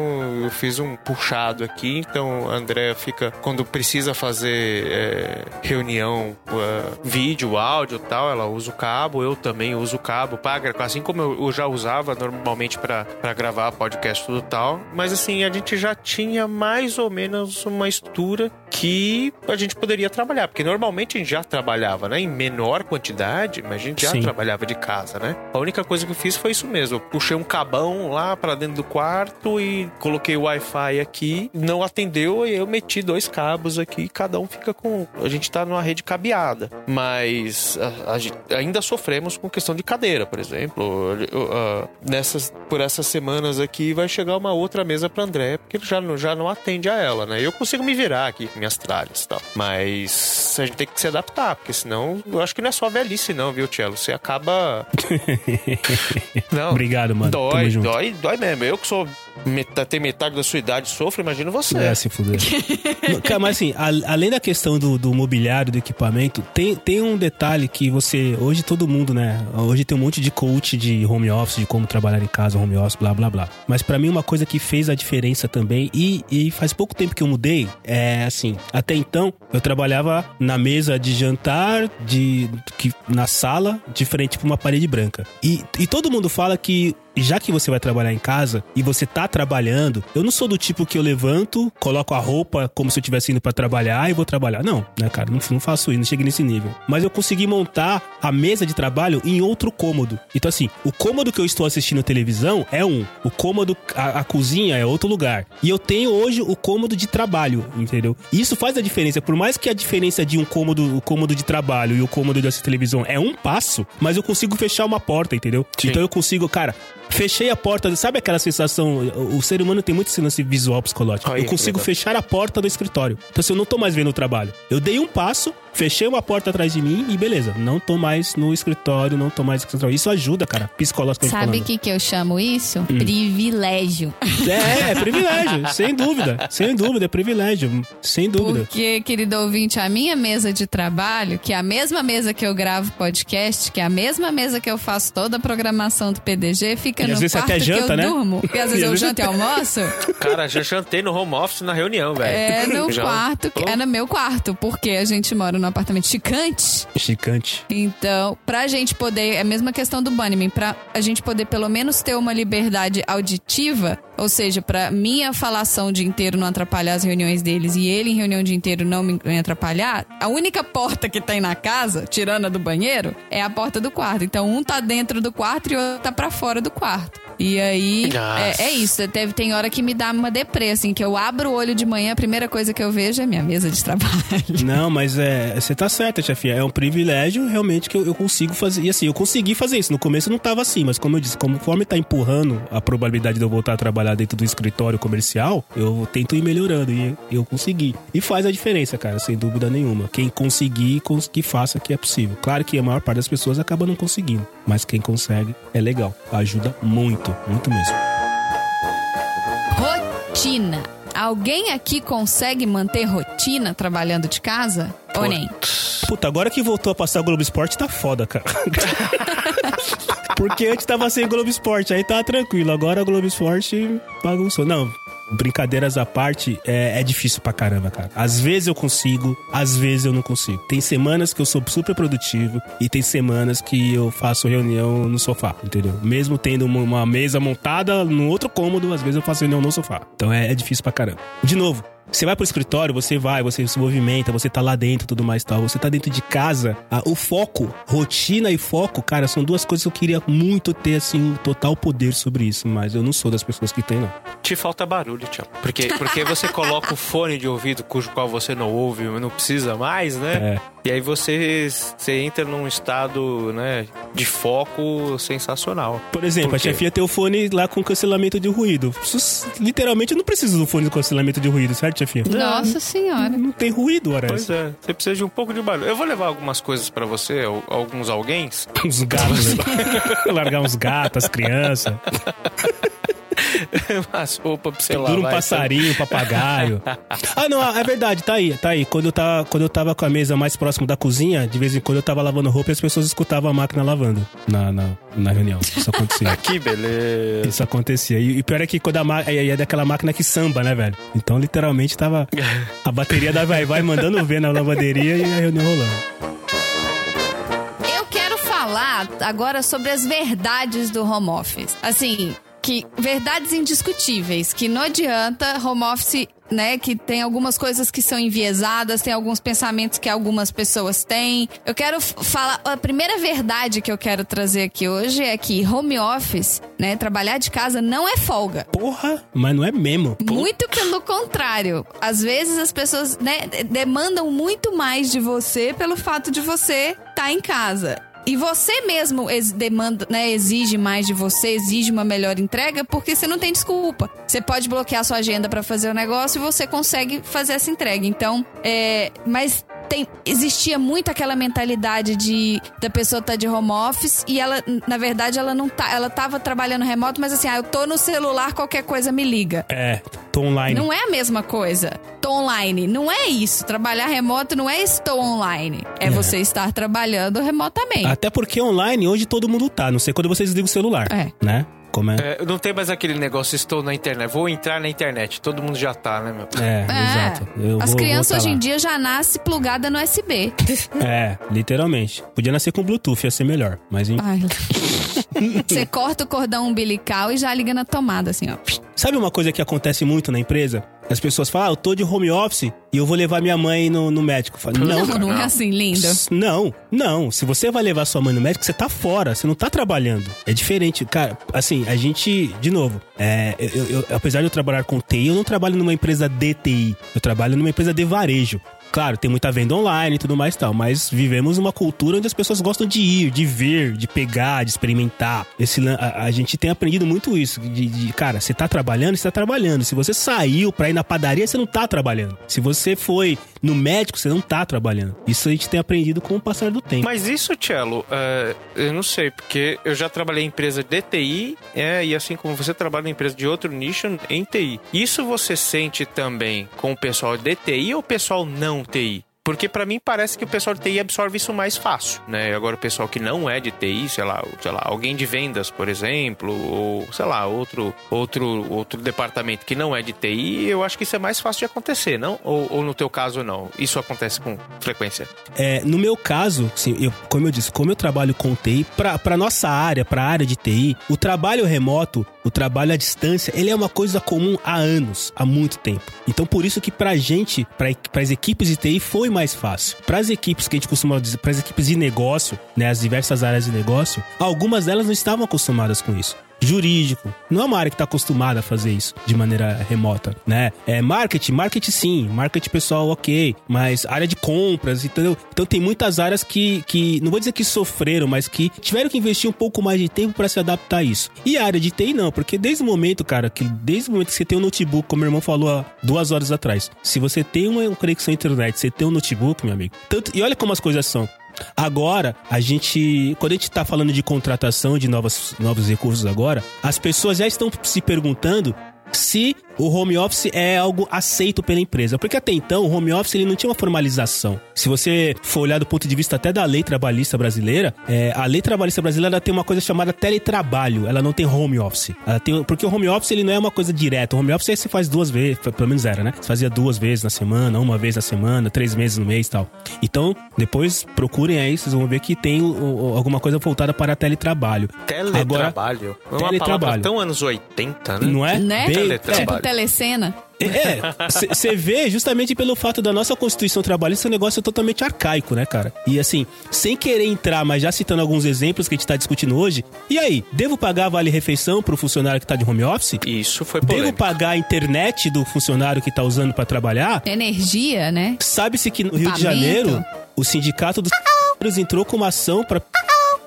[SPEAKER 4] eu fiz um puxado aqui. Então, a Andrea fica, quando precisa fazer é, reunião, uh, vídeo, áudio e tal, ela usa o cabo. Eu também uso o cabo, paga, assim como eu, eu já usava normalmente pra pra gravar podcast tudo tal. Mas assim, a gente já tinha mais ou menos uma estrutura que a gente poderia trabalhar. Porque normalmente a gente já trabalhava, né? Em menor quantidade, mas a gente já
[SPEAKER 1] Sim.
[SPEAKER 4] trabalhava de casa, né? A única coisa que eu fiz foi isso mesmo. Eu puxei um cabão lá pra dentro do quarto e coloquei o Wi-Fi aqui. Não atendeu e eu meti dois cabos aqui. Cada um fica com. A gente tá numa rede cabeada. Mas a- a ainda sofremos com questão de cadeira, por exemplo. Ah, nessas, por essas semanas aqui vai chegar uma outra mesa pra André, porque ele já, não- já não atende a ela, né? Eu consigo me virar aqui com minhas tralhas e tal. Mas a gente tem que se adaptar, porque senão eu acho que não é só velhice, não, viu, Tchelo? Você acaba. Não.
[SPEAKER 1] Obrigado, mano.
[SPEAKER 4] Dói, dói, dói mesmo. Eu que sou. Meta, tem metade da sua idade sofro, imagino você.
[SPEAKER 1] É, se fuder. Cara, mas assim, a- além da questão do, do mobiliário, do equipamento, tem, tem um detalhe que você. Hoje todo mundo, né? Hoje tem um monte de coach de home office, de como trabalhar em casa, home office, blá blá blá. Mas pra mim, uma coisa que fez a diferença também, e, e faz pouco tempo que eu mudei, é assim. Até então, eu trabalhava na mesa de jantar, de, que, na sala, de frente pra uma parede branca. E, e todo mundo fala que já que você vai trabalhar em casa e você tá trabalhando, eu não sou do tipo que eu levanto, coloco a roupa como se eu estivesse indo pra trabalhar e vou trabalhar. Não, né, cara? Não, não faço isso, não cheguei nesse nível. Mas eu consegui montar a mesa de trabalho em outro cômodo. Então, assim, o cômodo que eu estou assistindo televisão é um, o cômodo, a, a cozinha é outro lugar. E eu tenho hoje o cômodo de trabalho, entendeu? Isso faz a diferença. Por mais que a diferença de um cômodo, o cômodo de trabalho e o cômodo de assistir televisão é um passo, mas eu consigo fechar uma porta, entendeu?
[SPEAKER 4] Sim.
[SPEAKER 1] Então eu consigo, cara, fechei a porta, sabe aquela sensação? O, ser humano tem muito esse lance visual psicológico.
[SPEAKER 4] Aí,
[SPEAKER 1] eu consigo fechar a porta do escritório. Então, assim, eu não tô mais vendo o trabalho. Eu dei um passo, fechei uma porta atrás de mim e beleza. Não tô mais no escritório, não tô mais no escritório. Isso ajuda, cara, psicologicamente
[SPEAKER 2] Sabe o que, que eu chamo isso?
[SPEAKER 1] Hum.
[SPEAKER 2] Privilégio.
[SPEAKER 1] É, é privilégio, sem dúvida. Sem dúvida, é privilégio. Sem dúvida.
[SPEAKER 2] Porque, querido ouvinte, a minha mesa de trabalho, que é a mesma mesa que eu gravo podcast, que é a mesma mesa que eu faço toda a programação do PDG, fica
[SPEAKER 1] E
[SPEAKER 2] no
[SPEAKER 1] às vezes você
[SPEAKER 2] quarto
[SPEAKER 1] até janta,
[SPEAKER 2] que eu
[SPEAKER 1] né?
[SPEAKER 2] durmo. E às vezes eu janto e almoço.
[SPEAKER 4] Cara, já jantei no home office na reunião, velho.
[SPEAKER 2] É no
[SPEAKER 4] Já-
[SPEAKER 2] quarto, é no meu quarto, porque a gente mora num apartamento chicante.
[SPEAKER 1] Chicante.
[SPEAKER 2] Então, pra gente poder, é a mesma questão do Bunnyman, pra a gente poder pelo menos ter uma liberdade auditiva, ou seja, pra minha falação o dia inteiro não atrapalhar as reuniões deles e ele em reunião o dia inteiro não me me atrapalhar, a única porta que tem na casa, tirando a do banheiro, é a porta do quarto. Então, um tá dentro do quarto e o outro tá pra fora do quarto. E aí, é, é isso. Teve, tem hora que me dá uma deprê, assim, que eu abro o olho de manhã, a primeira coisa que eu vejo é minha mesa de trabalho.
[SPEAKER 1] Não, mas é, você tá certa, chefia. É um privilégio realmente que eu, eu consigo fazer. E assim, eu consegui fazer isso. No começo não tava assim, mas como eu disse, conforme tá empurrando a probabilidade de eu voltar a trabalhar dentro do escritório comercial, eu tento ir melhorando e eu consegui. E faz a diferença, cara, sem dúvida nenhuma. Quem conseguir, cons- que faça que é possível. Claro que a maior parte das pessoas acaba não conseguindo, mas quem consegue é legal. Ajuda muito, muito mesmo.
[SPEAKER 2] Rotina. Alguém aqui consegue manter rotina trabalhando de casa? Ou nem?
[SPEAKER 1] Puta, agora que voltou a passar o Globo Esporte, tá foda, cara. Porque antes tava sem Globo Esporte, aí tava tranquilo. Agora o Globo Esporte bagunçou. Não, brincadeiras à parte, é, é difícil pra caramba, cara. Às vezes eu consigo, às vezes eu não consigo. Tem semanas que eu sou super produtivo e tem semanas que eu faço reunião no sofá, entendeu? Mesmo tendo uma, mesa montada no outro cômodo, às vezes eu faço reunião no sofá. Então é, é difícil pra caramba. De novo, você vai pro escritório, você vai, você se movimenta, você tá lá dentro e tudo mais e tal. Você tá dentro de casa, ah, o foco, rotina e foco, cara, são duas coisas que eu queria muito ter, assim, um total poder sobre isso. Mas eu não sou das pessoas que tem, não.
[SPEAKER 4] Te falta barulho, Tiago. Porque, porque você coloca o fone de ouvido cujo qual você não ouve, não precisa mais, né?
[SPEAKER 1] É.
[SPEAKER 4] E aí você, você entra num estado, né, de foco sensacional.
[SPEAKER 1] Por exemplo,
[SPEAKER 4] Por
[SPEAKER 1] a chefia tem o fone lá com cancelamento de ruído. Literalmente eu não preciso do fone com cancelamento de ruído, certo, chefia?
[SPEAKER 2] Nossa senhora.
[SPEAKER 1] Não tem ruído, hora
[SPEAKER 4] Pois é, você precisa de um pouco de barulho. Eu vou levar algumas coisas pra você, al- alguns alguém.
[SPEAKER 1] Uns gatos? Largar uns gatos, as crianças.
[SPEAKER 4] Umas roupas pra você
[SPEAKER 1] Dura um
[SPEAKER 4] lavar.
[SPEAKER 1] passarinho, um papagaio. Ah, não, é verdade, tá aí, tá aí. Quando eu tava, quando eu tava com a mesa mais próximo da cozinha, de vez em quando eu tava lavando roupa e as pessoas escutavam a máquina lavando na, na, na reunião. Isso acontecia.
[SPEAKER 4] Que beleza.
[SPEAKER 1] Isso acontecia. E, e pior é que quando a máquina. É daquela máquina que samba, né, velho? Então, literalmente, tava a bateria da Vai Vai mandando ver na lavanderia e a reunião rolando.
[SPEAKER 2] Eu quero falar agora sobre as verdades do home office. Assim, que verdades indiscutíveis, que não adianta home office, né, que tem algumas coisas que são enviesadas, tem alguns pensamentos que algumas pessoas têm. Eu quero falar, a primeira verdade que eu quero trazer aqui hoje é que home office, né, trabalhar de casa não é folga.
[SPEAKER 1] Porra, mas não é mesmo.
[SPEAKER 2] Muito pelo contrário. Às vezes as pessoas né, de- demandam muito mais de você pelo fato de você estar em casa. E você mesmo demanda, né, exige mais de você, exige uma melhor entrega, porque você não tem desculpa. Você pode bloquear sua agenda para fazer o negócio e você consegue fazer essa entrega. Então, é, mas tem, existia muito aquela mentalidade de da pessoa estar de home office e ela, na verdade, ela não tá, ela tava trabalhando remoto, mas assim, ah, eu tô no celular, qualquer coisa me liga.
[SPEAKER 1] É, tô online.
[SPEAKER 2] Não é a mesma coisa. Tô online. Não é isso. Trabalhar remoto não é estou online. É, você estar trabalhando remotamente.
[SPEAKER 1] Até porque online hoje todo mundo tá. Não sei quando você desliga o celular.
[SPEAKER 2] É.
[SPEAKER 1] Né? Como é?
[SPEAKER 4] É, não tem mais aquele negócio, estou na internet, vou entrar na internet. Todo mundo já tá, né, meu?
[SPEAKER 1] É,
[SPEAKER 2] É.
[SPEAKER 1] exato. Eu
[SPEAKER 2] As
[SPEAKER 1] vou-
[SPEAKER 2] crianças
[SPEAKER 1] vou tá
[SPEAKER 2] hoje em
[SPEAKER 1] lá.
[SPEAKER 2] dia já nascem plugada no USB.
[SPEAKER 1] É, literalmente. Podia nascer com Bluetooth, ia ser melhor. Mas em-
[SPEAKER 2] Ai. você corta o cordão umbilical e já liga na tomada, assim, ó.
[SPEAKER 1] sabe uma coisa que acontece muito na empresa? As pessoas falam, ah, eu tô de home office e eu vou levar minha mãe no, no médico. Eu falo, não,
[SPEAKER 2] Não,
[SPEAKER 1] cara.
[SPEAKER 2] não é assim, lindo.
[SPEAKER 1] Não, não. Se você vai levar sua mãe no médico, você tá fora, você não tá trabalhando. É diferente. Cara, assim, a gente, de novo, é, eu, eu- apesar de eu trabalhar com TI, eu não trabalho numa empresa de TI. Eu trabalho numa empresa de varejo. Claro, tem muita venda online e tudo mais e tal, mas vivemos uma cultura onde as pessoas gostam de ir, de ver, de pegar, de experimentar. Esse, a, a gente tem aprendido muito isso, de, de, cara, você tá trabalhando, você tá trabalhando. Se você saiu pra ir na padaria, você não tá trabalhando. Se você foi no médico, você não tá trabalhando. Isso a gente tem aprendido com o passar do tempo.
[SPEAKER 4] Mas isso, Cello, é, eu não sei, porque eu já trabalhei em empresa de TI, é, e assim como você trabalha em empresa de outro nicho em TI. Isso você sente também com o pessoal de TI ou o pessoal não TI? Porque pra mim parece que o pessoal de TI absorve isso mais fácil, né? Agora o pessoal que não é de TI, sei lá, sei lá, alguém de vendas, por exemplo, ou sei lá, outro outro outro departamento que não é de TI, eu acho que isso é mais fácil de acontecer, não? Ou, ou no teu caso não? Isso acontece com frequência?
[SPEAKER 1] É, no meu caso, sim, eu, como eu disse, como eu trabalho com TI, pra nossa área, pra área de TI, o trabalho remoto, o trabalho à distância, ele é uma coisa comum há anos, há muito tempo. Então, por isso que pra gente, pra, pras equipes de TI, foi mais fácil. Pras equipes que a gente costuma dizer, pras equipes de negócio, né, as diversas áreas de negócio, algumas delas não estavam acostumadas com isso jurídico. Não é uma área que está acostumada a fazer isso de maneira remota, né? É marketing, marketing sim, marketing pessoal ok, mas área de compras, entendeu? Então tem muitas áreas que, que não vou dizer que sofreram, mas que tiveram que investir um pouco mais de tempo para se adaptar a isso. E a área de TI não, porque desde o momento, cara, que desde o momento que você tem um notebook, como meu irmão falou há duas horas atrás, se você tem uma conexão à internet, você tem um notebook, meu amigo, tanto, e olha como as coisas são. Agora, a gente, quando a gente está falando de contratação de novos, novos recursos agora, as pessoas já estão se perguntando se o home office é algo aceito pela empresa. Porque até então, o home office ele não tinha uma formalização. Se você for olhar do ponto de vista até da lei trabalhista brasileira, é, a lei trabalhista brasileira tem uma coisa chamada teletrabalho. Ela não tem home office. Ela tem, porque o home office ele não é uma coisa direta. O home office você faz duas vezes, pelo menos era, né? Você fazia duas vezes na semana, uma vez na semana, três meses no mês e tal. Então, depois procurem aí, vocês vão ver que tem o, o, alguma coisa voltada para teletrabalho.
[SPEAKER 4] Teletrabalho?
[SPEAKER 1] Agora, é uma teletrabalho.
[SPEAKER 4] tão anos 80, né?
[SPEAKER 1] Não é?
[SPEAKER 2] Né?
[SPEAKER 1] Bem,
[SPEAKER 2] Tipo telecena.
[SPEAKER 1] É, você vê justamente pelo fato da nossa Constituição Trabalhista, esse negócio é totalmente arcaico, né, cara? E assim, sem querer entrar, mas já citando alguns exemplos que a gente tá discutindo hoje, e aí, devo pagar vale-refeição pro funcionário que tá de home office?
[SPEAKER 4] Isso foi polêmico.
[SPEAKER 1] Devo pagar a internet do funcionário que tá usando para trabalhar?
[SPEAKER 2] Energia, né?
[SPEAKER 1] Sabe-se que no Rio de Janeiro, o sindicato dos entrou com uma ação para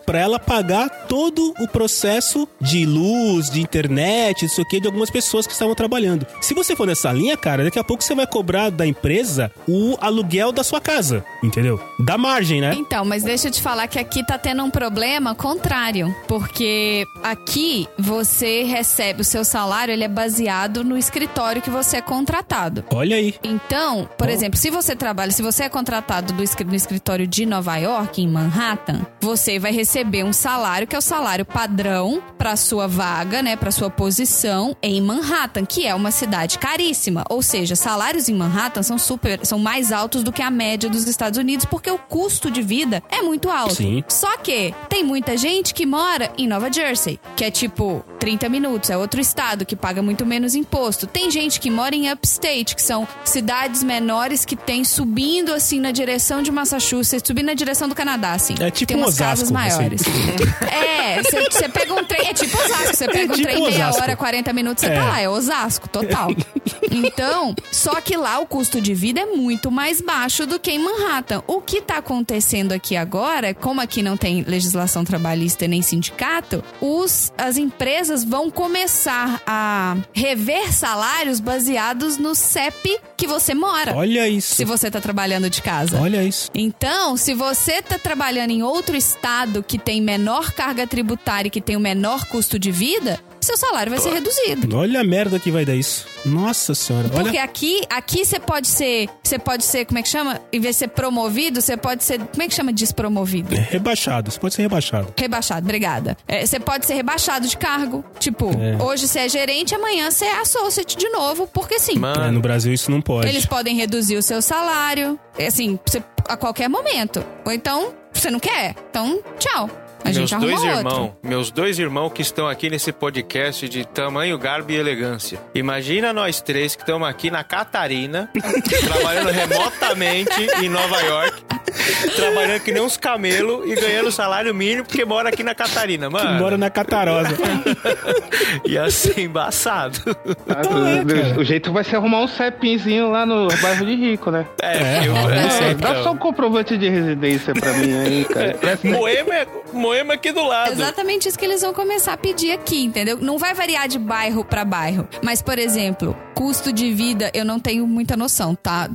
[SPEAKER 1] para ela pagar todo o processo de luz, de internet, isso aqui de algumas pessoas que estavam trabalhando. Se você for nessa linha, cara, daqui a pouco você vai cobrar da empresa o aluguel da sua casa, entendeu? Da margem, né?
[SPEAKER 2] Então, mas deixa eu te falar que aqui tá tendo um problema contrário, porque aqui você recebe o seu salário, ele é baseado no escritório que você é contratado.
[SPEAKER 1] Olha aí.
[SPEAKER 2] Então, por oh. exemplo, se você trabalha, se você é contratado do, no escritório de Nova York, em Manhattan, você vai receber receber um salário que é o salário padrão para sua vaga, né, para sua posição em Manhattan, que é uma cidade caríssima. Ou seja, salários em Manhattan são super, são mais altos do que a média dos Estados Unidos, porque o custo de vida é muito alto.
[SPEAKER 1] Sim.
[SPEAKER 2] Só que tem muita gente que mora em Nova Jersey, que é tipo 30 minutos, é outro estado que paga muito menos imposto. Tem gente que mora em Upstate, que são cidades menores que tem subindo assim na direção de Massachusetts, subindo na direção do Canadá, assim.
[SPEAKER 1] É tipo
[SPEAKER 2] tem umas
[SPEAKER 1] Osasco,
[SPEAKER 2] casas maiores. Assim. É, você pega um trem. É tipo Osasco. Você pega um
[SPEAKER 1] tipo
[SPEAKER 2] trem meia
[SPEAKER 1] Osasco.
[SPEAKER 2] hora, 40 minutos, você
[SPEAKER 1] É.
[SPEAKER 2] tá lá. É Osasco, total. Então, só que lá o custo de vida é muito mais baixo do que em Manhattan. O que tá acontecendo aqui agora, como aqui não tem legislação trabalhista nem sindicato, os, as empresas vão começar a rever salários baseados no CEP que você mora.
[SPEAKER 1] Olha isso.
[SPEAKER 2] Se você tá trabalhando de casa.
[SPEAKER 1] Olha isso.
[SPEAKER 2] Então, se você tá trabalhando em outro estado que tem menor carga tributária e que tem o menor custo de vida, seu salário vai ser reduzido.
[SPEAKER 1] Olha a merda que vai dar isso. Nossa senhora. Olha.
[SPEAKER 2] Porque aqui, aqui você pode ser, você pode ser, como é que chama? Em vez de ser promovido, você pode ser, como é que chama despromovido?
[SPEAKER 1] Rebaixado. Você pode ser rebaixado.
[SPEAKER 2] Rebaixado, obrigada. É, Você pode ser rebaixado de cargo. Tipo,
[SPEAKER 1] É.
[SPEAKER 2] hoje você é gerente, amanhã você é associate de novo, porque sim.
[SPEAKER 1] É,
[SPEAKER 4] Mano,
[SPEAKER 1] no Brasil isso não pode.
[SPEAKER 2] Eles podem reduzir o seu salário, é assim, você- a qualquer momento. Ou então, você não quer. Então, tchau. A
[SPEAKER 4] meus
[SPEAKER 2] gente
[SPEAKER 4] dois irmãos, meus dois irmãos que estão aqui nesse podcast de tamanho, garbo e elegância. Imagina nós três que estamos aqui na Catarina, trabalhando remotamente em Nova York, trabalhando que nem uns camelos e ganhando salário mínimo porque mora aqui na Catarina, mano.
[SPEAKER 1] Que mora na Catarosa.
[SPEAKER 4] Ia ser embaçado.
[SPEAKER 3] Ah,
[SPEAKER 1] é,
[SPEAKER 3] o-
[SPEAKER 1] cara.
[SPEAKER 3] o jeito vai ser arrumar um CEPinzinho lá no bairro de rico, né?
[SPEAKER 4] É,
[SPEAKER 1] É,
[SPEAKER 4] eu, é,
[SPEAKER 1] um CEP.
[SPEAKER 3] Dá só um comprovante de residência pra mim aí, cara. Presta-
[SPEAKER 4] Moema, é- Moema aqui do lado.
[SPEAKER 2] Exatamente isso que eles vão começar a pedir aqui, entendeu? Não vai variar de bairro pra bairro. Mas, por exemplo, custo de vida, eu não tenho muita noção, tá?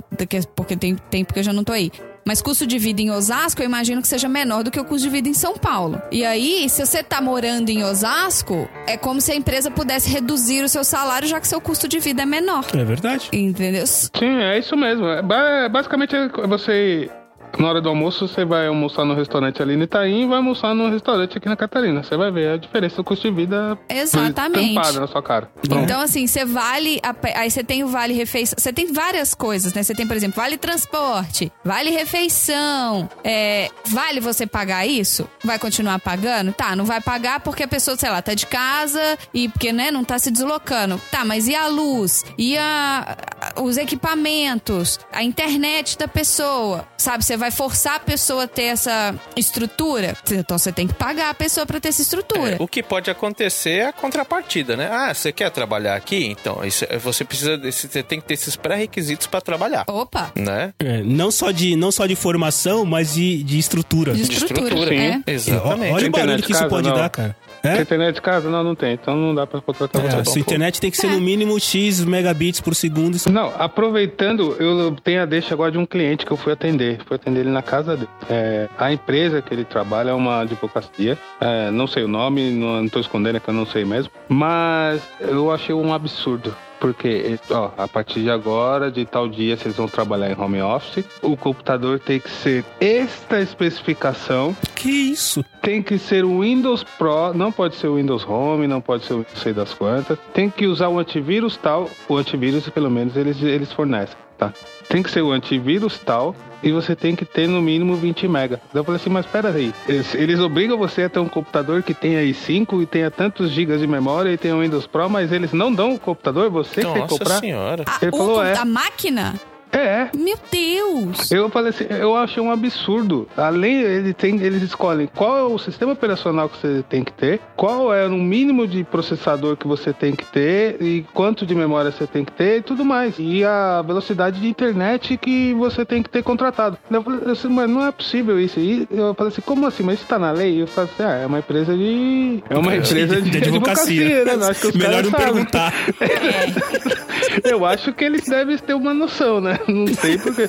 [SPEAKER 2] Porque tem tempo que eu já não tô aí. Mas custo de vida em Osasco, eu imagino que seja menor do que o custo de vida em São Paulo. E aí, se você tá morando em Osasco, é como se a empresa pudesse reduzir o seu salário, já que seu custo de vida é menor.
[SPEAKER 1] É verdade.
[SPEAKER 2] Entendeu?
[SPEAKER 3] Sim, é isso mesmo. É, ba- basicamente, é você. Na hora do almoço, você vai almoçar no restaurante ali no Itaim e vai almoçar no restaurante aqui na Catarina. Você vai ver a diferença do custo de vida
[SPEAKER 2] Exatamente.
[SPEAKER 3] na sua cara. Pronto.
[SPEAKER 2] Então, assim, você vale. a Aí você tem o vale refeição. Você tem várias coisas, né? Você tem, por exemplo, vale transporte, vale refeição. É, vale você pagar isso? Vai continuar pagando? Tá, não vai pagar porque a pessoa, sei lá, tá de casa e porque, né, não tá se deslocando. Tá, mas e a luz? E a- os equipamentos? A internet da pessoa? Sabe, você vai forçar a pessoa a ter essa estrutura? Então você tem que pagar a pessoa pra ter essa estrutura.
[SPEAKER 4] É, o que pode acontecer é a contrapartida, né? Ah, você quer trabalhar aqui? Então, isso, você precisa, desse- você tem que ter esses pré-requisitos pra trabalhar,
[SPEAKER 2] Opa!
[SPEAKER 4] né?
[SPEAKER 1] É, não, só de, não só de formação, mas de, de estrutura.
[SPEAKER 2] De
[SPEAKER 4] De
[SPEAKER 2] estrutura,
[SPEAKER 4] estrutura,
[SPEAKER 2] é.
[SPEAKER 4] Exatamente.
[SPEAKER 1] Olha o barulho que isso pode
[SPEAKER 3] não.
[SPEAKER 1] dar, cara.
[SPEAKER 3] Tem
[SPEAKER 1] É?
[SPEAKER 3] internet de casa? Não, não tem. Então não dá pra contratar
[SPEAKER 1] É,
[SPEAKER 3] você.
[SPEAKER 1] a sua internet tem que ser no mínimo X megabits por segundo.
[SPEAKER 3] Não, aproveitando, eu tenho a deixa agora de um cliente que eu fui atender. Fui atender ele na casa dele. É, a empresa que ele trabalha é uma advocacia. É, não sei o nome, não, não tô escondendo, é que eu não sei mesmo. Mas eu achei um absurdo. Porque, ó, a partir de agora, de tal dia, vocês vão trabalhar em home office. O computador tem que ser esta especificação.
[SPEAKER 1] Que isso?
[SPEAKER 3] Tem que ser o Windows Pro, não pode ser o Windows Home, não pode ser o sei das quantas. Tem que usar o antivírus tal, o antivírus pelo menos eles, eles fornecem, tá? Tem que ser o antivírus tal e você tem que ter no mínimo 20 mega. Eu falei assim, mas pera aí, eles, eles obrigam você a ter um computador que tenha aí 5 e tenha tantos gigas de memória e tenha o Windows Pro, mas eles não dão o computador, você que tem que
[SPEAKER 4] Nossa
[SPEAKER 3] comprar.
[SPEAKER 4] senhora.
[SPEAKER 2] A,
[SPEAKER 3] Ele
[SPEAKER 2] o-
[SPEAKER 3] falou, é.
[SPEAKER 2] a máquina?
[SPEAKER 3] É,
[SPEAKER 2] Meu Deus!
[SPEAKER 3] eu falei assim, eu achei um absurdo. Além, ele tem, eles escolhem qual é o sistema operacional que você tem que ter, qual é o mínimo de processador que você tem que ter e quanto de memória você tem que ter e tudo mais. E a velocidade de internet que você tem que ter contratado. Eu falei assim, mas não é possível isso. E eu falei assim, como assim? Mas isso tá na lei? Eu falei assim, ah, é uma empresa de. É uma empresa de,
[SPEAKER 1] de advocacia.
[SPEAKER 3] né?
[SPEAKER 1] Melhor não
[SPEAKER 3] sabem.
[SPEAKER 1] perguntar.
[SPEAKER 3] Eu acho que eles devem ter uma noção, né? Não sei porque.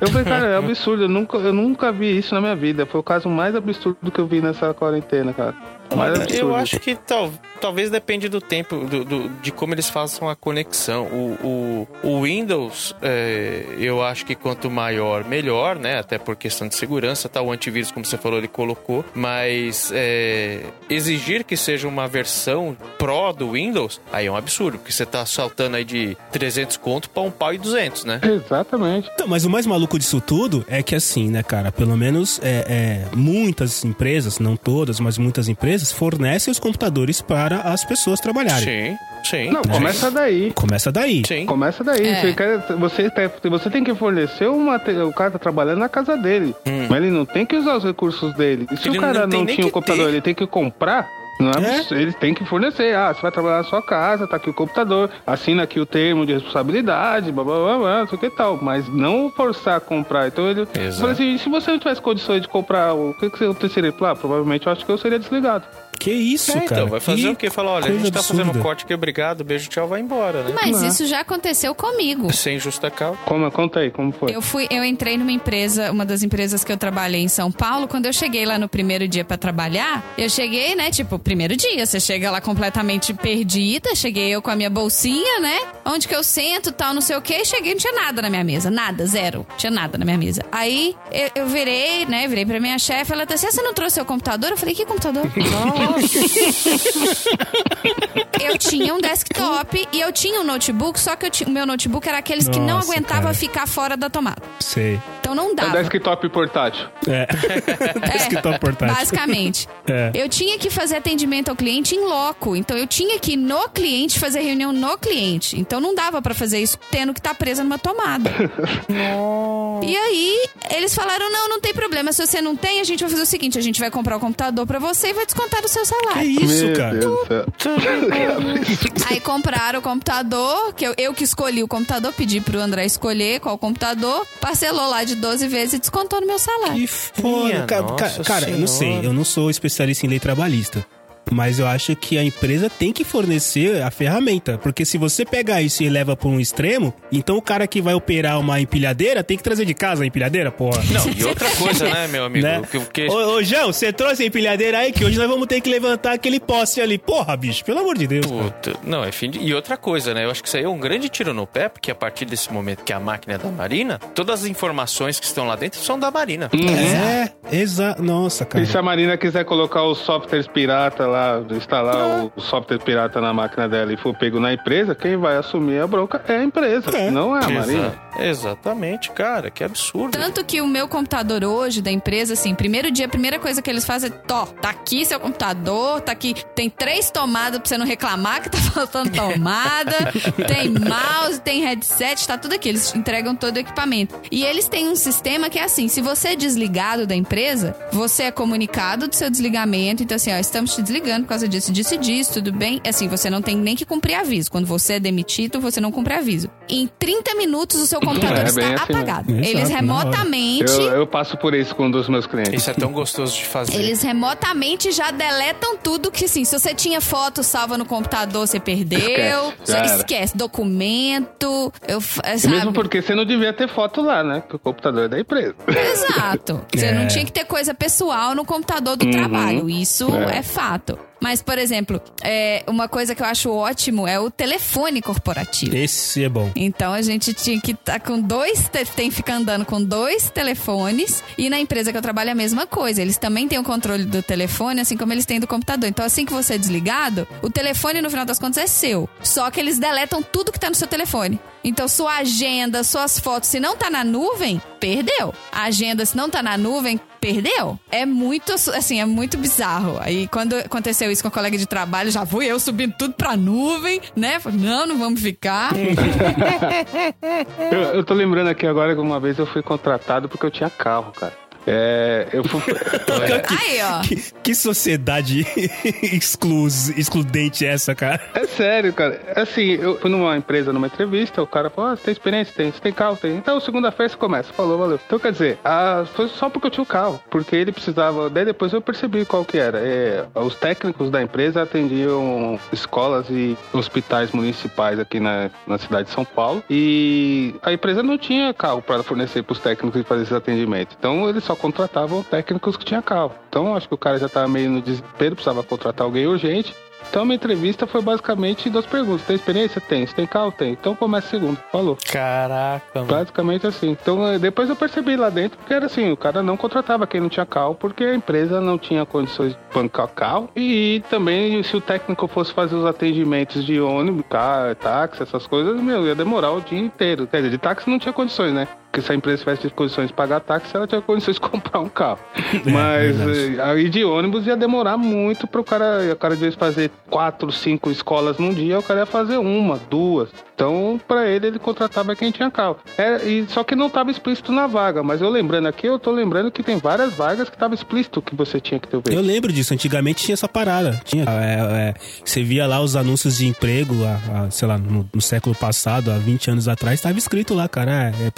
[SPEAKER 3] Eu falei, cara, é absurdo. Eu nunca, eu nunca vi isso na minha vida. Foi o caso mais absurdo que eu vi nessa quarentena, cara. Mais absurdo.
[SPEAKER 4] Eu acho que tal, talvez depende do tempo, do, do- de como eles façam a conexão. O, o, o Windows, é, eu acho que quanto maior, melhor, né? Até por questão de segurança, tá? O antivírus, como você falou, ele colocou. Mas é, exigir que seja uma versão Pro do Windows, aí é um absurdo, porque você tá saltando aí de 300 conto pra um pau e 200, né?
[SPEAKER 3] Exatamente.
[SPEAKER 1] Então, mas o mais maluco disso tudo é que assim, né, cara? Pelo menos é, é, muitas empresas, não todas, mas muitas empresas fornecem os computadores para as pessoas trabalharem.
[SPEAKER 4] Sim, sim.
[SPEAKER 3] Não, começa daí.
[SPEAKER 1] Começa daí.
[SPEAKER 4] Sim.
[SPEAKER 3] Começa daí.
[SPEAKER 2] É.
[SPEAKER 3] Você, quer, você, tem, você tem que fornecer o material. O cara tá trabalhando na casa dele. Mas ele não tem que usar os recursos dele. E se
[SPEAKER 4] Hum. Ele
[SPEAKER 3] o cara
[SPEAKER 4] não
[SPEAKER 3] não, tinha o computador,
[SPEAKER 4] ter.
[SPEAKER 3] ele tem que comprar. É?
[SPEAKER 1] É.
[SPEAKER 3] Ele tem que fornecer. Ah, você vai trabalhar na sua casa, tá aqui o computador, assina aqui o termo de responsabilidade, blá blá blá, blá não sei o que tal. Mas não forçar a comprar. Então ele.
[SPEAKER 4] Exato.
[SPEAKER 3] falei assim, se você não tivesse condições de comprar, o que, que você aconteceria? Ah, provavelmente eu acho que eu seria desligado.
[SPEAKER 1] Que isso,
[SPEAKER 4] É,
[SPEAKER 1] cara?
[SPEAKER 4] então, vai fazer
[SPEAKER 1] Que
[SPEAKER 4] o quê? Falar, olha, a gente tá fazendo um
[SPEAKER 1] absurda.
[SPEAKER 4] corte aqui, obrigado, beijo, tchau, vai embora, né?
[SPEAKER 2] Mas
[SPEAKER 3] Não é.
[SPEAKER 2] isso já aconteceu comigo.
[SPEAKER 4] Sem justa causa.
[SPEAKER 3] Como, conta aí, como foi?
[SPEAKER 2] Eu fui, eu entrei numa empresa, uma das empresas que eu trabalhei em São Paulo. Quando eu cheguei lá no primeiro dia pra trabalhar, eu cheguei, né? Tipo, primeiro dia, você chega lá completamente perdida. Cheguei eu com a minha bolsinha, né? Onde que eu sento, tal, não sei o quê. Cheguei, não tinha nada na minha mesa, nada, zero, tinha nada na minha mesa. Aí eu, eu virei, né? Virei pra minha chefe, ela disse: "Ah, "Você não trouxe seu computador?" Eu falei: "Que computador?" eu tinha um desktop e eu tinha um notebook, só que o meu notebook era aqueles que não
[SPEAKER 1] Nossa,
[SPEAKER 2] aguentava
[SPEAKER 1] cara.
[SPEAKER 2] ficar fora da tomada.
[SPEAKER 1] Sei.
[SPEAKER 2] Então não
[SPEAKER 3] É
[SPEAKER 2] dava.
[SPEAKER 3] desktop portátil.
[SPEAKER 1] É. Desktop portátil.
[SPEAKER 2] Basicamente.
[SPEAKER 1] É.
[SPEAKER 2] Eu tinha que fazer atendimento ao cliente em loco. Então eu tinha que ir no cliente fazer reunião no cliente. Então não dava pra fazer isso tendo que estar presa numa tomada. E aí, eles falaram: não, não tem problema. Se você não tem, a gente vai fazer o seguinte: a gente vai comprar o computador pra você e vai descontar do seu
[SPEAKER 1] Que
[SPEAKER 2] salário.
[SPEAKER 1] isso,
[SPEAKER 3] Meu
[SPEAKER 1] cara?
[SPEAKER 3] Deus.
[SPEAKER 2] Aí compraram o computador, que eu, eu que escolhi o computador, pedi pro André escolher qual computador, parcelou lá de 12 vezes e descontou no meu salário.
[SPEAKER 1] Que foda.
[SPEAKER 4] Minha
[SPEAKER 1] Cara, cara, cara, eu não sei. Eu não sou especialista em lei trabalhista. Mas eu acho que a empresa tem que fornecer a ferramenta. Porque se você pegar isso e leva para um extremo, então o cara que vai operar uma empilhadeira tem que trazer de casa a empilhadeira, porra.
[SPEAKER 4] Não, e outra coisa, né, meu amigo?
[SPEAKER 1] Né?
[SPEAKER 4] Que, que-
[SPEAKER 1] Ô, ô, João, você trouxe a empilhadeira aí que hoje nós vamos ter que levantar aquele poste ali. Porra, bicho, pelo amor de Deus. cara.
[SPEAKER 4] Puta, não, é fim de... E outra coisa, né? Eu acho que isso aí é um grande tiro no pé, porque a partir desse momento que a máquina é da Marina, todas as informações que estão lá dentro são da Marina.
[SPEAKER 1] É, exato. Nossa, cara.
[SPEAKER 3] E se a Marina quiser colocar os softwares pirata lá, instalar o software pirata na máquina dela e for pego na empresa, quem vai assumir a bronca é a empresa,
[SPEAKER 1] É.
[SPEAKER 3] não é a Marina.
[SPEAKER 4] Exa- Exatamente, cara, que absurdo.
[SPEAKER 2] Tanto que o meu computador hoje, da empresa, assim, primeiro dia, a primeira coisa que eles fazem é, tó, tá aqui seu computador, tá aqui, tem três tomadas pra você não reclamar que tá faltando tomada, tem mouse, tem headset, tá tudo aqui. Eles entregam todo o equipamento. E eles têm um sistema que é assim, se você é desligado da empresa, você é comunicado do seu desligamento, então assim, ó, estamos te desligando por causa disso, disso e disso, tudo bem? Assim, você não tem nem que cumprir aviso. Quando você é demitido, você não cumpre aviso. Em 30 minutos, o seu computador
[SPEAKER 3] É,
[SPEAKER 2] está
[SPEAKER 3] assim, né?
[SPEAKER 2] apagado.
[SPEAKER 1] Exato,
[SPEAKER 2] Eles
[SPEAKER 1] hora.
[SPEAKER 2] remotamente.
[SPEAKER 3] Eu, eu passo por isso com um dos meus clientes.
[SPEAKER 4] Isso é tão gostoso de fazer.
[SPEAKER 2] Eles remotamente já deletam tudo que, assim, se você tinha foto salva no computador, você perdeu.
[SPEAKER 3] Esquece,
[SPEAKER 2] esquece. Documento. Eu, f-
[SPEAKER 3] E
[SPEAKER 2] sabe?
[SPEAKER 3] mesmo porque você não devia ter foto lá, né? Que o computador é da empresa.
[SPEAKER 2] Exato. Você
[SPEAKER 1] É.
[SPEAKER 2] não tinha que ter coisa pessoal no computador do trabalho. Isso é. fato. Neto. Mas, por exemplo, é, uma coisa que eu acho ótimo é o telefone corporativo.
[SPEAKER 1] Esse é bom.
[SPEAKER 2] Então a gente tinha que estar com dois, te- tem que ficar andando com dois telefones e na empresa que eu trabalho é a mesma coisa. Eles também têm o controle do telefone, assim como eles têm do computador. Então assim que você é desligado, o telefone no final das contas é seu. Só que eles deletam tudo que tá no seu telefone. Então sua agenda, suas fotos, se não tá na nuvem, perdeu. A agenda se não tá na nuvem, perdeu. É muito, assim, é muito bizarro. Aí quando aconteceu isso com a colega de trabalho, já fui eu subindo tudo pra nuvem, né? Falei, Não, não vamos ficar.
[SPEAKER 3] Eu, eu tô lembrando aqui agora que uma vez eu fui contratado porque eu tinha carro, cara. É, eu fui.
[SPEAKER 2] Aí, ó.
[SPEAKER 1] Que, que sociedade exclus, excludente é essa, cara?
[SPEAKER 3] É sério, cara. Assim, eu fui numa empresa, numa entrevista, o cara falou, ah, você tem experiência? Tem. Você tem carro? Tem. Então, segunda-feira você começa. Falou, valeu. Então, quer dizer, ah, foi só porque eu tinha o carro. Porque ele precisava... Daí depois eu percebi qual que era. É, os técnicos da empresa atendiam escolas e hospitais municipais aqui na, na cidade de São Paulo. E a empresa não tinha carro para fornecer para os técnicos e fazer esses atendimentos. Então, eles só contratavam técnicos que tinham carro. Então, acho que o cara já estava meio no desespero, precisava contratar alguém urgente. Então, a minha entrevista foi basicamente duas perguntas. Tem experiência? Tem. Você tem carro? Tem. Então, começa segundo. Falou.
[SPEAKER 4] Caraca, mano.
[SPEAKER 3] Basicamente assim. Então, eh, depois eu percebi lá dentro que era assim: o cara não contratava quem não tinha carro porque a empresa não tinha condições de bancar carro. E também, se o técnico fosse fazer os atendimentos de ônibus, carro, táxi, essas coisas, meu, ia demorar o dia inteiro. Quer dizer, de táxi não tinha condições, né? Porque se a empresa tivesse condições de pagar táxi, ela tinha condições de comprar um carro. Mas
[SPEAKER 1] verdade.
[SPEAKER 3] eh, aí de ônibus ia demorar muito pro cara. O cara, de vez fazer quatro, cinco escolas num dia, o cara ia fazer uma, duas. Então, pra ele, ele contratava quem tinha carro. É, e, só que não tava explícito na vaga. Mas eu lembrando aqui, eu tô lembrando que tem várias vagas que tava explícito que você tinha que ter o
[SPEAKER 1] Eu
[SPEAKER 3] veículo.
[SPEAKER 1] lembro disso, antigamente tinha essa parada. Tinha, é, é, você via lá os anúncios de emprego, a- a, sei lá, no, no século passado, há 20 anos atrás, estava escrito lá, cara, é, é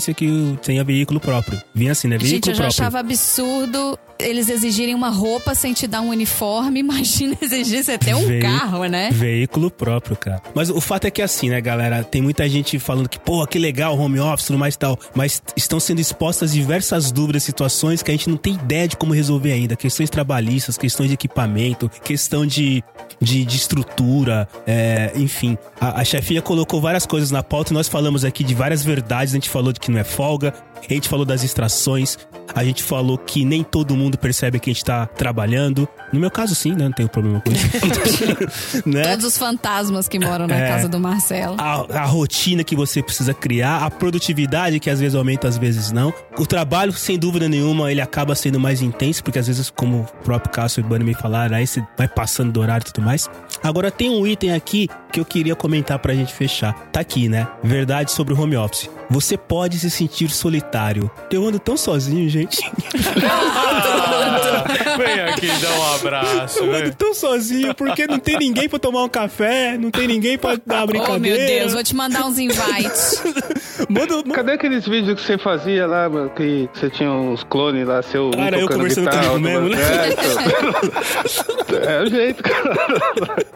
[SPEAKER 1] preferência que tenha veículo próprio. Vinha assim, né? Veículo
[SPEAKER 2] Gente, eu já
[SPEAKER 1] próprio.
[SPEAKER 2] achava absurdo eles exigirem uma roupa sem te dar um uniforme. Imagina exigir você ter um
[SPEAKER 1] Vei-
[SPEAKER 2] carro, né?
[SPEAKER 1] Veículo próprio, cara. Mas o fato é que assim, né, galera? Tem muita gente falando que, pô, que legal, home office, tudo mais e tal. Mas estão sendo expostas diversas dúvidas, situações que a gente não tem ideia de como resolver ainda. Questões trabalhistas, questões de equipamento, questão de, de, de estrutura, é, enfim. A, a chefia colocou várias coisas na pauta e nós falamos aqui de várias verdades. A gente falou de que não é folga, a gente falou das extrações, a gente falou que nem todo mundo percebe que a gente tá trabalhando. No meu caso, sim, né? Não tenho problema com isso. né?
[SPEAKER 2] Todos os fantasmas que moram na
[SPEAKER 1] É.
[SPEAKER 2] casa do Marcelo.
[SPEAKER 1] A, a rotina que você precisa criar, a produtividade que às vezes aumenta, às vezes não. O trabalho, sem dúvida nenhuma, ele acaba sendo mais intenso, porque às vezes, como o próprio Cássio e o Bunny me falaram, aí você vai passando do horário e tudo mais. Agora, tem um item aqui que eu queria comentar pra gente fechar. Tá aqui, né? Verdade sobre o home office. Você pode se sentir solitário. Eu ando tão sozinho, gente.
[SPEAKER 4] Ah, vem aqui dar um abraço.
[SPEAKER 1] Eu
[SPEAKER 4] vem.
[SPEAKER 1] ando tão sozinho porque não tem ninguém pra tomar um café, não tem ninguém pra dar uma
[SPEAKER 2] Oh,
[SPEAKER 1] brincadeira.
[SPEAKER 2] meu Deus, vou te mandar uns invites.
[SPEAKER 1] Manda, manda-
[SPEAKER 3] Cadê aqueles vídeos que você fazia lá, mano, que você tinha uns clones lá, seu um
[SPEAKER 1] Cara, eu conversando
[SPEAKER 3] guitarra,
[SPEAKER 1] comigo mesmo, né?
[SPEAKER 3] É, é o jeito, cara.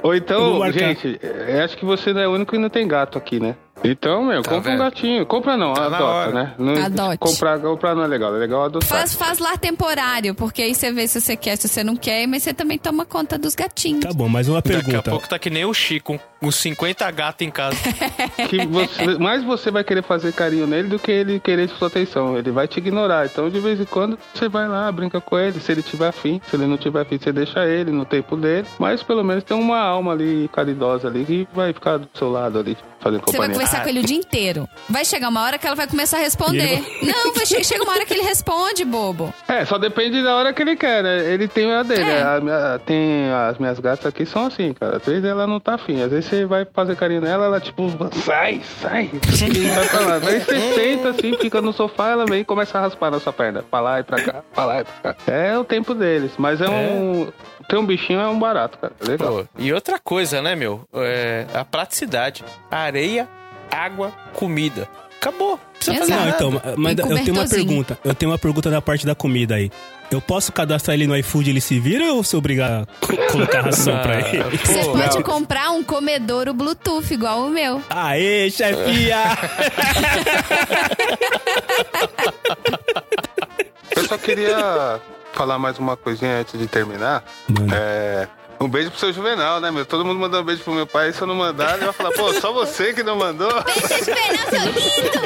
[SPEAKER 3] Ou então, gente, eu acho que você não é o único que não tem gato aqui, né? Então, meu, compra
[SPEAKER 4] vendo?
[SPEAKER 3] um gatinho. Compra não,
[SPEAKER 4] Tá
[SPEAKER 3] adota, né? Não,
[SPEAKER 2] Adote.
[SPEAKER 3] Comprar, comprar não é legal, é legal adotar.
[SPEAKER 2] Faz, faz lar temporário, porque aí você vê se você quer, se você não quer, mas você também toma conta dos gatinhos.
[SPEAKER 1] Tá bom, mas uma
[SPEAKER 4] Daqui a
[SPEAKER 1] pergunta.
[SPEAKER 4] pouco tá que nem o Chico, com uns 50 gatos em casa.
[SPEAKER 3] que você, mais você vai querer fazer carinho nele do que ele querer sua atenção. Ele vai te ignorar. Então, de vez em quando, você vai lá, brinca com ele. Se ele tiver afim, se ele não tiver afim, você deixa ele no tempo dele. Mas pelo menos tem uma alma ali caridosa ali que vai ficar do seu lado ali, fazendo
[SPEAKER 2] Você vai
[SPEAKER 3] companhia.
[SPEAKER 2] conversar com ele o dia inteiro. Vai chegar uma hora que ela vai começar a responder. Não, vai che chega uma hora que ele responde, bobo.
[SPEAKER 3] É, só depende da hora que ele quer, né? Ele tem a dele.
[SPEAKER 2] É.
[SPEAKER 3] A minha- tem as minhas gatas aqui são assim, cara. Às vezes ela não tá afim. Às vezes você vai fazer carinho nela, ela tipo, sai, sai. E vai pra lá. Aí você senta assim, fica no sofá, ela vem e começa a raspar na sua perna. Pra lá e pra cá, pra lá e pra cá. É o tempo deles. Mas é um. Ter um bichinho é um barato, cara. É legal.
[SPEAKER 4] Pô, e outra coisa, né, meu? É a praticidade. Areia, água, comida. Acabou. Não precisa fazer.
[SPEAKER 1] Não, então, mas eu tenho uma pergunta. Eu tenho uma pergunta da parte da comida aí. Eu posso cadastrar ele no iFood e ele se vira ou se obrigar a co- colocar ração pra ele?
[SPEAKER 2] Você
[SPEAKER 4] pô,
[SPEAKER 2] pode
[SPEAKER 3] não.
[SPEAKER 2] comprar um comedouro Bluetooth igual o meu.
[SPEAKER 1] Aê, chefia!
[SPEAKER 3] Eu só queria falar mais uma coisinha antes de terminar.
[SPEAKER 1] Manda.
[SPEAKER 3] É. Um beijo pro seu Juvenal, né, meu? Todo mundo mandou um beijo pro meu pai. Se eu não mandar, ele vai falar, pô, só você que não mandou.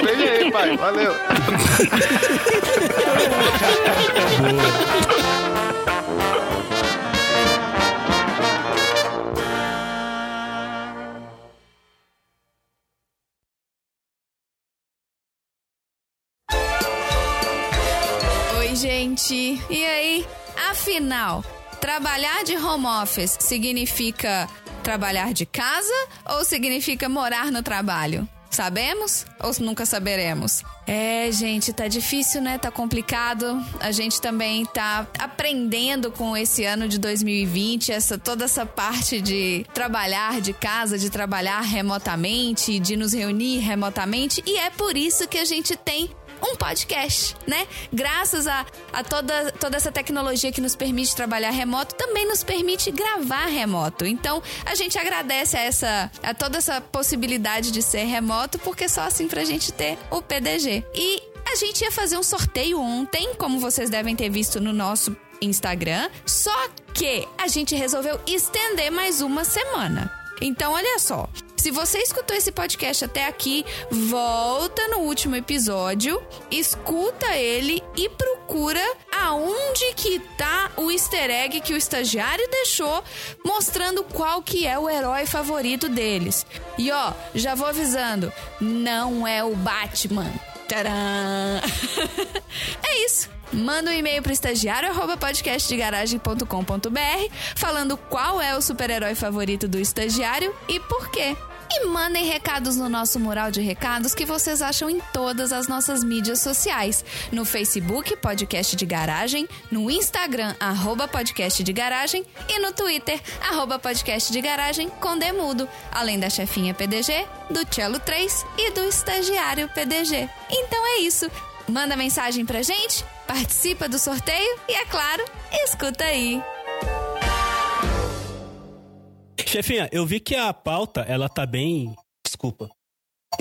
[SPEAKER 3] Beijo aí, pai. Valeu.
[SPEAKER 2] gente. E aí? Afinal, trabalhar de home office significa trabalhar de casa ou significa morar no trabalho? Sabemos ou nunca saberemos? É, gente, tá difícil, né? Tá complicado. A gente também tá aprendendo com esse ano de 2020, essa toda essa parte de trabalhar de casa, de trabalhar remotamente, de nos reunir remotamente, e é por isso que a gente tem um podcast, né? Graças a, a toda, toda essa tecnologia que nos permite trabalhar remoto, também nos permite gravar remoto. Então, a gente agradece a, essa, a toda essa possibilidade de ser remoto, porque só assim pra gente ter o PDG. E a gente ia fazer um sorteio ontem, como vocês devem ter visto no nosso Instagram, só que a gente resolveu estender mais uma semana. Então, olha só. Se você escutou esse podcast até aqui, volta no último episódio, escuta ele e procura aonde que tá o easter egg que o estagiário deixou, mostrando qual que é o herói favorito deles. E ó, já vou avisando, não é o Batman. Tcharam! é isso. Manda um e-mail para estagiário arroba podcastdegaragem.com.br falando qual é o super-herói favorito do estagiário e por quê. E mandem recados no nosso mural de recados que vocês acham em todas as nossas mídias sociais. No Facebook, Podcast de Garagem, no Instagram, arroba Podcast de Garagem e no Twitter, arroba Podcast de Garagem com Demudo, além da chefinha PDG, do Cello 3 e do estagiário PDG. Então é isso. Manda mensagem pra gente, participa do sorteio e, é claro, escuta aí.
[SPEAKER 1] Chefinha, eu vi que a pauta, ela tá bem... Desculpa.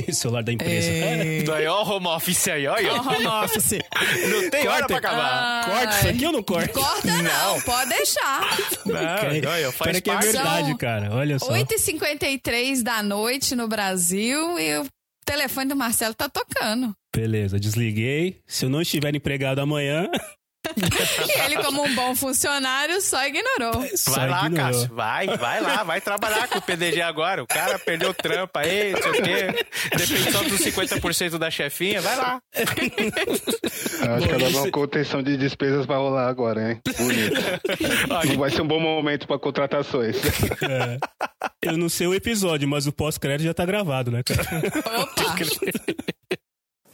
[SPEAKER 1] O celular da empresa. É.
[SPEAKER 4] Daí, ó, home office aí, olha.
[SPEAKER 2] Home office.
[SPEAKER 4] Não tem hora pra acabar.
[SPEAKER 1] Corta isso aqui ou não corta?
[SPEAKER 2] Corta não, pode deixar.
[SPEAKER 4] Não, olha, faz
[SPEAKER 1] Pera que é verdade,
[SPEAKER 2] São
[SPEAKER 1] cara. Olha só.
[SPEAKER 2] 8h53 da noite no Brasil e o telefone do Marcelo tá tocando.
[SPEAKER 1] Beleza, desliguei. Se eu não estiver empregado amanhã,
[SPEAKER 2] E ele, como um bom funcionário, só ignorou.
[SPEAKER 1] só
[SPEAKER 4] Vai lá,
[SPEAKER 1] ignorou.
[SPEAKER 4] Cássio. Vai, vai lá, vai trabalhar com o PDG agora. O cara perdeu o trampo aí, não sei o quê. Depende só dos 50% da chefinha. Vai lá.
[SPEAKER 3] Acho que ela vai uma contenção de despesas pra rolar agora, hein? Bonito. Vai ser um bom momento pra contratações.
[SPEAKER 1] É. Eu não sei o episódio, mas o pós-crédito já tá gravado, né, cara?
[SPEAKER 2] Opa!